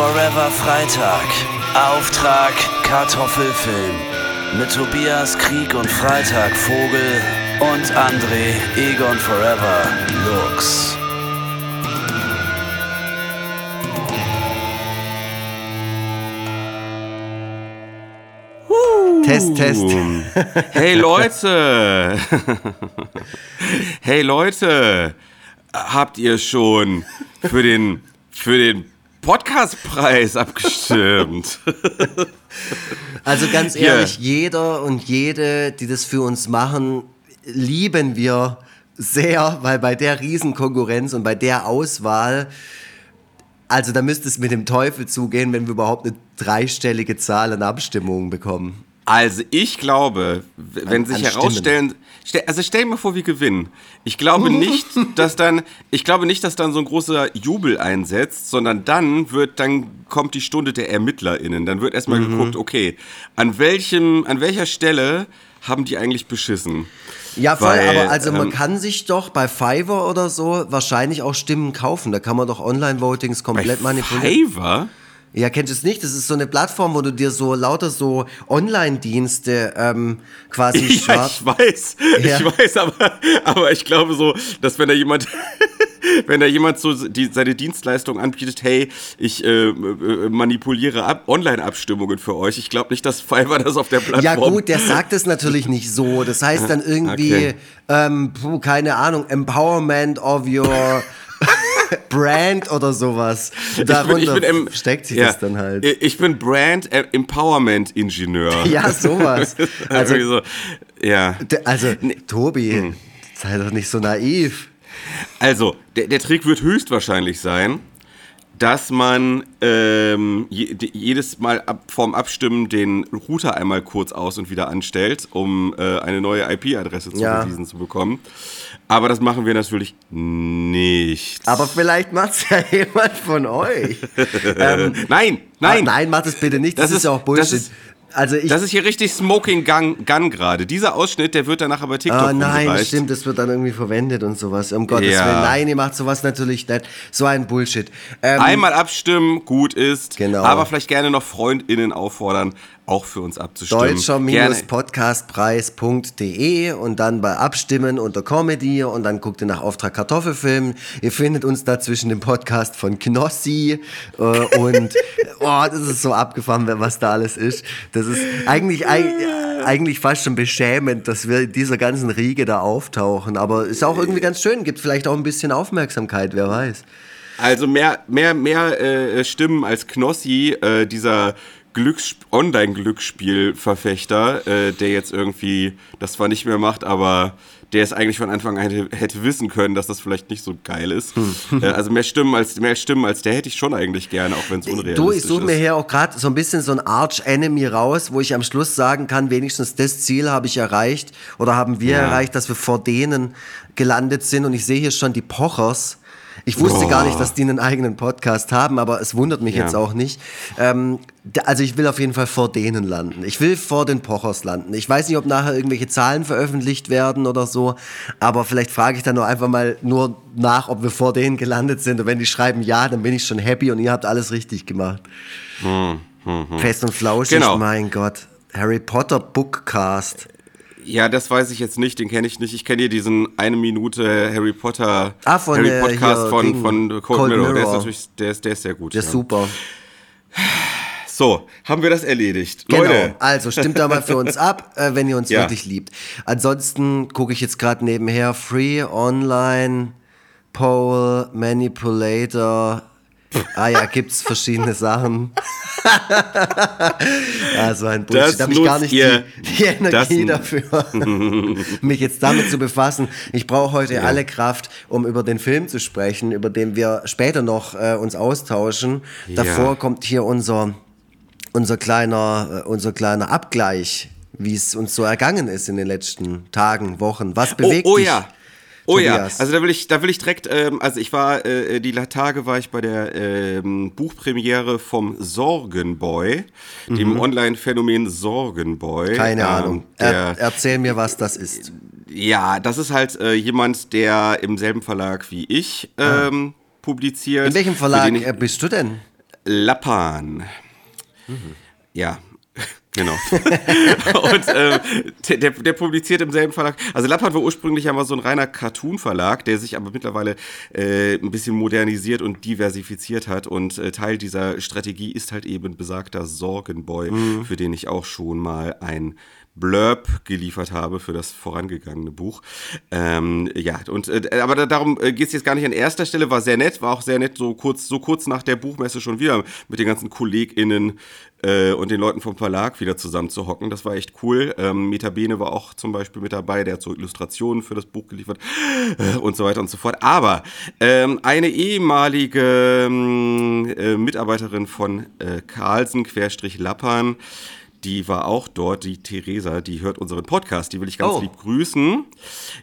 Forever Freitag. Auftrag Kartoffelfilm. Mit Tobias Krieg und Freitag Vogel und André Egon Forever Lux. Test, Test. Hey Leute! hey Leute! Habt ihr schon für den, für den Podcastpreis abgestimmt? Also ganz ehrlich, yeah. jeder und jede, die das für uns machen, lieben wir sehr, weil bei der Riesenkonkurrenz und bei der Auswahl, also da müsste es mit dem Teufel zugehen, wenn wir überhaupt eine dreistellige Zahl an Abstimmungen bekommen. Also ich glaube, wenn an, sich an herausstellen, stell, also stell mir vor, wir gewinnen. Ich glaube nicht, dass dann, ich glaube nicht, dass dann so ein großer Jubel einsetzt, sondern dann wird, dann kommt die Stunde der ErmittlerInnen. Dann wird erstmal mhm. geguckt, okay, an welchem, an welcher Stelle haben die eigentlich beschissen? Ja, voll, Weil, aber also man ähm, kann sich doch bei Fiverr oder so wahrscheinlich auch Stimmen kaufen. Da kann man doch Online-Votings komplett manipulieren. Fiverr? Ja, kennst du es nicht? Das ist so eine Plattform, wo du dir so lauter so Online-Dienste ähm, quasi ja, ich weiß, ja. ich weiß, aber, aber ich glaube so, dass wenn da jemand, wenn da jemand so die, seine Dienstleistung anbietet, hey, ich äh, äh manipuliere Online-Abstimmungen für euch, ich glaube nicht, dass Fiverr das auf der Plattform... Ja gut, der sagt es natürlich nicht so. Das heißt dann irgendwie, okay. ähm, keine Ahnung, Empowerment of your... Brand oder sowas. Darunter ich bin, ich bin, steckt sich ja, das dann halt. Ich bin Brand äh, Empowerment Ingenieur. Ja, sowas. Also, so, ja. also Tobi, hm. sei doch nicht so naiv. Also, der, der Trick wird höchstwahrscheinlich sein, dass man ähm, jedes Mal ab, vorm Abstimmen den Router einmal kurz aus und wieder anstellt, um äh, eine neue IP-Adresse zugewiesen ja. zu bekommen. Aber das machen wir natürlich nicht. Aber vielleicht macht es ja jemand von euch. ähm, nein, nein. Nein, macht es bitte nicht. Das, das ist ja auch Bullshit. Das ist, also ich, das ist hier richtig Smoking Gun, Gun gerade. Dieser Ausschnitt, der wird dann nachher bei TikTok Oh nein, umgereicht. stimmt, das wird dann irgendwie verwendet und sowas. Um Gottes ja. Willen. Nein, ihr macht sowas natürlich nicht. So ein Bullshit. Ähm, Einmal abstimmen, gut ist. Genau. Aber vielleicht gerne noch FreundInnen auffordern, auch für uns abzustimmen. Deutscher-podcastpreis.de und dann bei Abstimmen unter Comedy und dann guckt ihr nach Auftrag Kartoffelfilm. Ihr findet uns da zwischen dem Podcast von Knossi äh, und oh, das ist so abgefahren, was da alles ist. Das ist eigentlich, eigentlich fast schon beschämend, dass wir in dieser ganzen Riege da auftauchen. Aber ist auch irgendwie ganz schön, gibt vielleicht auch ein bisschen Aufmerksamkeit, wer weiß. Also mehr, mehr, mehr äh, Stimmen als Knossi, äh, dieser Online-Glücksspiel-Verfechter, äh, der jetzt irgendwie das zwar nicht mehr macht, aber der es eigentlich von Anfang an hätte, wissen können, dass das vielleicht nicht so geil ist. Hm. äh, also mehr Stimmen als mehr Stimmen als der hätte ich schon eigentlich gerne, auch wenn es unrealistisch ist. Du, ich suche mir hier auch gerade so ein bisschen so ein Arch-Enemy raus, wo ich am Schluss sagen kann, wenigstens das Ziel habe ich erreicht oder haben wir ja. erreicht, dass wir vor denen gelandet sind. Und ich sehe hier schon die Pochers ich wusste Boah. gar nicht, dass die einen eigenen Podcast haben, aber es wundert mich ja. jetzt auch nicht. Ähm, also ich will auf jeden Fall vor denen landen. Ich will vor den Pochers landen. Ich weiß nicht, ob nachher irgendwelche Zahlen veröffentlicht werden oder so, aber vielleicht frage ich dann nur einfach mal nur nach, ob wir vor denen gelandet sind. Und wenn die schreiben ja, dann bin ich schon happy und ihr habt alles richtig gemacht. Hm, hm, hm. Fest und flauschig, genau. mein Gott. Harry Potter Bookcast. Ja, das weiß ich jetzt nicht, den kenne ich nicht. Ich kenne hier diesen eine Minute Harry Potter ah, von, Harry äh, Podcast von, von Cold, Cold Mirror. Mirror. Der ist natürlich, der ist, der ist sehr gut. Der ist super. So, haben wir das erledigt. Genau, Leute. also stimmt da mal für uns ab, äh, wenn ihr uns ja. wirklich liebt. Ansonsten gucke ich jetzt gerade nebenher Free Online Poll Manipulator ah ja, gibt es verschiedene Sachen. ja, so ein Bullshit. Da habe ich gar nicht die, die, Energie dafür, mich jetzt damit zu befassen. Ich brauche heute ja. alle Kraft, um über den Film zu sprechen, über den wir später noch äh, uns austauschen. Davor ja. kommt hier unser, unser, kleiner, äh, unser kleiner Abgleich, wie es uns so ergangen ist in den letzten Tagen, Wochen. Was bewegt oh, oh dich? Ja. Oh Tobias. ja, also da will ich, da will ich direkt, ähm, also ich war, äh, die Tage war ich bei der ähm, Buchpremiere vom Sorgenboy, mhm. dem Online-Phänomen Sorgenboy. Keine ähm, Ahnung. Er, erzähl mir, was das ist. Ja, das ist halt äh, jemand, der im selben Verlag wie ich ah. ähm, publiziert. In welchem Verlag ich, bist du denn? Lappan. Mhm. Ja, Genau. und äh, der, der, publiziert im selben Verlag. Also Lappan war ursprünglich einmal so ein reiner Cartoon-Verlag, der sich aber mittlerweile äh, ein bisschen modernisiert und diversifiziert hat. Und äh, Teil dieser Strategie ist halt eben besagter Sorgenboy, mhm. für den ich auch schon mal ein Blurb geliefert habe für das vorangegangene Buch. Ähm, ja, und äh, aber da, darum äh, geht es jetzt gar nicht an erster Stelle, war sehr nett, war auch sehr nett, so kurz, so kurz nach der Buchmesse schon wieder mit den ganzen KollegInnen äh, und den Leuten vom Verlag wieder zusammen zu hocken. Das war echt cool. Ähm, Meta Bene war auch zum Beispiel mit dabei, der hat so Illustrationen für das Buch geliefert äh, und so weiter und so fort. Aber ähm, eine ehemalige ähm, äh, Mitarbeiterin von äh, Carlsen, Querstrich Lappern, die war auch dort, die Theresa, die hört unseren Podcast, die will ich ganz oh. lieb grüßen.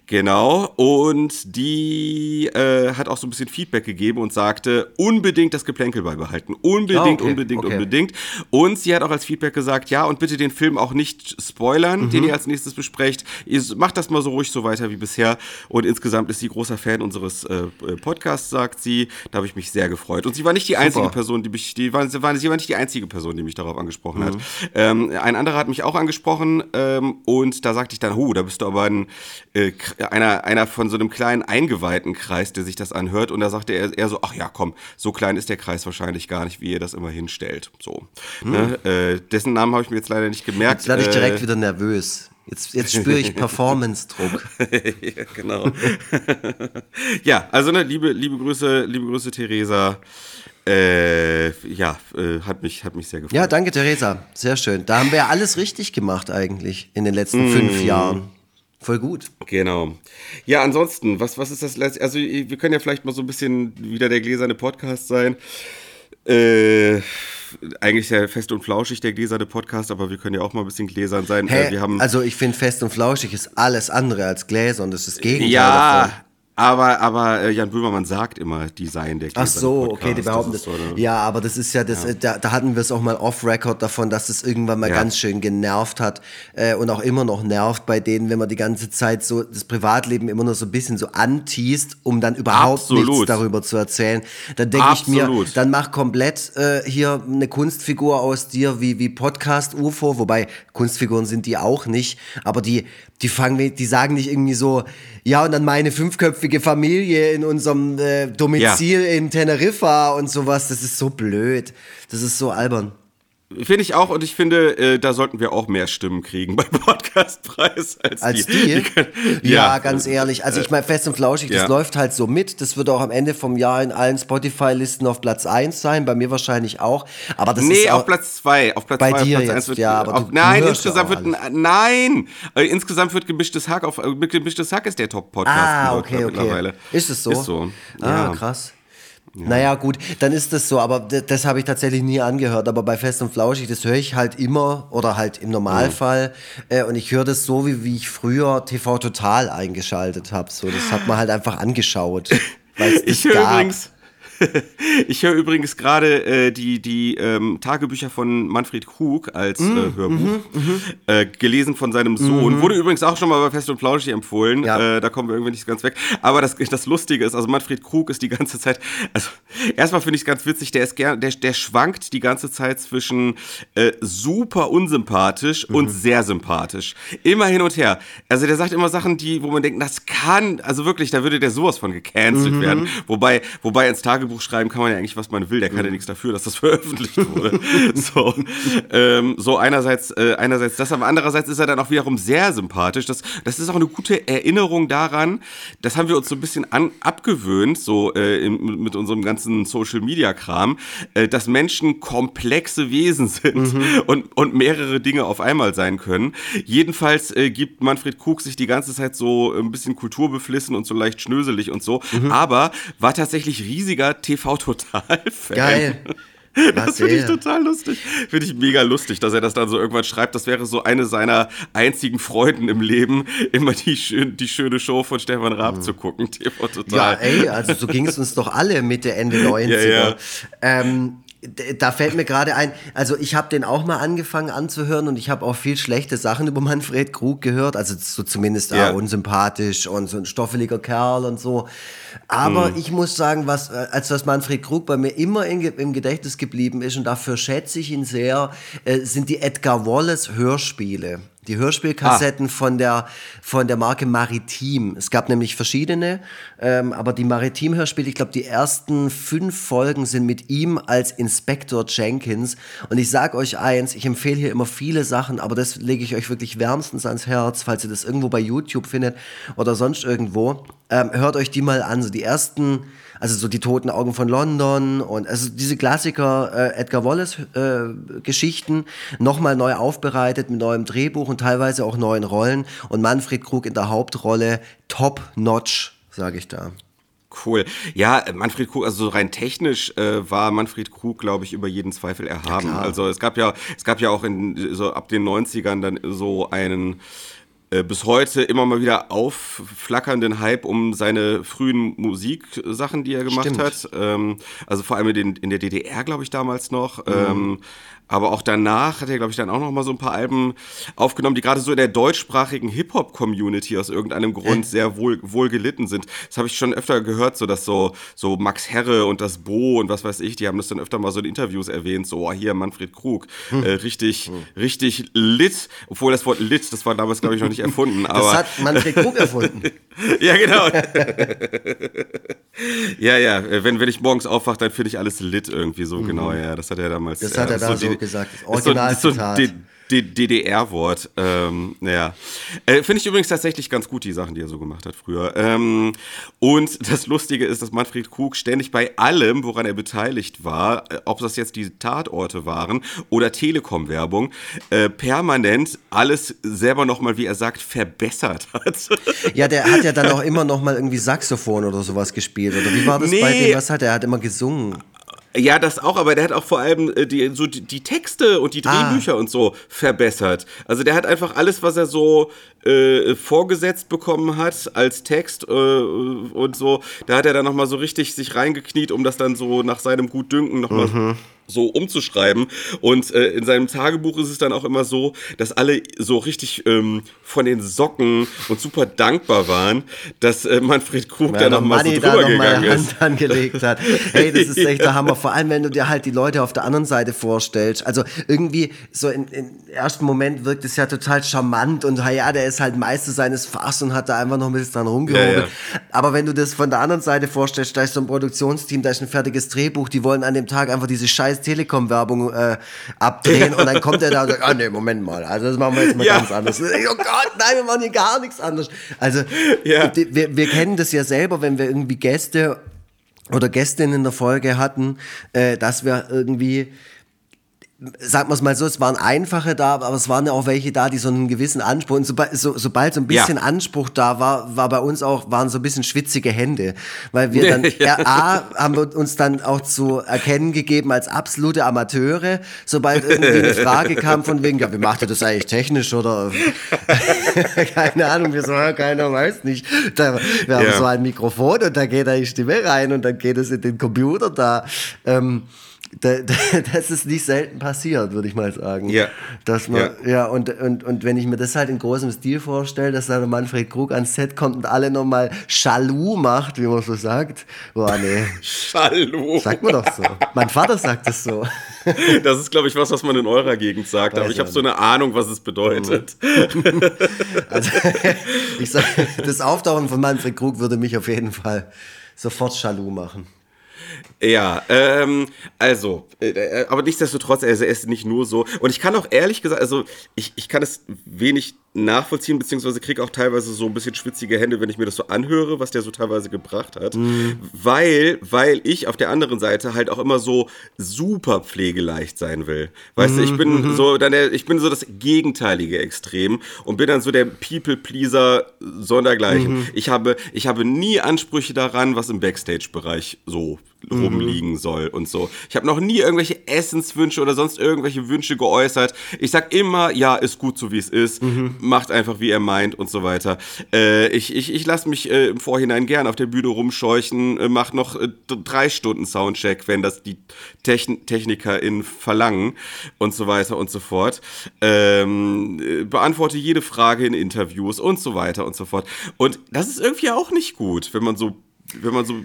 Genau. Und die äh, hat auch so ein bisschen Feedback gegeben und sagte, unbedingt das Geplänkel beibehalten. Unbedingt, oh, okay. unbedingt, okay. unbedingt. Und sie hat auch als Feedback gesagt, ja, und bitte den Film auch nicht spoilern, mhm. den ihr als nächstes besprecht. Ihr macht das mal so ruhig so weiter wie bisher. Und insgesamt ist sie großer Fan unseres äh, Podcasts, sagt sie. Da habe ich mich sehr gefreut. Und sie war nicht die Super. einzige Person, die mich, die war, sie war nicht die einzige Person, die mich darauf angesprochen mhm. hat. Ähm, ein anderer hat mich auch angesprochen ähm, und da sagte ich dann, oh, da bist du aber ein, äh, einer, einer von so einem kleinen eingeweihten Kreis, der sich das anhört. Und da sagte er eher so, ach ja, komm, so klein ist der Kreis wahrscheinlich gar nicht, wie ihr das immer hinstellt. So. Hm. Ne? Äh, dessen Namen habe ich mir jetzt leider nicht gemerkt. Jetzt werde ich direkt äh, wieder nervös. Jetzt, jetzt spüre ich Performance-Druck. ja, genau. ja, also ne, liebe, liebe Grüße, liebe Grüße, Theresa. Äh, ja, äh, hat, mich, hat mich sehr gefreut. Ja, danke, Theresa. Sehr schön. Da haben wir ja alles richtig gemacht eigentlich in den letzten mm. fünf Jahren. Voll gut. Genau. Ja, ansonsten, was, was ist das letzte? Also, wir können ja vielleicht mal so ein bisschen wieder der gläserne Podcast sein. Äh, eigentlich ja fest und flauschig der gläserne Podcast, aber wir können ja auch mal ein bisschen gläsern sein. Hä? Äh, wir haben also ich finde fest und flauschig ist alles andere als gläsern, das ist das Gegenteil ja, davon. Aber, aber äh, Jan Böhmermann sagt immer Design der Ach so, Podcast. okay, die behaupten das. das so, ne? Ja, aber das ist ja, das, ja. Da, da, hatten wir es auch mal off-Record davon, dass es irgendwann mal ja. ganz schön genervt hat äh, und auch immer noch nervt bei denen, wenn man die ganze Zeit so das Privatleben immer nur so ein bisschen so anteast, um dann überhaupt Absolut. nichts darüber zu erzählen. Dann denke ich mir, dann mach komplett äh, hier eine Kunstfigur aus dir wie, wie Podcast-UFO, wobei Kunstfiguren sind die auch nicht, aber die, die fangen, die sagen nicht irgendwie so, ja, und dann meine fünfköpfige Familie in unserem äh, Domizil ja. in Teneriffa und sowas. Das ist so blöd. Das ist so albern. Finde ich auch und ich finde, äh, da sollten wir auch mehr Stimmen kriegen beim Podcastpreis als, als die. die? die ja, ja, ganz ehrlich. Also ich meine, fest und flauschig, das ja. läuft halt so mit. Das wird auch am Ende vom Jahr in allen Spotify-Listen auf Platz 1 sein, bei mir wahrscheinlich auch. Aber das nee, ist auf Platz 2. Auf Platz bei zwei, dir Platz jetzt, wird, ja, aber auf, Nein, insgesamt wird, nein, äh, insgesamt wird gemischtes Hack auf, äh, gemischtes Hack ist der Top-Podcast ah, okay, okay. mittlerweile. Ist es so? Ist so. Ah, krass. Ja. Naja, gut, dann ist das so, aber das habe ich tatsächlich nie angehört. Aber bei Fest und Flauschig, das höre ich halt immer oder halt im Normalfall. Mhm. Äh, und ich höre das so, wie, wie ich früher TV Total eingeschaltet habe. So, das hat man halt einfach angeschaut. ich höre übrigens. ich höre übrigens gerade äh, die, die ähm, Tagebücher von Manfred Krug als mm, äh, Hörbuch, mm, mm. Äh, gelesen von seinem Sohn. -hmm. Wurde übrigens auch schon mal bei Fest und Flauschig empfohlen. Ja. Äh, da kommen wir irgendwie nicht ganz weg. Aber das, das Lustige ist, also Manfred Krug ist die ganze Zeit, also erstmal finde ich es ganz witzig, der ist gern, der, der schwankt die ganze Zeit zwischen äh, super unsympathisch -hmm. und sehr sympathisch. Immer hin und her. Also der sagt immer Sachen, die, wo man denkt, das kann, also wirklich, da würde der sowas von gecancelt -hmm. werden. Wobei, wobei ins Tagebuch schreiben kann man ja eigentlich, was man will. Der kann ja mhm. nichts dafür, dass das veröffentlicht wurde. so, ähm, so einerseits, äh, einerseits das, aber andererseits ist er dann auch wiederum sehr sympathisch. Das, das ist auch eine gute Erinnerung daran. Das haben wir uns so ein bisschen an, abgewöhnt, so äh, im, mit unserem ganzen Social Media Kram, äh, dass Menschen komplexe Wesen sind mhm. und, und mehrere Dinge auf einmal sein können. Jedenfalls äh, gibt Manfred Krug sich die ganze Zeit so ein bisschen kulturbeflissen und so leicht schnöselig und so, mhm. aber war tatsächlich riesiger TV Total-Fan. Geil. Das finde ich total lustig. Finde ich mega lustig, dass er das dann so irgendwann schreibt. Das wäre so eine seiner einzigen Freuden im Leben, immer die, schön, die schöne Show von Stefan Raab mhm. zu gucken. TV Total. Ja, ey, also so ging es uns doch alle Mitte, Ende 90er. Ja, ja. Ähm, da fällt mir gerade ein, also ich habe den auch mal angefangen anzuhören und ich habe auch viel schlechte Sachen über Manfred Krug gehört, also so zumindest ja. ah, unsympathisch und so ein stoffeliger Kerl und so. Aber hm. ich muss sagen, was äh, als was Manfred Krug bei mir immer in, im Gedächtnis geblieben ist und dafür schätze ich ihn sehr, äh, sind die Edgar Wallace Hörspiele. Die Hörspielkassetten ah. von, der, von der Marke Maritim. Es gab nämlich verschiedene, ähm, aber die Maritim-Hörspiele, ich glaube, die ersten fünf Folgen sind mit ihm als Inspektor Jenkins. Und ich sage euch eins, ich empfehle hier immer viele Sachen, aber das lege ich euch wirklich wärmstens ans Herz, falls ihr das irgendwo bei YouTube findet oder sonst irgendwo. Ähm, hört euch die mal an. So die ersten also so die toten Augen von London und also diese Klassiker äh, Edgar Wallace äh, Geschichten nochmal neu aufbereitet mit neuem Drehbuch und teilweise auch neuen Rollen und Manfred Krug in der Hauptrolle top notch, sage ich da. Cool. Ja, Manfred Krug, also rein technisch äh, war Manfred Krug, glaube ich, über jeden Zweifel erhaben. Ja, also es gab ja, es gab ja auch in so ab den 90ern dann so einen bis heute immer mal wieder aufflackernden Hype um seine frühen Musiksachen, die er gemacht Stimmt. hat. Ähm, also vor allem in, den, in der DDR, glaube ich, damals noch. Mhm. Ähm, aber auch danach hat er, glaube ich, dann auch noch mal so ein paar Alben aufgenommen, die gerade so in der deutschsprachigen Hip-Hop-Community aus irgendeinem Grund sehr wohl, wohl gelitten sind. Das habe ich schon öfter gehört, so dass so, so Max Herre und das Bo und was weiß ich, die haben das dann öfter mal so in Interviews erwähnt, so, oh, hier Manfred Krug, hm. äh, richtig, hm. richtig lit, obwohl das Wort lit, das war damals, glaube ich, noch nicht erfunden. Aber das hat Manfred Krug erfunden. ja, genau. ja, ja, wenn, wenn ich morgens aufwache, dann finde ich alles lit irgendwie so, mhm. genau, ja, das hat er damals. Das hat er da so, so gesagt. Das Originalzitat. So, so DDR-Wort. Ähm, ja. Äh, Finde ich übrigens tatsächlich ganz gut, die Sachen, die er so gemacht hat früher. Ähm, und das Lustige ist, dass Manfred Krug ständig bei allem, woran er beteiligt war, äh, ob das jetzt die Tatorte waren oder Telekom-Werbung, äh, permanent alles selber nochmal, wie er sagt, verbessert hat. Ja, der hat ja dann auch immer nochmal irgendwie Saxophon oder sowas gespielt. Oder wie war das nee. bei dem? Was hat er? Er hat immer gesungen. Ja, das auch, aber der hat auch vor allem äh, die, so die, die, Texte und die ah. Drehbücher ah. und so verbessert. Also der hat einfach alles, was er so äh, vorgesetzt bekommen hat als Text äh, und so, da hat er dann nochmal so richtig sich reingekniet, um das dann so nach seinem Gutdünken nochmal mhm so umzuschreiben. Und äh, in seinem Tagebuch ist es dann auch immer so, dass alle so richtig ähm, von den Socken und super dankbar waren, dass äh, Manfred Krug ja, da nochmal so drüber noch gegangen mal ist. Hand angelegt hat. Hey, das ist echt der Hammer. Vor allem, wenn du dir halt die Leute auf der anderen Seite vorstellst. Also irgendwie so im ersten Moment wirkt es ja total charmant und ja, der ist halt Meister seines Fachs und hat da einfach noch ein bisschen dran rumgehobelt. Ja, ja. Aber wenn du das von der anderen Seite vorstellst, da ist so ein Produktionsteam, da ist ein fertiges Drehbuch, die wollen an dem Tag einfach diese scheiß scheiß Telekom-Werbung äh, abdrehen und dann kommt er da und sagt, ah nee, Moment mal, also das machen wir jetzt mal ja. ganz anders. Oh Gott, nein, wir machen hier gar nichts anderes. Also ja. wir, wir kennen das ja selber, wenn wir irgendwie Gäste oder Gästinnen in der Folge hatten, äh, dass wir irgendwie sagen wir es mal so, es waren einfache da, aber es waren ja auch welche da, die so einen gewissen Anspruch, und sobald so, sobald so ein bisschen ja. Anspruch da war, war bei uns auch, waren so ein bisschen schwitzige Hände, weil wir dann, ja. A, haben wir uns dann auch zu erkennen gegeben als absolute Amateure, sobald irgendwie eine Frage kam von wegen, ja, wie macht ihr das eigentlich technisch oder, keine Ahnung, wir so, ja, keiner weiß nicht, da, wir haben so ein Mikrofon und da geht eine Stimme rein und dann geht es in den Computer da, ähm, das ist nicht selten passiert, würde ich mal sagen. Ja. Dass man, ja. ja, und, und, und wenn ich mir das halt in großem Stil vorstelle, dass da der Manfred Krug ans Set kommt und alle nochmal Schalu macht, wie man so sagt. Boah, nee. Schalu. Sagt man doch so. Mein Vater sagt es so. Das ist, glaube ich, was, was man in eurer Gegend sagt, Weiß aber ich habe so eine Ahnung, was es bedeutet. Also, ich sag, das Auftauchen von Manfred Krug würde mich auf jeden Fall sofort Schalu machen. Ja, ähm, also, äh, äh, aber nichtsdestotrotz, also er ist nicht nur so. Und ich kann auch ehrlich gesagt, also ich, ich kann es wenig nachvollziehen, beziehungsweise kriege auch teilweise so ein bisschen schwitzige Hände, wenn ich mir das so anhöre, was der so teilweise gebracht hat. Mhm. Weil, weil ich auf der anderen Seite halt auch immer so super pflegeleicht sein will. Weißt mhm. du, ich bin mhm. so dann der, ich bin so das gegenteilige Extrem und bin dann so der People-Pleaser sondergleichen. Mhm. Ich habe, ich habe nie Ansprüche daran, was im Backstage-Bereich so mhm. rumliegen soll und so. Ich habe noch nie irgendwelche Essenswünsche oder sonst irgendwelche Wünsche geäußert. Ich sag immer, ja, ist gut so wie es ist, mhm. macht einfach wie er meint und so weiter. Äh, ich ich, ich lasse mich äh, im Vorhinein gern auf der Bühne rumscheuchen, äh, mach noch äh, drei Stunden Soundcheck, wenn das die Techn TechnikerInnen verlangen und so weiter und so fort. Ähm, äh, beantworte jede Frage in Interviews und so weiter und so fort. Und das ist irgendwie auch nicht gut, wenn man so wenn man so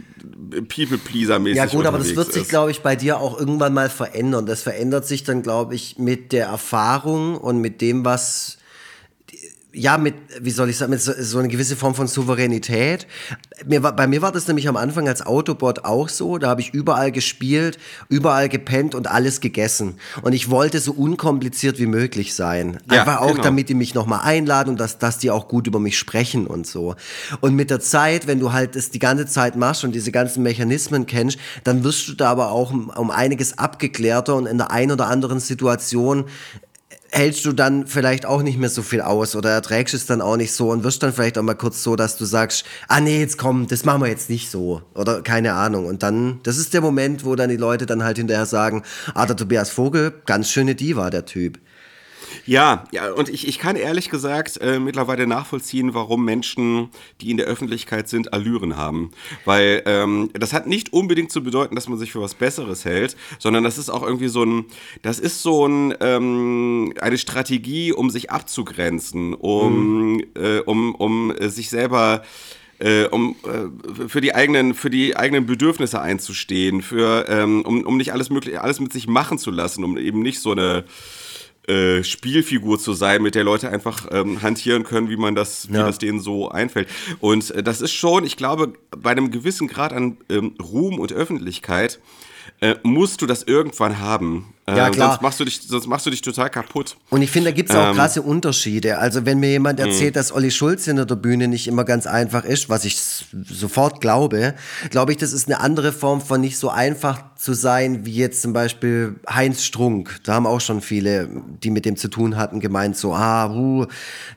People-Pleaser-mäßig Ja gut, aber das wird sich, glaube ich, bei dir auch irgendwann mal verändern. Das verändert sich dann, glaube ich, mit der Erfahrung und mit dem, was ja, mit, wie soll ich sagen, mit so, so eine gewisse Form von Souveränität. Mir bei mir war das nämlich am Anfang als Autobot auch so. Da habe ich überall gespielt, überall gepennt und alles gegessen. Und ich wollte so unkompliziert wie möglich sein. Ja, Einfach auch, genau. damit die mich nochmal einladen und dass, dass die auch gut über mich sprechen und so. Und mit der Zeit, wenn du halt das die ganze Zeit machst und diese ganzen Mechanismen kennst, dann wirst du da aber auch um, um einiges abgeklärter und in der einen oder anderen Situation hältst du dann vielleicht auch nicht mehr so viel aus oder erträgst es dann auch nicht so und wirst dann vielleicht auch mal kurz so, dass du sagst, ah nee, jetzt komm, das machen wir jetzt nicht so oder keine Ahnung. Und dann, das ist der Moment, wo dann die Leute dann halt hinterher sagen, ah, der Tobias Vogel, ganz schöne Diva, der Typ. Ja, ja, und ich, ich kann ehrlich gesagt äh, mittlerweile nachvollziehen, warum Menschen, die in der Öffentlichkeit sind, Allüren haben. Weil ähm, das hat nicht unbedingt zu bedeuten, dass man sich für was Besseres hält, sondern das ist auch irgendwie so ein, das ist so ein, ähm, eine Strategie, um sich abzugrenzen, um, mhm. äh, um, um äh, sich selber äh, um äh, für die eigenen für die eigenen Bedürfnisse einzustehen, für ähm, um, um nicht alles mögliche alles mit sich machen zu lassen, um eben nicht so eine äh, Spielfigur zu sein, mit der Leute einfach ähm, hantieren können, wie man das, wie ja. das denen so einfällt. Und äh, das ist schon, ich glaube, bei einem gewissen Grad an ähm, Ruhm und Öffentlichkeit äh, musst du das irgendwann haben. Ja, ähm, klar. Sonst machst, du dich, sonst machst du dich total kaputt. Und ich finde, da gibt es auch ähm, krasse Unterschiede. Also, wenn mir jemand mhm. erzählt, dass Olli Schulz hinter der Bühne nicht immer ganz einfach ist, was ich sofort glaube, glaube ich, das ist eine andere Form von nicht so einfach zu sein, wie jetzt zum Beispiel Heinz Strunk. Da haben auch schon viele, die mit dem zu tun hatten, gemeint, so, ah, uh,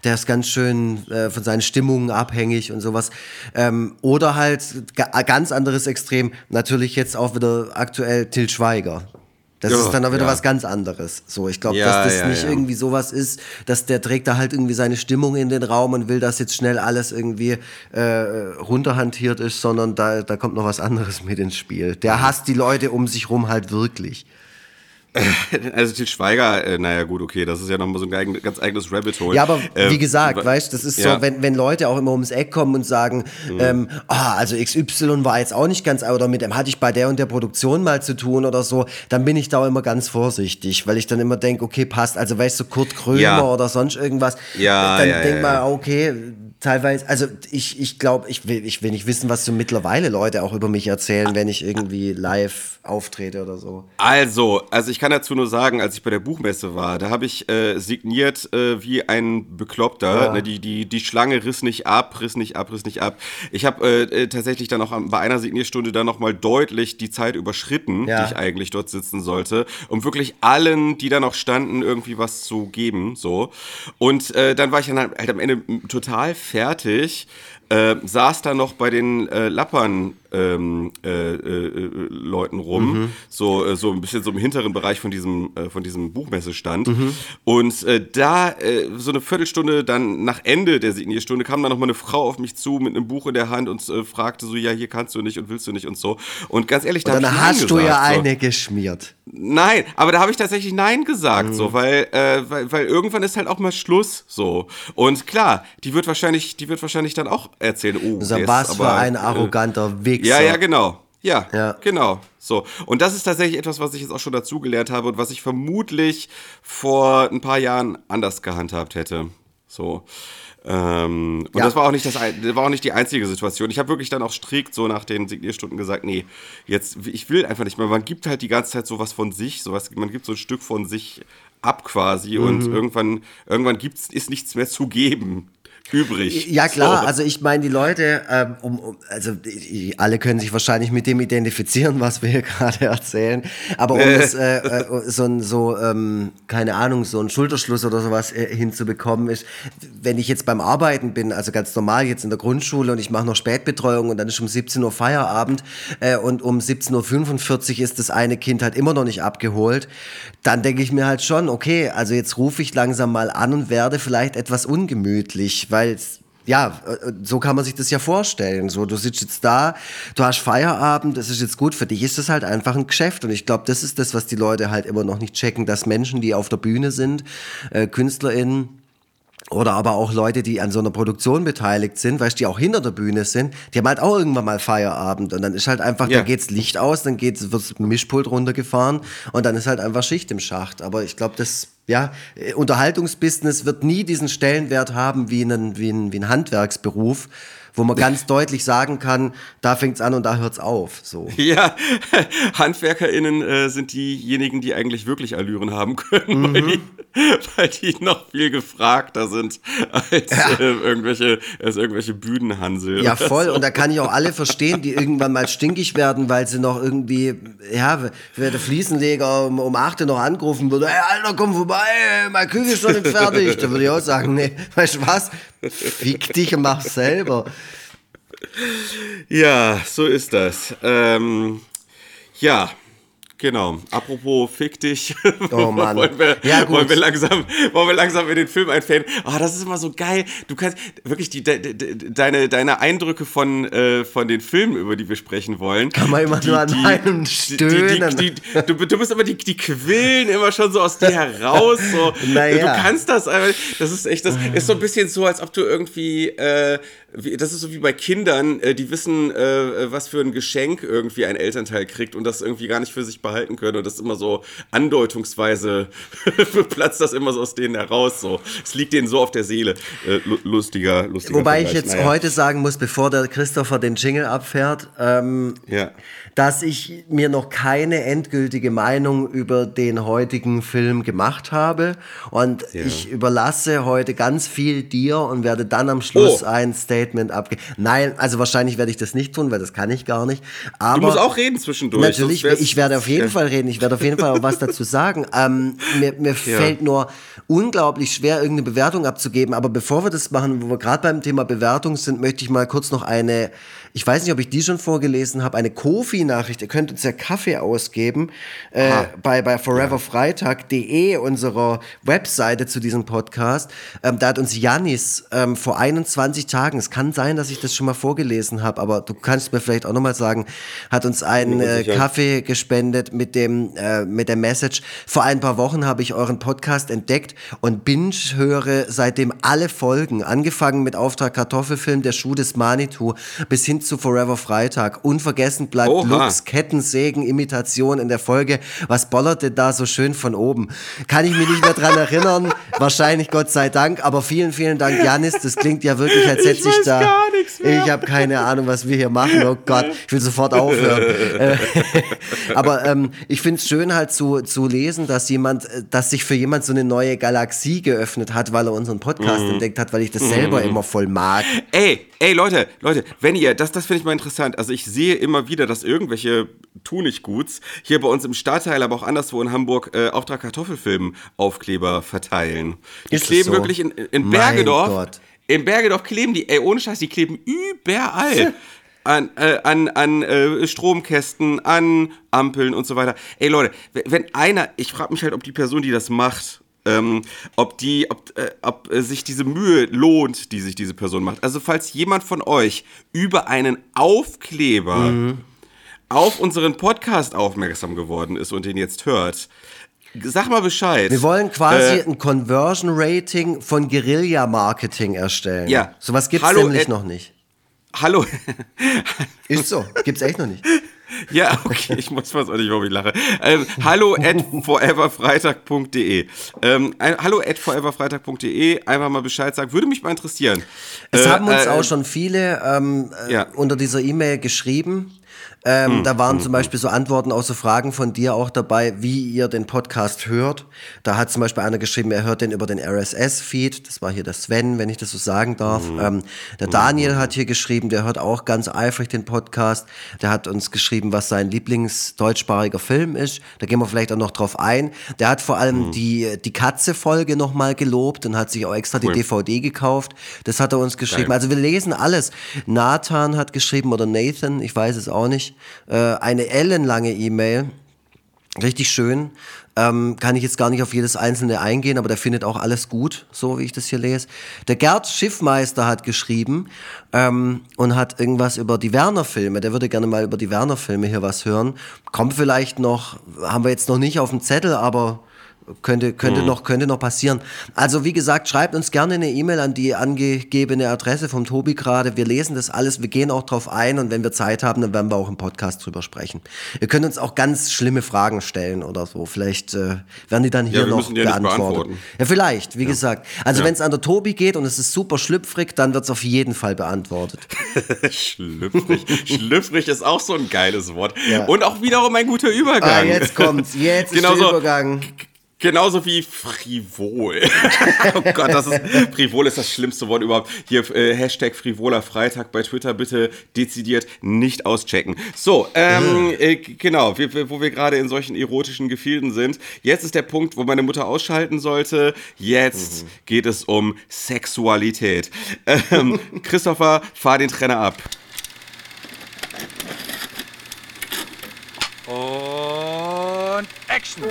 der ist ganz schön äh, von seinen Stimmungen abhängig und sowas. Ähm, oder halt ganz anderes Extrem, natürlich jetzt auch wieder aktuell Till Schweiger das ja, ist dann auch wieder ja. was ganz anderes. So, ich glaube, ja, dass das nicht irgendwie sowas ist, dass der trägt da halt irgendwie seine Stimmung in den Raum und will, dass jetzt schnell alles irgendwie äh, runterhantiert ist, sondern da, da kommt noch was anderes mit ins Spiel. Der hasst die Leute um sich rum halt wirklich. Also Til Schweiger, äh, naja gut, okay, das ist ja nochmal so ein ganz eigenes Rabbit Hole. Ja, aber äh, wie gesagt, weißt das ist ja. so, wenn, wenn Leute auch immer ums Eck kommen und sagen, mhm. ähm, ah, also XY war jetzt auch nicht ganz, oder mit dem hatte ich bei der und der Produktion mal zu tun oder so, dann bin ich da auch immer ganz vorsichtig, weil ich dann immer denke, okay, passt, also weißt du, Kurt Krömer ja. oder sonst irgendwas, ja, dann ja, denk mal, okay, teilweise, also ich, ich glaube, ich will, ich will nicht wissen, was so mittlerweile Leute auch über mich erzählen, wenn ich irgendwie live auftrete oder so. Also, also ich kann dazu nur sagen, als ich bei der Buchmesse war, da habe ich äh, signiert äh, wie ein Bekloppter. Ja. Ne, die, die, die Schlange riss nicht ab, riss nicht ab, riss nicht ab. Ich habe äh, äh, tatsächlich dann auch bei einer Signierstunde dann nochmal deutlich die Zeit überschritten, ja. die ich eigentlich dort sitzen sollte, um wirklich allen, die da noch standen, irgendwie was zu geben. So. Und äh, dann war ich dann halt am Ende total fertig, äh, saß da noch bei den äh, Lappern ähm, äh, äh, Leuten rum, mhm. so, äh, so ein bisschen so im hinteren Bereich von diesem, äh, von diesem Buchmessestand. Mhm. Und äh, da, äh, so eine Viertelstunde dann nach Ende der Signierstunde, kam dann nochmal eine Frau auf mich zu mit einem Buch in der Hand und fragte so, ja, hier kannst du nicht und willst du nicht und so. Und ganz ehrlich, da dann hast du ja so. eine geschmiert. Nein, aber da habe ich tatsächlich Nein gesagt, mhm. so, weil, weil, weil irgendwann ist halt auch mal Schluss, so. Und klar, die wird wahrscheinlich, die wird wahrscheinlich dann auch erzählen, oh, also, was ist, für aber, ein arroganter Weg ja, ja, genau. Ja, ja, genau. So. Und das ist tatsächlich etwas, was ich jetzt auch schon dazugelernt habe und was ich vermutlich vor ein paar Jahren anders gehandhabt hätte. So. Ähm, und ja. das war auch nicht das, war auch nicht die einzige Situation. Ich habe wirklich dann auch strikt so nach den Signierstunden gesagt, nee, jetzt, ich will einfach nicht mehr. Man gibt halt die ganze Zeit sowas von sich, sowas, man gibt so ein Stück von sich ab quasi mhm. und irgendwann, irgendwann gibt's, ist nichts mehr zu geben übrig. Ja klar, so. also ich meine, die Leute, ähm, um, um, also die, alle können sich wahrscheinlich mit dem identifizieren, was wir hier gerade erzählen. Aber um das, äh, äh, so ein, so, ähm, keine Ahnung, so ein Schulterschluss oder sowas äh, hinzubekommen, ist, wenn ich jetzt beim Arbeiten bin, also ganz normal jetzt in der Grundschule und ich mache noch Spätbetreuung und dann ist um 17 Uhr Feierabend äh, und um 17.45 Uhr ist das eine Kind halt immer noch nicht abgeholt, dann denke ich mir halt schon, okay, also jetzt rufe ich langsam mal an und werde vielleicht etwas ungemütlich, weil ja, äh, so kann man sich das ja vorstellen. So, du sitzt jetzt da, du hast Feierabend, das ist jetzt gut, für dich ist das halt einfach ein Geschäft. Und ich glaube, das ist das, was die Leute halt immer noch nicht checken, dass Menschen, die auf der Bühne sind, äh, KünstlerInnen, oder aber auch Leute, die an so einer Produktion beteiligt sind, weißt du, die auch hinter der Bühne sind, die haben halt auch irgendwann mal Feierabend und dann ist halt einfach, ja. da geht's Licht aus, dann geht's, wird's Mischpult runtergefahren und dann ist halt einfach Schicht im Schacht. Aber ich glaube, das, ja, äh, Unterhaltungsbusiness wird nie diesen Stellenwert haben wie ein, wie ein, wie ein Handwerksberuf wo man ganz deutlich sagen kann, da fängt's an und da hört's auf. So. Ja, HandwerkerInnen äh, sind diejenigen, die eigentlich wirklich Allüren haben können, mhm. weil, die, weil, die, noch viel gefragter sind als, ja. äh, irgendwelche, als irgendwelche Bühnenhansel. Ja, voll. So. Und da kann ich auch alle verstehen, die irgendwann mal stinkig werden, weil sie noch irgendwie, ja, wer der Fliesenleger um, um 8 Uhr noch angerufen würde, ey, Alter, komm vorbei, meine Küche ist schon nicht fertig. Da würde ich auch sagen, nee, weißt du was? Fick dich und mach selber. Ja, so ist das. Ähm, ja, Genau. Apropos fick dich. Oh Mann. wollen, wir, ja, gut. Wollen, wir langsam, wollen wir langsam in den Film einfällen? Oh, das ist immer so geil. Du kannst wirklich die, de, de, deine, deine Eindrücke von, äh, von den Filmen, über die wir sprechen wollen. Kann man immer die, nur an die, einem stöhnen. Die, du, du bist immer die, die quillen immer schon so aus dir heraus. So. Naja. Du kannst das, das ist echt, das ist so ein bisschen so, als ob du irgendwie äh, das ist so wie bei Kindern, äh, die wissen, äh, was für ein Geschenk irgendwie ein Elternteil kriegt und das irgendwie gar nicht für sich behalten können und das immer so andeutungsweise platzt das immer so aus denen heraus. So, es liegt denen so auf der Seele. Äh, lustiger, lustiger. Wobei Vergleich. ich jetzt naja. heute sagen muss, bevor der Christopher den Jingle abfährt, ähm, ja. Dass ich mir noch keine endgültige Meinung über den heutigen Film gemacht habe und ja. ich überlasse heute ganz viel dir und werde dann am Schluss oh. ein Statement abgeben. Nein, also wahrscheinlich werde ich das nicht tun, weil das kann ich gar nicht. Aber du musst auch reden zwischendurch. Natürlich, ich werde auf jeden Fall reden. Ich werde auf jeden Fall auch was dazu sagen. Ähm, mir mir ja. fällt nur unglaublich schwer, irgendeine Bewertung abzugeben. Aber bevor wir das machen, wo wir gerade beim Thema Bewertung sind, möchte ich mal kurz noch eine ich weiß nicht, ob ich die schon vorgelesen habe, eine Kofi-Nachricht. Ihr könnt uns ja Kaffee ausgeben äh, bei, bei foreverfreitag.de, unserer Webseite zu diesem Podcast. Ähm, da hat uns Janis ähm, vor 21 Tagen, es kann sein, dass ich das schon mal vorgelesen habe, aber du kannst mir vielleicht auch nochmal sagen, hat uns einen äh, Kaffee gespendet mit dem äh, mit der Message. Vor ein paar Wochen habe ich euren Podcast entdeckt und binge höre seitdem alle Folgen, angefangen mit Auftrag Kartoffelfilm, der Schuh des Manitou, bis hin zu Forever Freitag. Unvergessen bleibt Oha. Lux Kettensägen-Imitation in der Folge. Was bollerte da so schön von oben? Kann ich mich nicht mehr dran erinnern. Wahrscheinlich Gott sei Dank. Aber vielen, vielen Dank, Janis. Das klingt ja wirklich, als hätte ich da. Gar nichts mehr. Ich habe keine Ahnung, was wir hier machen. Oh Gott, ich will sofort aufhören. Äh, aber ähm, ich finde es schön halt zu, zu lesen, dass jemand, äh, dass sich für jemand so eine neue Galaxie geöffnet hat, weil er unseren Podcast mhm. entdeckt hat, weil ich das selber mhm. immer voll mag. Ey, ey, Leute, Leute, wenn ihr, das, das finde ich mal interessant. Also ich sehe immer wieder, dass irgendwelche Tunichtguts hier bei uns im Stadtteil, aber auch anderswo in Hamburg äh, Auftrag Kartoffelfilm Aufkleber verteilen. Die Ist kleben so? wirklich in, in Bergedorf. In Bergedorf kleben die, ey, ohne Scheiß, die kleben überall. an, äh, an, an äh, Stromkästen, an Ampeln und so weiter. Ey Leute, wenn einer, ich frage mich halt, ob die Person, die das macht, ähm, ob die, ob, äh, ob äh, sich diese Mühe lohnt, die sich diese Person macht. Also falls jemand von euch über einen Aufkleber mhm. auf unseren Podcast aufmerksam geworden ist und den jetzt hört, sag mal Bescheid. Wir wollen quasi äh, ein Conversion Rating von Guerilla Marketing erstellen. Ja. Sowas gibt es nämlich noch nicht. Hallo. Ist so, gibt's echt noch nicht. Ja, okay, ich muss was auch nicht, warum ich lache. Ähm, hallo at foreverfreitag.de. Ähm, hallo at foreverfreitag.de. Einfach mal Bescheid sagen. Würde mich mal interessieren. Es äh, haben uns äh, auch schon viele ähm, ja. unter dieser E-Mail geschrieben. Ähm, mhm. Da waren zum Beispiel so Antworten aus so Fragen von dir auch dabei, wie ihr den Podcast hört. Da hat zum Beispiel einer geschrieben, er hört den über den RSS-Feed. Das war hier der Sven, wenn ich das so sagen darf. Mhm. Ähm, der Daniel hat hier geschrieben, der hört auch ganz eifrig den Podcast. Der hat uns geschrieben, was sein Lieblingsdeutschsprachiger Film ist. Da gehen wir vielleicht auch noch drauf ein. Der hat vor allem die, die Katze-Folge nochmal gelobt und hat sich auch extra cool. die DVD gekauft. Das hat er uns geschrieben. Geil. Also wir lesen alles. Nathan hat geschrieben oder Nathan, ich weiß es auch nicht. Äh, eine ellenlange E-Mail. Richtig schön. Ähm, kann ich jetzt gar nicht auf jedes einzelne eingehen, aber der findet auch alles gut, so wie ich das hier lese. Der Gerd Schiffmeister hat geschrieben ähm, und hat irgendwas über die Werner-Filme. Der würde gerne mal über die Werner-Filme hier was hören. Kommt vielleicht noch, haben wir jetzt noch nicht auf dem Zettel, aber könnte, könnte, mhm. noch, könnte noch passieren. Also wie gesagt, schreibt uns gerne eine E-Mail an die angegebene Adresse vom Tobi gerade. Wir lesen das alles, wir gehen auch drauf ein und wenn wir Zeit haben, dann werden wir auch im Podcast drüber sprechen. Ihr könnt uns auch ganz schlimme Fragen stellen oder so. Vielleicht äh, werden die dann hier ja, noch beantwortet. Ja, vielleicht, wie ja. gesagt. Also ja. wenn es an der Tobi geht und es ist super schlüpfrig, dann wird es auf jeden Fall beantwortet. schlüpfrig. schlüpfrig ist auch so ein geiles Wort. Und auch wiederum ein guter Übergang. Ah, jetzt kommt's. Jetzt ist genau der Übergang. Genauso wie frivol. oh Gott, das ist, frivol ist das schlimmste Wort überhaupt. Hier, äh, Hashtag frivoler Freitag bei Twitter bitte dezidiert nicht auschecken. So, ähm, äh, genau, wir, wo wir gerade in solchen erotischen Gefilden sind. Jetzt ist der Punkt, wo meine Mutter ausschalten sollte. Jetzt mhm. geht es um Sexualität. Ähm, Christopher, fahr den Trenner ab. Und Action!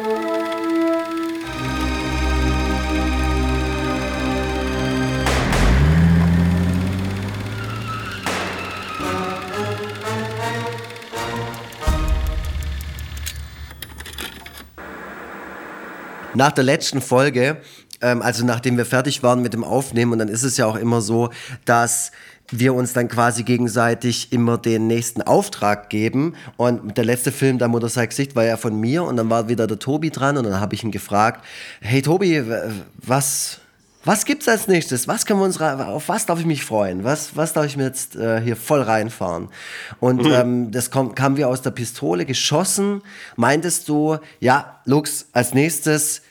nach der letzten Folge, ähm, also nachdem wir fertig waren mit dem Aufnehmen, und dann ist es ja auch immer so, dass wir uns dann quasi gegenseitig immer den nächsten Auftrag geben. Und der letzte Film, der Mutter sei Gesicht, war ja von mir und dann war wieder der Tobi dran und dann habe ich ihn gefragt, hey Tobi, was, was gibt's als nächstes? Was können wir uns auf was darf ich mich freuen? Was, was darf ich mir jetzt äh, hier voll reinfahren? Und mhm. ähm, das kam, kam wie aus der Pistole geschossen. Meintest du, ja, Lux, als nächstes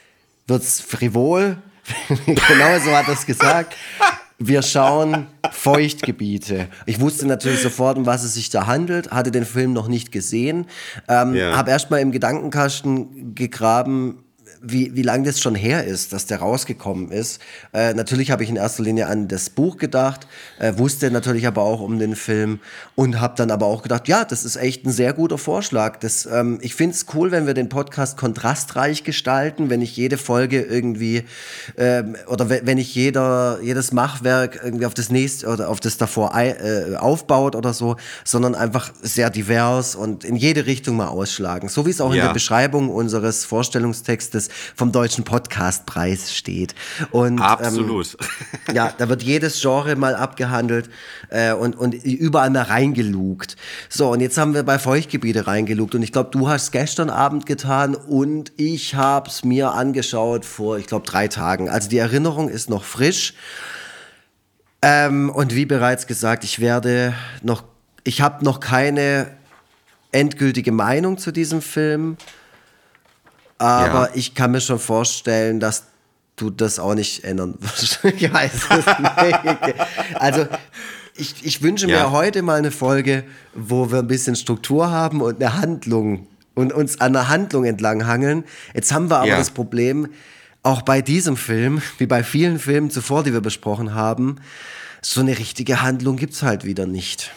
wird's frivol. genau so hat er es gesagt. Wir schauen Feuchtgebiete. Ich wusste natürlich sofort, um was es sich da handelt, hatte den Film noch nicht gesehen, ähm, ja. habe erstmal im Gedankenkasten gegraben, wie, wie lange das schon her ist, dass der rausgekommen ist. Äh, natürlich habe ich in erster Linie an das Buch gedacht, äh, wusste natürlich aber auch um den Film und habe dann aber auch gedacht, ja, das ist echt ein sehr guter Vorschlag. Das, ähm, ich finde es cool, wenn wir den Podcast kontrastreich gestalten, wenn nicht jede Folge irgendwie äh, oder wenn nicht jeder, jedes Machwerk irgendwie auf das nächste oder auf das davor äh, aufbaut oder so, sondern einfach sehr divers und in jede Richtung mal ausschlagen. So wie es auch ja. in der Beschreibung unseres Vorstellungstextes vom Deutschen Podcastpreis steht. Und, Absolut. Ähm, ja, da wird jedes Genre mal abgehandelt äh, und, und überall mal reingelugt. So, und jetzt haben wir bei Feuchtgebiete reingelugt. Und ich glaube, du hast es gestern Abend getan und ich habe es mir angeschaut vor, ich glaube, drei Tagen. Also die Erinnerung ist noch frisch. Ähm, und wie bereits gesagt, ich werde noch, ich habe noch keine endgültige Meinung zu diesem Film. Aber ja. ich kann mir schon vorstellen, dass du das auch nicht ändern wirst. ich. Also, ich, ich wünsche ja. mir heute mal eine Folge, wo wir ein bisschen Struktur haben und eine Handlung und uns an der Handlung entlang hangeln. Jetzt haben wir aber ja. das Problem, auch bei diesem Film, wie bei vielen Filmen zuvor, die wir besprochen haben, so eine richtige Handlung gibt es halt wieder nicht.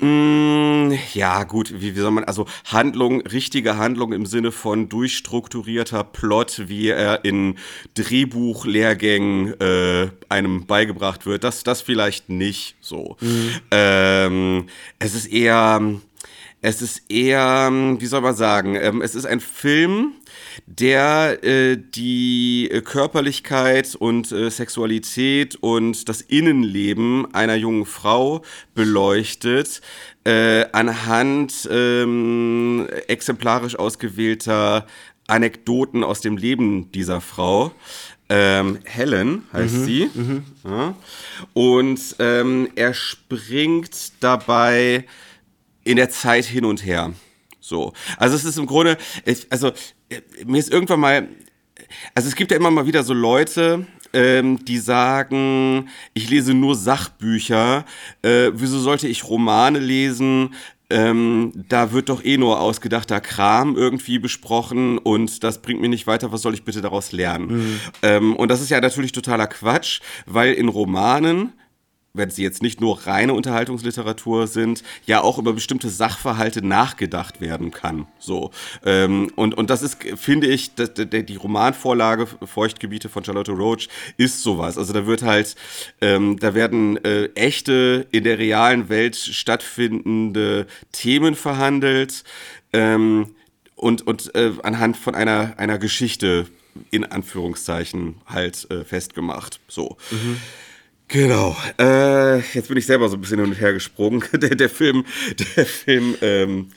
Mm, ja, gut, wie, wie soll man, also Handlung, richtige Handlung im Sinne von durchstrukturierter Plot, wie er in Drehbuchlehrgängen äh, einem beigebracht wird, das, das vielleicht nicht so. Mhm. Ähm, es ist eher, es ist eher, wie soll man sagen, ähm, es ist ein Film, der äh, die Körperlichkeit und äh, Sexualität und das Innenleben einer jungen Frau beleuchtet, äh, anhand ähm, exemplarisch ausgewählter Anekdoten aus dem Leben dieser Frau. Ähm, Helen heißt mhm, sie. Mhm. Ja. Und ähm, er springt dabei in der Zeit hin und her. So. Also es ist im Grunde, also äh, mir ist irgendwann mal, also es gibt ja immer mal wieder so Leute, ähm, die sagen, ich lese nur Sachbücher, äh, wieso sollte ich Romane lesen? Ähm, da wird doch eh nur ausgedachter Kram irgendwie besprochen und das bringt mir nicht weiter, was soll ich bitte daraus lernen? Mhm. Ähm, und das ist ja natürlich totaler Quatsch, weil in Romanen wenn sie jetzt nicht nur reine Unterhaltungsliteratur sind, ja auch über bestimmte Sachverhalte nachgedacht werden kann. So ähm, und und das ist, finde ich, die Romanvorlage Feuchtgebiete von Charlotte Roach ist sowas. Also da wird halt, ähm, da werden äh, echte in der realen Welt stattfindende Themen verhandelt ähm, und und äh, anhand von einer einer Geschichte in Anführungszeichen halt äh, festgemacht. So. Mhm. Genau. Äh, jetzt bin ich selber so ein bisschen hin und her gesprungen. Der, der Film, der Film ähm,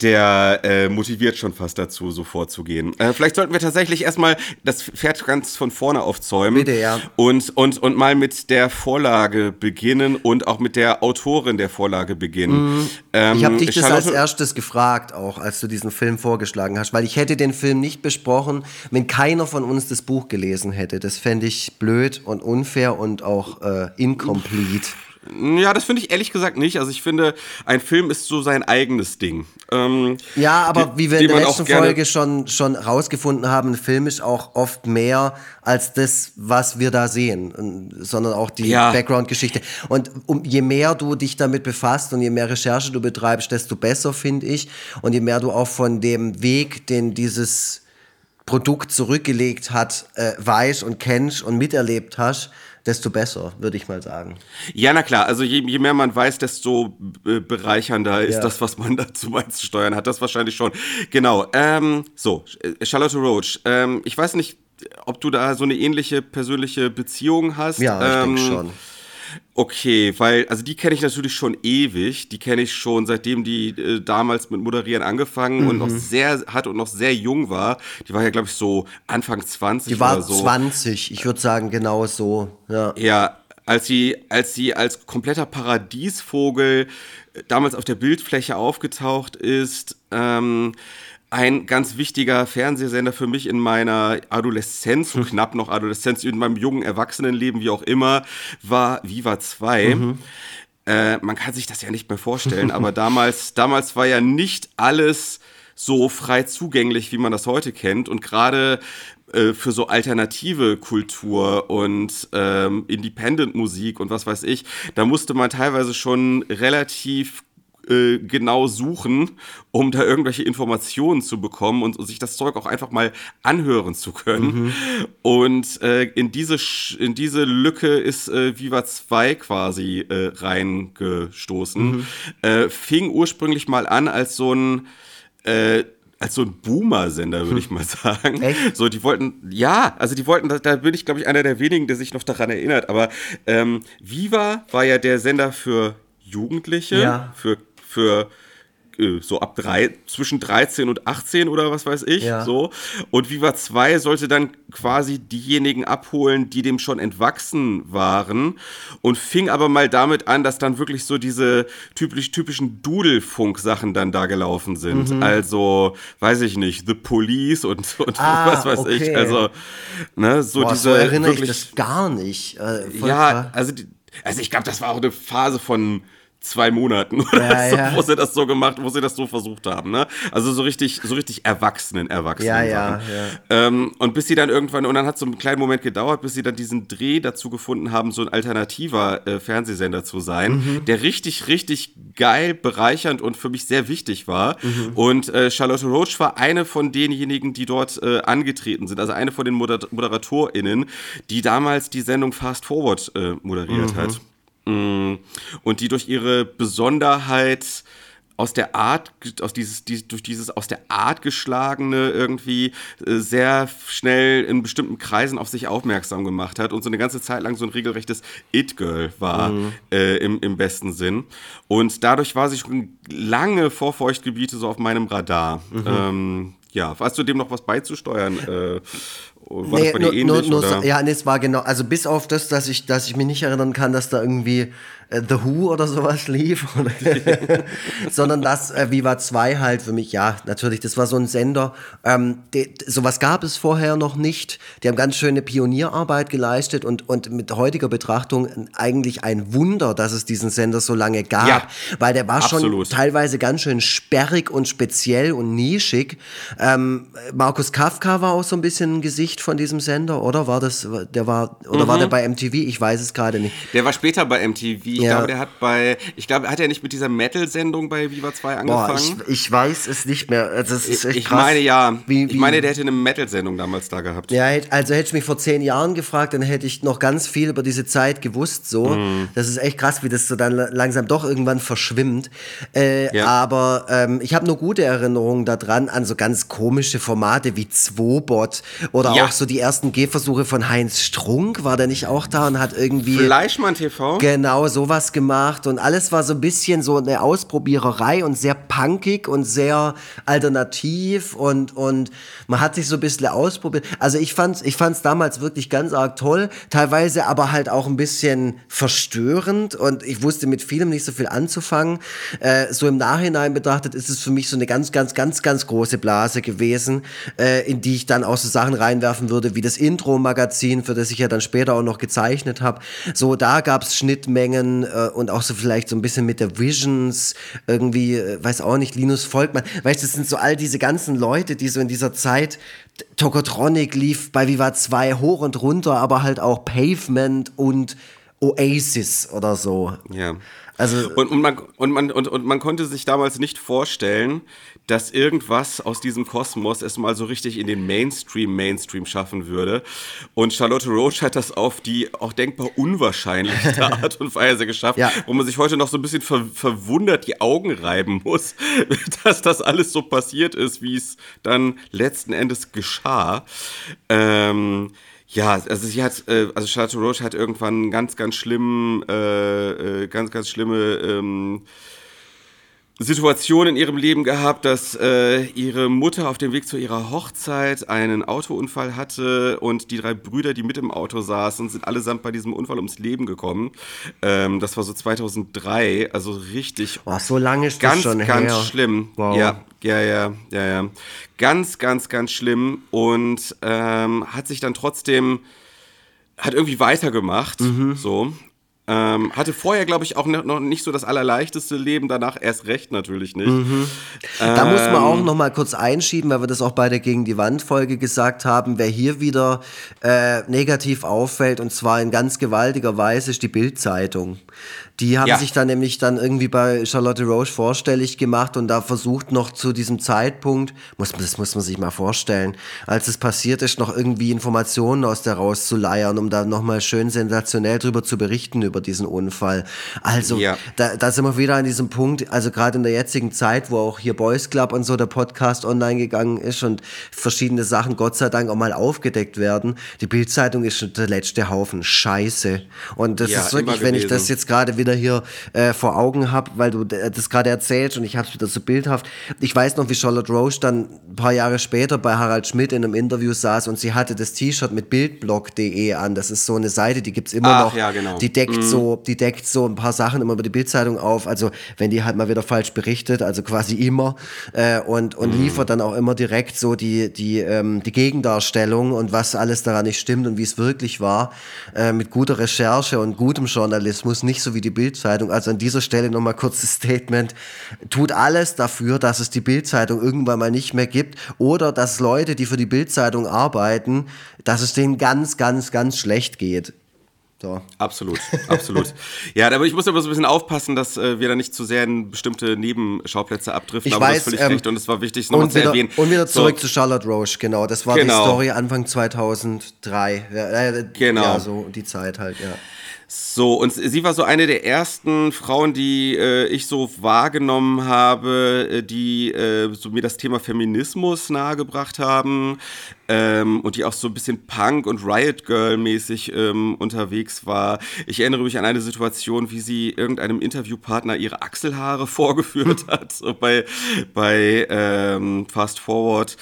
der äh, motiviert schon fast dazu, so vorzugehen. Äh, vielleicht sollten wir tatsächlich erstmal das Pferd ganz von vorne aufzäumen. Bitte, ja. Und, und, und mal mit der Vorlage beginnen und auch mit der Autorin der Vorlage beginnen. Mhm. Ähm, ich habe dich das als erstes gefragt, auch als du diesen Film vorgeschlagen hast, weil ich hätte den Film nicht besprochen, wenn keiner von uns das Buch gelesen hätte. Das fände ich blöd und unfair und auch äh, incomplete. Ja, das finde ich ehrlich gesagt nicht. Also ich finde, ein Film ist so sein eigenes Ding. Ähm, ja, aber die, wie wir in der letzten Folge schon, schon rausgefunden haben, ein Film ist auch oft mehr als das, was wir da sehen, sondern auch die ja. Background-Geschichte. Und um, je mehr du dich damit befasst und je mehr Recherche du betreibst, desto besser, finde ich. Und je mehr du auch von dem Weg, den dieses Produkt zurückgelegt hat, äh, weißt und kennst und miterlebt hast, desto besser, würde ich mal sagen. Ja, na klar, also je, je mehr man weiß, desto äh, bereichernder ist ja. das, was man dazu beizusteuern hat. Das wahrscheinlich schon. Genau. Ähm, so, Charlotte Roach. Ähm, ich weiß nicht, ob du da so eine ähnliche persönliche Beziehung hast. Ja, ich ähm, denke schon. Okay, weil, also die kenne ich natürlich schon ewig. Die kenne ich schon, seitdem die äh, damals mit Moderieren angefangen mhm. und noch sehr hat und noch sehr jung war. Die war ja, glaube ich, so Anfang 20 Die war oder so. 20, ich würde sagen, genau so. Ja. ja, als sie, als sie als kompletter Paradiesvogel äh, damals auf der Bildfläche aufgetaucht ist, ähm, ein ganz wichtiger Fernsehsender für mich in meiner Adoleszenz, hm. knapp noch Adoleszenz, in meinem jungen Erwachsenenleben, wie auch immer, war Viva 2. Mhm. Äh, man kann sich das ja nicht mehr vorstellen, aber damals, damals war ja nicht alles so frei zugänglich, wie man das heute kennt. Und gerade äh, für so alternative Kultur und ähm, Independent-Musik und was weiß ich, da musste man teilweise schon relativ äh, genau suchen, um da irgendwelche Informationen zu bekommen und, und, sich das Zeug auch einfach mal anhören zu können. Mhm. Und äh, in, diese, in diese Lücke ist äh, Viva 2 quasi äh, reingestoßen. Mhm. Äh, fing ursprünglich mal an als so ein als so ein Boomer-Sender, würde ich mal sagen. Echt? So, die wollten, ja, also die wollten, da, da bin ich, glaube ich, einer der wenigen, der sich noch daran erinnert. Aber ähm, Viva war ja der Sender für Jugendliche, ja. für für äh, so ab drei, zwischen 13 und 18 oder was weiß ich. Ja. So. Und Viva 2 sollte dann quasi diejenigen abholen, die dem schon entwachsen waren. Und fing aber mal damit an, dass dann wirklich so diese typisch, typischen Dudelfunk-Sachen dann da gelaufen sind. Mhm. Also, weiß ich nicht, The Police und, und ah, was weiß okay. ich. Also, ne, so Boah, diese. So erinnere wirklich, ich das gar nicht. Äh, ja, also, also ich glaube, das war auch eine Phase von zwei Monaten oder ja, so, ja. wo sie das so gemacht, wo sie das so versucht haben, ne? Also so richtig, so richtig Erwachsenen, Erwachsenen. Ja. Ähm, und bis sie dann irgendwann, und dann hat es so einen kleinen Moment gedauert, bis sie dann diesen Dreh dazu gefunden haben, so ein alternativer äh, Fernsehsender zu sein, mhm. der richtig, richtig geil, bereichernd und für mich sehr wichtig war. Mhm. Und äh, Charlotte Roach war eine von denjenigen, die dort äh, angetreten sind, also eine von den Moder ModeratorInnen, die damals die Sendung Fast Forward äh, moderiert mhm. hat. Mm. Und die durch ihre Besonderheit aus der Art, aus dieses, die, durch dieses aus der Art geschlagene irgendwie äh, sehr schnell in bestimmten Kreisen auf sich aufmerksam gemacht hat und so eine ganze Zeit lang so ein regelrechtes It-Girl war mhm. äh, im, im besten Sinn. Und dadurch war sie schon lange vor Feuchtgebiete so auf meinem Radar. Mhm. Ähm, ja, hast du dem noch was beizusteuern? Äh, War nee, das bei dir ähnlich? Nur, nur, ja, nee, es war genau, also bis auf das, dass ich, dass ich mich nicht erinnern kann, dass da irgendwie The Who oder sowas lief, sondern das äh, Viva 2 halt für mich, ja, natürlich, das war so ein Sender, ähm, die, sowas gab es vorher noch nicht, die haben ganz schöne Pionierarbeit geleistet und, und mit heutiger Betrachtung eigentlich ein Wunder, dass es diesen Sender so lange gab, ja, weil der war absolut. schon teilweise ganz schön sperrig und speziell und nischig. Ähm, Markus Kafka war auch so ein bisschen ein Gesicht von diesem Sender, oder war das, der war, oder mhm. war der bei MTV? Ich weiß es gerade nicht. Der war später bei MTV ja. glaube, der hat bei, ich glaube, hat er nicht mit dieser Metal-Sendung bei Viva 2 angefangen? Boah, ich, ich, weiß es nicht mehr. Also, es ist echt ich krass. meine ja. Wie, wie, ich meine, der hätte eine Metal-Sendung damals da gehabt. Ja, also hätte ich mich vor zehn Jahren gefragt, dann hätte ich noch ganz viel über diese Zeit gewusst. So, mm. das ist echt krass, wie das so dann langsam doch irgendwann verschwimmt. Äh, ja. Aber ähm, ich habe nur gute Erinnerungen daran an so ganz komische Formate wie Zwobot oder ja. auch so die ersten Gehversuche von Heinz Strunk. War der nicht auch da und hat irgendwie Fleischmann TV? Genau, sowas sowas gemacht und alles war so ein bisschen so eine Ausprobiererei und sehr punkig und sehr alternativ und, und man hat sich so ein bisschen ausprobiert. Also ich fand's, ich fand's damals wirklich ganz arg toll, teilweise aber halt auch ein bisschen verstörend und ich wusste mit vielem nicht so viel anzufangen. Äh, so im Nachhinein betrachtet ist es für mich so eine ganz, ganz, ganz, ganz große Blase gewesen, äh, in die ich dann auch so Sachen reinwerfen würde, wie das Intro-Magazin, für das ich ja dann später auch noch gezeichnet habe. So, da gab's Schnittmengen äh, und auch so vielleicht so ein bisschen mit der Visions, irgendwie, äh, weiß auch nicht, Linus Volkmann. Weißt du, das sind so all diese ganzen Leute, die so in dieser Zeit, Tokotronic lief bei Viva 2 hoch und runter, aber halt auch Pavement und Oasis oder so. Ja. Also und, und, man, und, man, und, und man konnte sich damals nicht vorstellen, dass irgendwas aus diesem Kosmos es mal so richtig in den Mainstream Mainstream schaffen würde. Und Charlotte Roach hat das auf die auch denkbar unwahrscheinlichste Art und Weise geschafft, ja. wo man sich heute noch so ein bisschen ver verwundert die Augen reiben muss, dass das alles so passiert ist, wie es dann letzten Endes geschah. Ähm, ja, also sie hat, äh, also Charlotte Roche hat irgendwann ganz, ganz schlimm, äh, äh, ganz, ganz schlimme ähm, Situation in ihrem Leben gehabt, dass äh, ihre Mutter auf dem Weg zu ihrer Hochzeit einen Autounfall hatte und die drei Brüder, die mit im Auto saßen, sind allesamt bei diesem Unfall ums Leben gekommen. Ähm, das war so 2003, also richtig. Oh, so lange ist ganz, das schon ganz her. schlimm. Wow. Ja, ja, ja, ja, ja. Ganz, ganz, ganz schlimm und ähm, hat sich dann trotzdem hat irgendwie weitergemacht, mhm. so ähm, hatte vorher, glaube ich, auch noch nicht so das allerleichteste Leben, danach erst recht natürlich nicht. Mhm. Da ähm, muss man auch ähm, noch mal kurz einschieben, weil wir das auch bei der Gegen die Wand Folge gesagt haben, wer hier wieder äh, negativ auffällt und zwar in ganz gewaltiger Weise ist die Bildzeitung. Die haben ja. sich dann nämlich dann irgendwie bei Charlotte Roche vorstellig gemacht und da versucht noch zu diesem Zeitpunkt, muss, das muss man sich mal vorstellen, als es passiert ist, noch irgendwie Informationen aus der rauszuleiern, um da nochmal schön sensationell drüber zu berichten über diesen Unfall. Also, ja. da, da sind wir wieder an diesem Punkt, also gerade in der jetzigen Zeit, wo auch hier Boys Club und so der Podcast online gegangen ist und verschiedene Sachen Gott sei Dank auch mal aufgedeckt werden. Die Bildzeitung ist schon der letzte Haufen Scheiße. Und das ja, ist wirklich, wenn ich das jetzt gerade wieder hier äh, vor Augen habe, weil du das gerade erzählst und ich habe es wieder so bildhaft. Ich weiß noch, wie Charlotte Roche dann ein paar Jahre später bei Harald Schmidt in einem Interview saß und sie hatte das T-Shirt mit bildblog.de an. Das ist so eine Seite, die gibt es immer Ach, noch. Ja, genau. Die deckt mhm. so, die deckt so ein paar Sachen immer über die Bildzeitung auf. Also wenn die halt mal wieder falsch berichtet, also quasi immer äh, und und mhm. liefert dann auch immer direkt so die die ähm, die Gegendarstellung und was alles daran nicht stimmt und wie es wirklich war äh, mit guter Recherche und gutem Journalismus, nicht so wie die Bildzeitung. Also an dieser Stelle nochmal kurzes Statement. Tut alles dafür, dass es die Bildzeitung irgendwann mal nicht mehr gibt oder dass Leute, die für die Bildzeitung arbeiten, dass es denen ganz, ganz, ganz schlecht geht. So. Absolut, absolut. ja, aber ich muss aber so ein bisschen aufpassen, dass äh, wir da nicht zu sehr in bestimmte Nebenschauplätze abdriften. Ich aber weiß, du hast völlig ähm, recht und es war wichtig, es nochmal zu erwähnen. Und wieder zurück so. zu Charlotte Roche, genau. Das war genau. die Story Anfang 2003. Ja, äh, genau. Ja, so die Zeit halt, ja. So, und sie war so eine der ersten Frauen, die äh, ich so wahrgenommen habe, äh, die äh, so mir das Thema Feminismus nahegebracht haben ähm, und die auch so ein bisschen Punk- und Riot Girl-mäßig ähm, unterwegs war. Ich erinnere mich an eine Situation, wie sie irgendeinem Interviewpartner ihre Achselhaare vorgeführt hat, so bei, bei ähm, Fast Forward.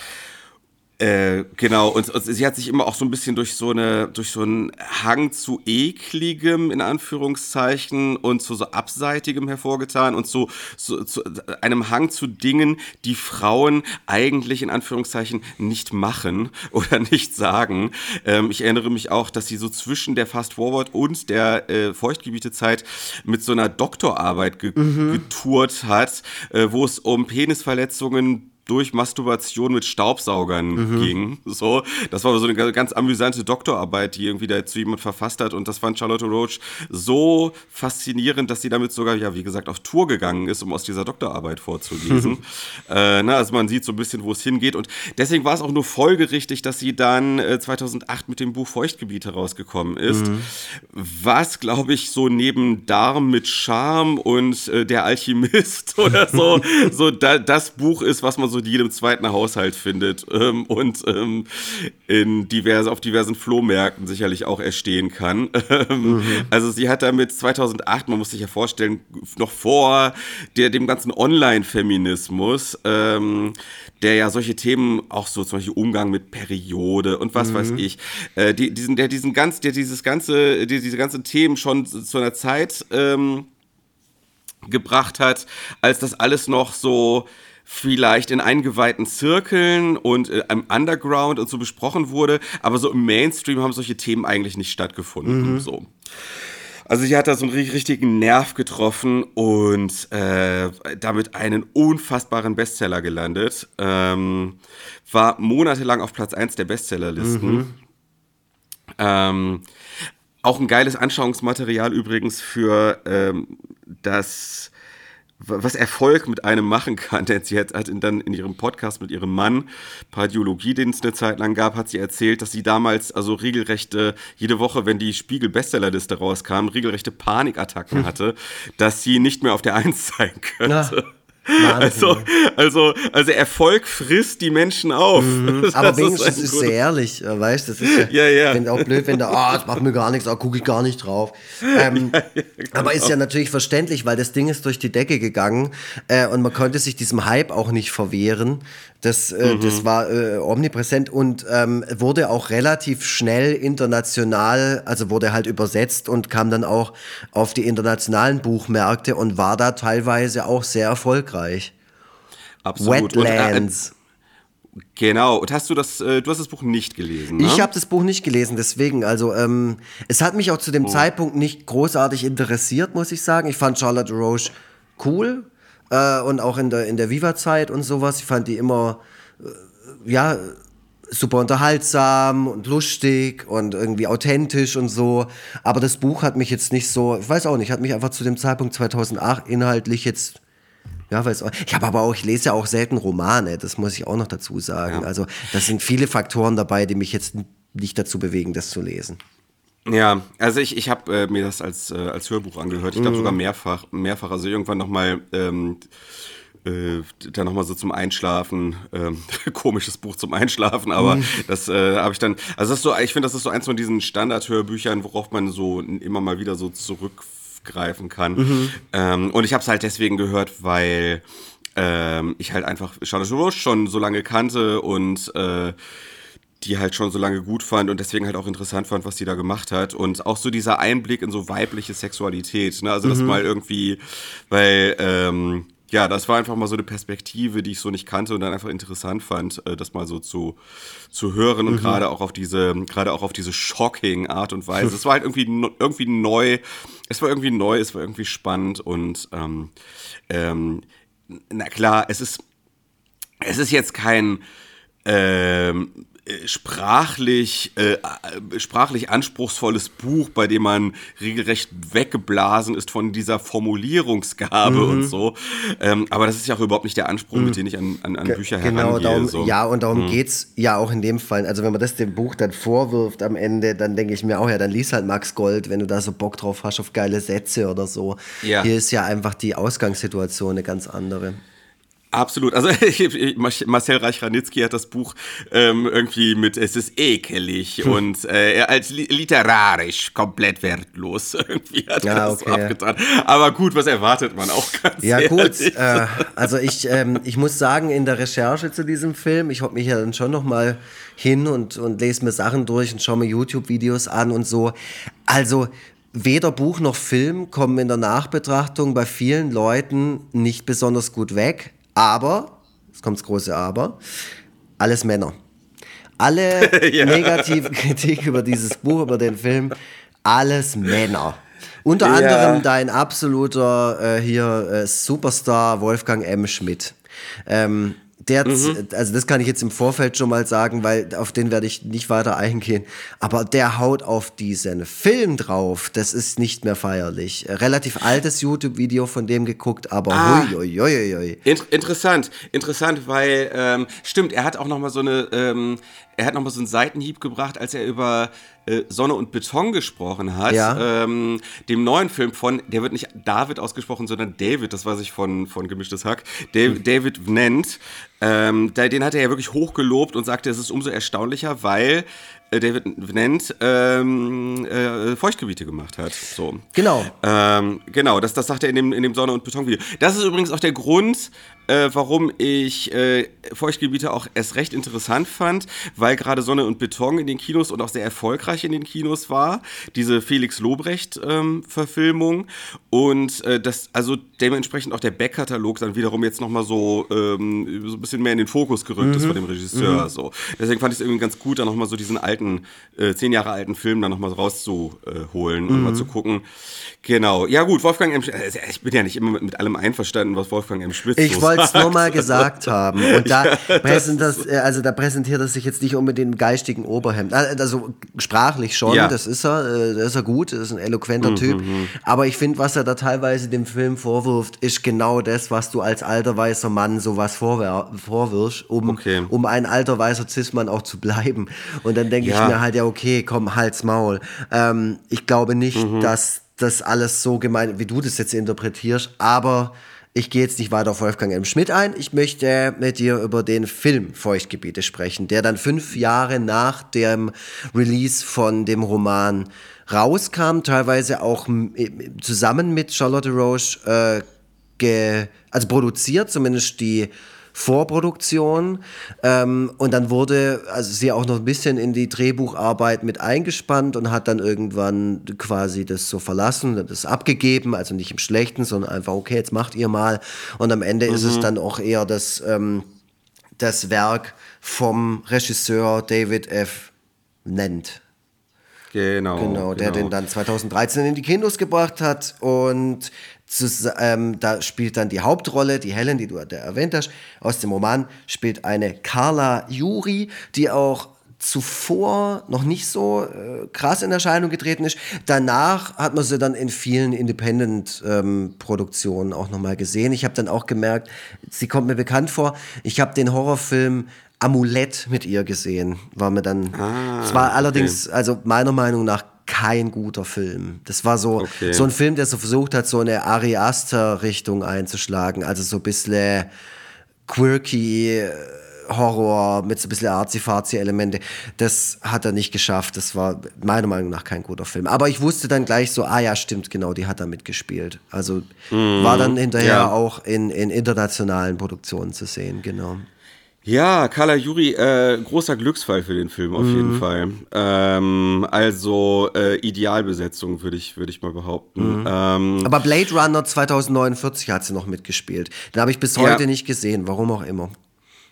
Äh, genau, und, und, sie hat sich immer auch so ein bisschen durch so eine, durch so einen Hang zu ekligem, in Anführungszeichen, und zu so abseitigem hervorgetan und zu, so, zu einem Hang zu Dingen, die Frauen eigentlich in Anführungszeichen nicht machen oder nicht sagen. Ähm, ich erinnere mich auch, dass sie so zwischen der Fast Forward und der äh, Feuchtgebietezeit mit so einer Doktorarbeit ge mhm. getourt hat, äh, wo es um Penisverletzungen durch Masturbation mit Staubsaugern mhm. ging. So, das war so eine ganz amüsante Doktorarbeit, die irgendwie dazu jemand verfasst hat. Und das fand Charlotte Roach so faszinierend, dass sie damit sogar, ja, wie gesagt, auf Tour gegangen ist, um aus dieser Doktorarbeit vorzulesen. äh, na, also man sieht so ein bisschen, wo es hingeht. Und deswegen war es auch nur folgerichtig, dass sie dann äh, 2008 mit dem Buch Feuchtgebiet herausgekommen ist. Mhm. Was, glaube ich, so neben Darm mit Charme und äh, Der Alchemist oder so, so da, das Buch ist, was man so in jedem zweiten Haushalt findet ähm, und ähm, in diverse, auf diversen Flohmärkten sicherlich auch erstehen kann. Ähm, mhm. Also sie hat damit 2008, man muss sich ja vorstellen, noch vor der, dem ganzen Online-Feminismus, ähm, der ja solche Themen auch so zum Beispiel Umgang mit Periode und was mhm. weiß ich, äh, die, diesen, der diesen ganz, der dieses ganze, die, diese ganzen Themen schon zu einer Zeit ähm, gebracht hat, als das alles noch so vielleicht in eingeweihten Zirkeln und äh, im Underground und so besprochen wurde, aber so im Mainstream haben solche Themen eigentlich nicht stattgefunden. Mhm. So. Also sie hat da so einen richtigen Nerv getroffen und äh, damit einen unfassbaren Bestseller gelandet. Ähm, war monatelang auf Platz 1 der Bestsellerlisten. Mhm. Ähm, auch ein geiles Anschauungsmaterial übrigens für ähm, das was Erfolg mit einem machen kann. Denn sie hat, hat in, dann in ihrem Podcast mit ihrem Mann, Pardiologie, den es eine Zeit lang gab, hat sie erzählt, dass sie damals also regelrechte, jede Woche, wenn die Spiegel-Bestsellerliste rauskam, regelrechte Panikattacken hatte, dass sie nicht mehr auf der Eins sein könnte. Na. Also, also, also Erfolg frisst die Menschen auf. Mhm, aber wenigstens ist, ist ehrlich, äh, weißt du? Ja, ja, ja. auch blöd, wenn da, ah, oh, das macht mir gar nichts, da gucke ich gar nicht drauf. Ähm, ja, ja, genau. Aber ist ja natürlich verständlich, weil das Ding ist durch die Decke gegangen äh, und man konnte sich diesem Hype auch nicht verwehren. Das, äh, mhm. das war äh, omnipräsent und ähm, wurde auch relativ schnell international, also wurde halt übersetzt und kam dann auch auf die internationalen Buchmärkte und war da teilweise auch sehr erfolgreich. Absolut. Wetlands. Und, äh, genau. Und hast du das, äh, du hast das Buch nicht gelesen? Ne? Ich habe das Buch nicht gelesen, deswegen, also ähm, es hat mich auch zu dem oh. Zeitpunkt nicht großartig interessiert, muss ich sagen. Ich fand Charlotte Roche cool äh, und auch in der, in der Viva-Zeit und sowas. Ich fand die immer, äh, ja, super unterhaltsam und lustig und irgendwie authentisch und so. Aber das Buch hat mich jetzt nicht so, ich weiß auch nicht, hat mich einfach zu dem Zeitpunkt 2008 inhaltlich jetzt ja, weiß auch. Ich habe aber auch, ich lese ja auch selten Romane, das muss ich auch noch dazu sagen. Ja. Also, das sind viele Faktoren dabei, die mich jetzt nicht dazu bewegen, das zu lesen. Ja, also ich, ich habe äh, mir das als, äh, als Hörbuch angehört. Ich glaube mhm. sogar mehrfach, mehrfach. Also irgendwann nochmal, ähm, äh, dann nochmal so zum Einschlafen. Ähm, komisches Buch zum Einschlafen, aber mhm. das äh, habe ich dann. Also das ist so, ich finde, das ist so eins von diesen Standardhörbüchern, worauf man so immer mal wieder so zurückgreifen kann. Mhm. Ähm, und ich habe es halt deswegen gehört, weil ähm, ich halt einfach Charlotte Roche schon so lange kannte und äh, die halt schon so lange gut fand und deswegen halt auch interessant fand, was sie da gemacht hat. Und auch so dieser Einblick in so weibliche Sexualität. Ne? Also das mhm. mal irgendwie, weil, ähm, ja, das war einfach mal so eine Perspektive, die ich so nicht kannte und dann einfach interessant fand, äh, das mal so zu, zu hören und mhm. gerade auch auf diese, gerade auch auf diese shocking Art und Weise. es war halt irgendwie, irgendwie neu, es war irgendwie neu, es war irgendwie spannend und ähm, ähm, na klar, es ist, es ist jetzt kein ähm, äh, sprachlich, äh, sprachlich anspruchsvolles Buch, bei dem man regelrecht weggeblasen ist von dieser Formulierungsgabe mhm. und so. Ähm, aber das ist ja auch überhaupt nicht der Anspruch, mhm. mit dem ich an, an, an Bücher genau, herangehe. Darum, so. Ja, und darum mhm. es ja auch in dem Fall. Also wenn man das dem Buch dann vorwirft am Ende, dann denke ich mir auch, ja, dann lies halt Max Gold, wenn du da so Bock drauf hast auf geile Sätze oder so. Ja. Hier ist ja einfach die Ausgangssituation eine ganz andere. Absolut. Also Marcel Reich-Ranitzky hat das Buch ähm, irgendwie mit Es ist ekelig hm. und äh, als literarisch komplett wertlos irgendwie hat ja, das okay. so abgetan. Aber gut, was erwartet man auch ganz Ja gut, äh, also ich, ähm, ich muss sagen, in der Recherche zu diesem Film, ich hocke mich ja dann schon noch mal hin und, und lese mir Sachen durch und schaue mir YouTube-Videos an und so. Also weder Buch noch Film kommen in der Nachbetrachtung bei vielen Leuten nicht besonders gut weg. Aber, jetzt kommt das große Aber, alles Männer. Alle ja. negative Kritik über dieses Buch, über den Film, alles Männer. Unter ja. anderem dein absoluter äh, hier äh, Superstar Wolfgang M. Schmidt. Ähm, der, mhm. also das kann ich jetzt im Vorfeld schon mal sagen, weil auf den werde ich nicht weiter eingehen. Aber der haut auf diesen Film drauf. Das ist nicht mehr feierlich. Relativ altes YouTube-Video von dem geguckt, aber ah, hui, hui, hui, hui. Inter interessant, interessant, weil ähm, stimmt, er hat auch noch mal so eine, ähm, er hat noch mal so einen Seitenhieb gebracht, als er über äh, Sonne und Beton gesprochen hat. Ja. Ähm, dem neuen Film von, der wird nicht David ausgesprochen, sondern David, das weiß ich von, von Gemischtes Hack. David, hm. David nennt, ähm, den hat er ja wirklich hochgelobt und sagte, es ist umso erstaunlicher, weil äh, David Nent ähm, äh, Feuchtgebiete gemacht hat. So. Genau. Ähm, genau, das, das sagt er in dem, in dem Sonne- und Beton-Video. Das ist übrigens auch der Grund, äh, warum ich äh, Feuchtgebiete auch erst recht interessant fand, weil gerade Sonne und Beton in den Kinos und auch sehr erfolgreich in den Kinos war. Diese Felix Lobrecht-Verfilmung. Ähm, und äh, das, also dementsprechend auch der Back-Katalog dann wiederum jetzt nochmal so, ähm, so ein bisschen mehr in den Fokus gerückt mhm. ist von dem Regisseur. Mhm. So. Deswegen fand ich es irgendwie ganz gut, da nochmal so diesen alten, äh, zehn Jahre alten Film dann nochmal rauszuholen mhm. und mal zu gucken. Genau. Ja, gut, Wolfgang M. Äh, ich bin ja nicht immer mit, mit allem einverstanden, was Wolfgang M. Schmitz Ich wollte es nur mal gesagt haben. Und da, ja, präsentiert, äh, also da präsentiert er sich jetzt nicht unbedingt im geistigen Oberhemd. Also sprachlich schon, ja. das ist er, äh, das ist er gut, das ist ein eloquenter mhm, Typ. Mhm. Aber ich finde, was er da teilweise dem Film vorwirft, ist genau das, was du als alter weißer Mann sowas vorwirfst, um, okay. um ein alter weißer Cis-Mann auch zu bleiben. Und dann denke ja. ich mir halt, ja, okay, komm, halt's Maul. Ähm, ich glaube nicht, mhm. dass das alles so gemeint, wie du das jetzt interpretierst, aber ich gehe jetzt nicht weiter auf Wolfgang M. Schmidt ein. Ich möchte mit dir über den Film Feuchtgebiete sprechen, der dann fünf Jahre nach dem Release von dem Roman rauskam, teilweise auch zusammen mit Charlotte Roche äh, also produziert, zumindest die Vorproduktion. Ähm, und dann wurde also sie auch noch ein bisschen in die Drehbucharbeit mit eingespannt und hat dann irgendwann quasi das so verlassen, das abgegeben, also nicht im Schlechten, sondern einfach, okay, jetzt macht ihr mal. Und am Ende mhm. ist es mhm. dann auch eher das, ähm, das Werk vom Regisseur David F. Nennt. Genau, genau. der genau. den dann 2013 in die Kinos gebracht hat und ähm, da spielt dann die Hauptrolle, die Helen, die du erwähnt hast, aus dem Roman, spielt eine Carla Juri, die auch zuvor noch nicht so äh, krass in Erscheinung getreten ist. Danach hat man sie dann in vielen Independent-Produktionen ähm, auch nochmal gesehen. Ich habe dann auch gemerkt, sie kommt mir bekannt vor. Ich habe den Horrorfilm Amulett mit ihr gesehen. War mir dann. Ah, es war allerdings, okay. also meiner Meinung nach, kein guter Film. Das war so, okay. so ein Film, der so versucht hat, so eine Ari Aster-Richtung einzuschlagen. Also so ein bisschen quirky äh, Horror mit so ein bisschen arzi-fazi-Elemente. Das hat er nicht geschafft. Das war meiner Meinung nach kein guter Film. Aber ich wusste dann gleich so, ah ja, stimmt, genau, die hat da mitgespielt. Also mm, war dann hinterher ja. auch in, in internationalen Produktionen zu sehen, genau. Ja, Carla Juri, äh, großer Glücksfall für den Film auf mhm. jeden Fall. Ähm, also äh, Idealbesetzung würde ich, würd ich mal behaupten. Mhm. Ähm, Aber Blade Runner 2049 hat sie noch mitgespielt. Den habe ich bis heute ja. nicht gesehen, warum auch immer.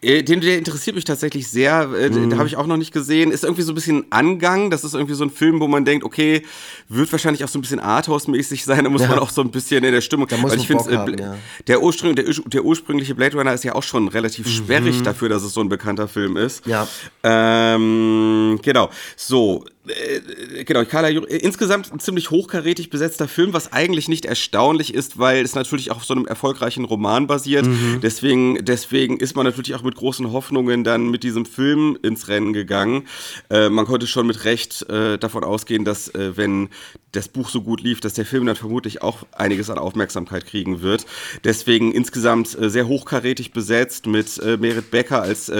Äh, den, der interessiert mich tatsächlich sehr. Äh, mhm. Den habe ich auch noch nicht gesehen. Ist irgendwie so ein bisschen Angang. Das ist irgendwie so ein Film, wo man denkt, okay, wird wahrscheinlich auch so ein bisschen Arthouse-mäßig sein. Da muss ja. man auch so ein bisschen in der Stimmung. Da muss Weil ich finde, äh, ja. der, Ursprung, der, der, ursprüngliche Blade Runner ist ja auch schon relativ mhm. sperrig dafür, dass es so ein bekannter Film ist. Ja. Ähm, genau. So äh, genau, Carla Juri, insgesamt ein ziemlich hochkarätig besetzter Film, was eigentlich nicht erstaunlich ist, weil es natürlich auch auf so einem erfolgreichen Roman basiert. Mhm. Deswegen, deswegen ist man natürlich auch mit großen Hoffnungen dann mit diesem Film ins Rennen gegangen. Äh, man konnte schon mit Recht äh, davon ausgehen, dass äh, wenn das Buch so gut lief, dass der Film dann vermutlich auch einiges an Aufmerksamkeit kriegen wird. Deswegen insgesamt äh, sehr hochkarätig besetzt mit äh, Merit Becker als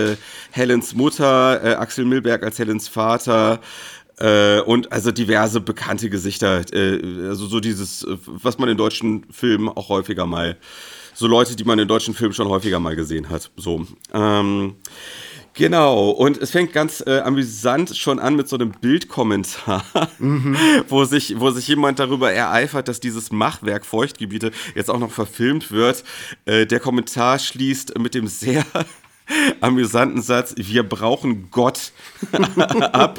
Helens Mutter, Axel Milberg als Helens Vater. Äh, und also diverse bekannte Gesichter, äh, also so dieses, äh, was man in deutschen Filmen auch häufiger mal, so Leute, die man in deutschen Filmen schon häufiger mal gesehen hat. So. Ähm, Genau, und es fängt ganz äh, amüsant schon an mit so einem Bildkommentar, mhm. wo, sich, wo sich jemand darüber ereifert, dass dieses Machwerk Feuchtgebiete jetzt auch noch verfilmt wird. Äh, der Kommentar schließt mit dem sehr amüsanten Satz, wir brauchen Gott ab,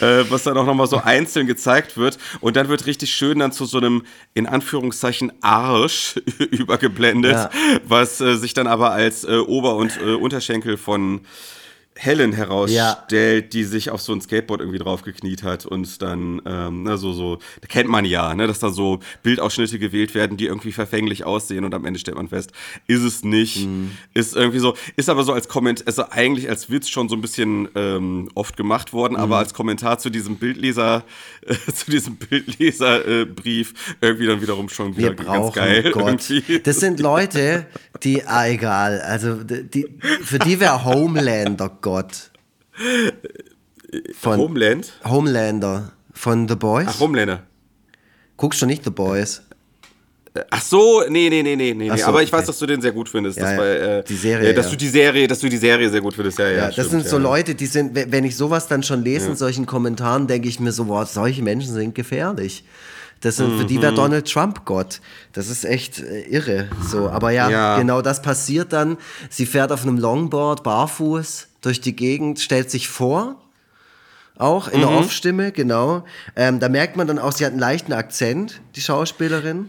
äh, was dann auch nochmal so einzeln gezeigt wird. Und dann wird richtig schön dann zu so einem, in Anführungszeichen, Arsch übergeblendet, ja. was äh, sich dann aber als äh, Ober- und äh, Unterschenkel von Helen herausstellt, ja. die sich auf so ein Skateboard irgendwie draufgekniet hat und dann, ähm, na, so, so, da kennt man ja, ne, dass da so Bildausschnitte gewählt werden, die irgendwie verfänglich aussehen und am Ende stellt man fest, ist es nicht, mhm. ist irgendwie so, ist aber so als Kommentar, also eigentlich als Witz schon so ein bisschen ähm, oft gemacht worden, mhm. aber als Kommentar zu diesem Bildleser, äh, zu diesem Bildleserbrief äh, irgendwie dann wiederum schon wieder Wir ganz geil. Gott. Irgendwie. Das sind Leute, die, ah, egal, also die, für die wäre Homelander Gott. Von Homeland? Homelander von The Boys. Ach, Homelander. Guckst du nicht The Boys? Ach so, nee, nee, nee, nee, nee. So, aber ich okay. weiß, dass du den sehr gut findest. Ja, war, äh, die Serie. Äh, dass ja. du die Serie, dass du die Serie sehr gut findest. Ja, ja. ja das stimmt, sind so Leute, die sind, wenn ich sowas dann schon lese in solchen Kommentaren, denke ich mir so, boah, solche Menschen sind gefährlich. Das sind, mhm. Für die wäre mhm. Donald Trump Gott. Das ist echt äh, irre. So, aber ja, ja, genau das passiert dann. Sie fährt auf einem Longboard barfuß durch die Gegend, stellt sich vor auch in mhm. der Off-Stimme, genau. Ähm, da merkt man dann auch, sie hat einen leichten Akzent, die Schauspielerin.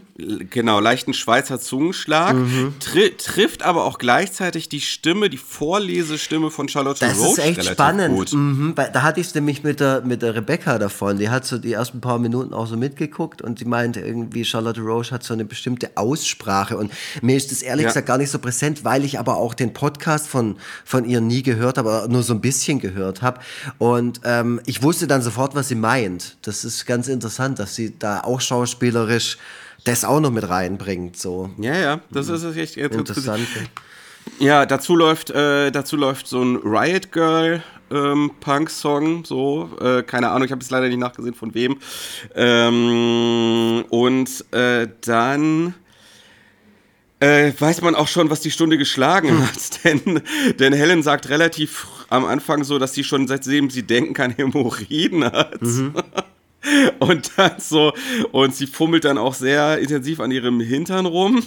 Genau, leichten Schweizer Zungenschlag. Mhm. Tri trifft aber auch gleichzeitig die Stimme, die Vorlesestimme von Charlotte das Roach. Das ist echt spannend. Mhm, da hatte ich es nämlich mit der, mit der Rebecca davon. Die hat so die ersten paar Minuten auch so mitgeguckt und sie meinte irgendwie, Charlotte Roche hat so eine bestimmte Aussprache. Und mir ist das ehrlich ja. gesagt gar nicht so präsent, weil ich aber auch den Podcast von, von ihr nie gehört habe, nur so ein bisschen gehört habe. Und ähm, ich wusste dann sofort, was sie meint. Das ist ganz interessant, dass sie da auch schauspielerisch das auch noch mit reinbringt. So. Ja, ja, das ist echt interessant. Ja, dazu läuft, äh, dazu läuft so ein Riot Girl ähm, Punk-Song, so, äh, keine Ahnung, ich habe es leider nicht nachgesehen von wem. Ähm, und äh, dann äh, weiß man auch schon, was die Stunde geschlagen hm. hat. denn, denn Helen sagt relativ am Anfang so, dass sie schon seitdem sie denken kann, Hämorrhoiden hat. Mhm. Und dann so, und sie fummelt dann auch sehr intensiv an ihrem Hintern rum.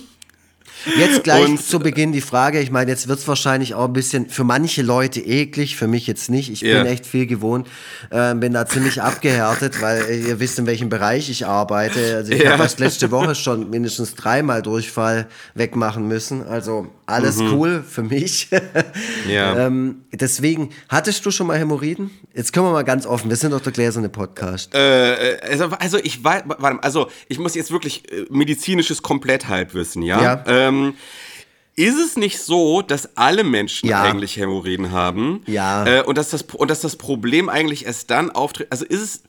Jetzt gleich und, zu Beginn die Frage, ich meine, jetzt wird es wahrscheinlich auch ein bisschen für manche Leute eklig, für mich jetzt nicht. Ich yeah. bin echt viel gewohnt, äh, bin da ziemlich abgehärtet, weil ihr wisst, in welchem Bereich ich arbeite. Also ich yeah. habe letzte Woche schon mindestens dreimal Durchfall wegmachen müssen. Also alles mhm. cool für mich. ja. ähm, deswegen, hattest du schon mal Hämorrhoiden? Jetzt können wir mal ganz offen, wir sind doch der gläserne Podcast. Äh, äh also, also ich weiß, also ich muss jetzt wirklich äh, medizinisches Kompletthalbwissen, ja? Ja. Ähm, ähm, ist es nicht so, dass alle Menschen ja. eigentlich Hämorrhoiden haben? Ja. Äh, und, dass das, und dass das Problem eigentlich erst dann auftritt. Also ist es,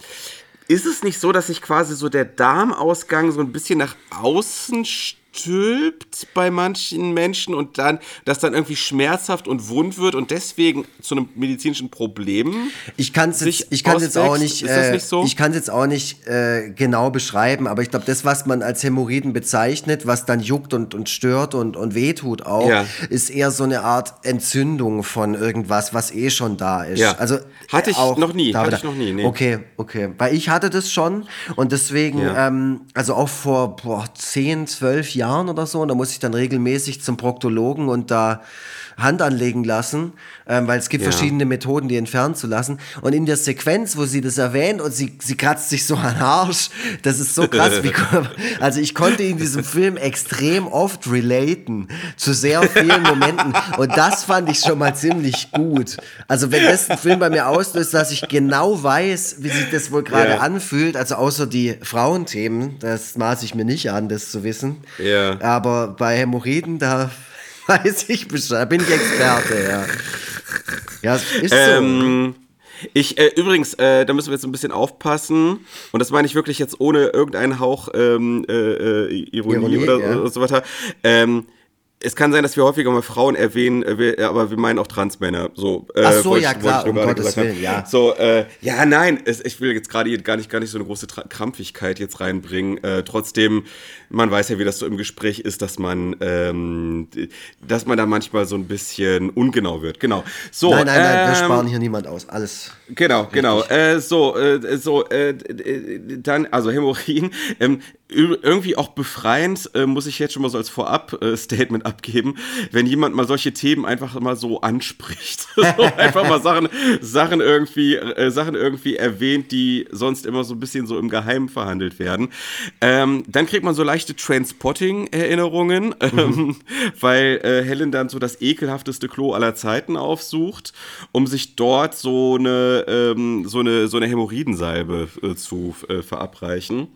ist es nicht so, dass sich quasi so der Darmausgang so ein bisschen nach außen stülpt bei manchen Menschen und dann, das dann irgendwie schmerzhaft und wund wird und deswegen zu einem medizinischen Problem. Ich kann es jetzt, ich kann jetzt auch nicht, äh, nicht so? ich kann jetzt auch nicht äh, genau beschreiben, aber ich glaube, das, was man als Hämorrhoiden bezeichnet, was dann juckt und, und stört und, und wehtut auch, ja. ist eher so eine Art Entzündung von irgendwas, was eh schon da ist. Ja. Also hatte ich auch noch nie, hatte ich noch nie. Nee. Okay, okay, weil ich hatte das schon und deswegen, ja. ähm, also auch vor boah, 10, 12 Jahren Jahren oder so. Und da muss ich dann regelmäßig zum Proktologen und da Hand anlegen lassen, ähm, weil es gibt ja. verschiedene Methoden, die entfernen zu lassen. Und in der Sequenz, wo sie das erwähnt und sie, sie kratzt sich so an den Arsch, das ist so krass. wie, also ich konnte in diesem Film extrem oft relaten zu sehr vielen Momenten und das fand ich schon mal ziemlich gut. Also wenn das ein Film bei mir auslöst, dass ich genau weiß, wie sich das wohl gerade yeah. anfühlt, also außer die Frauenthemen, das maße ich mir nicht an, das zu wissen. Ja. Yeah. Aber bei Hämorrhoiden, da weiß ich Bescheid. Bin ich Experte, ja. Ja, ist so. Ähm, ich, äh, übrigens, äh, da müssen wir jetzt ein bisschen aufpassen. Und das meine ich wirklich jetzt ohne irgendeinen Hauch ähm, äh, äh Ironie, Ironie, oder, ja. so weiter. Ähm, es kann sein, dass wir häufiger mal Frauen erwähnen, äh, aber wir meinen auch Transmänner. So, äh, Ach so, ja klar, um Gottes Willen, ja. So, äh, ja, nein, es, ich will jetzt gerade gar nicht, gar nicht so eine große Tra Krampfigkeit jetzt reinbringen. Äh, trotzdem, man weiß ja, wie das so im Gespräch ist, dass man, ähm, dass man da manchmal so ein bisschen ungenau wird. Genau. So, nein, nein, nein, ähm, wir sparen hier niemand aus. Alles. Genau, richtig. genau. Äh, so, äh, so, äh, dann, also Hämorrhoiden. Ähm, irgendwie auch befreiend, äh, muss ich jetzt schon mal so als Vorab-Statement abgeben, wenn jemand mal solche Themen einfach mal so anspricht. so einfach mal Sachen, Sachen, irgendwie, äh, Sachen irgendwie erwähnt, die sonst immer so ein bisschen so im Geheimen verhandelt werden. Ähm, dann kriegt man so leichte Transpotting-Erinnerungen, ähm, mhm. weil äh, Helen dann so das ekelhafteste Klo aller Zeiten aufsucht, um sich dort so eine, ähm, so eine, so eine Hämorrhoidensalbe äh, zu äh, verabreichen.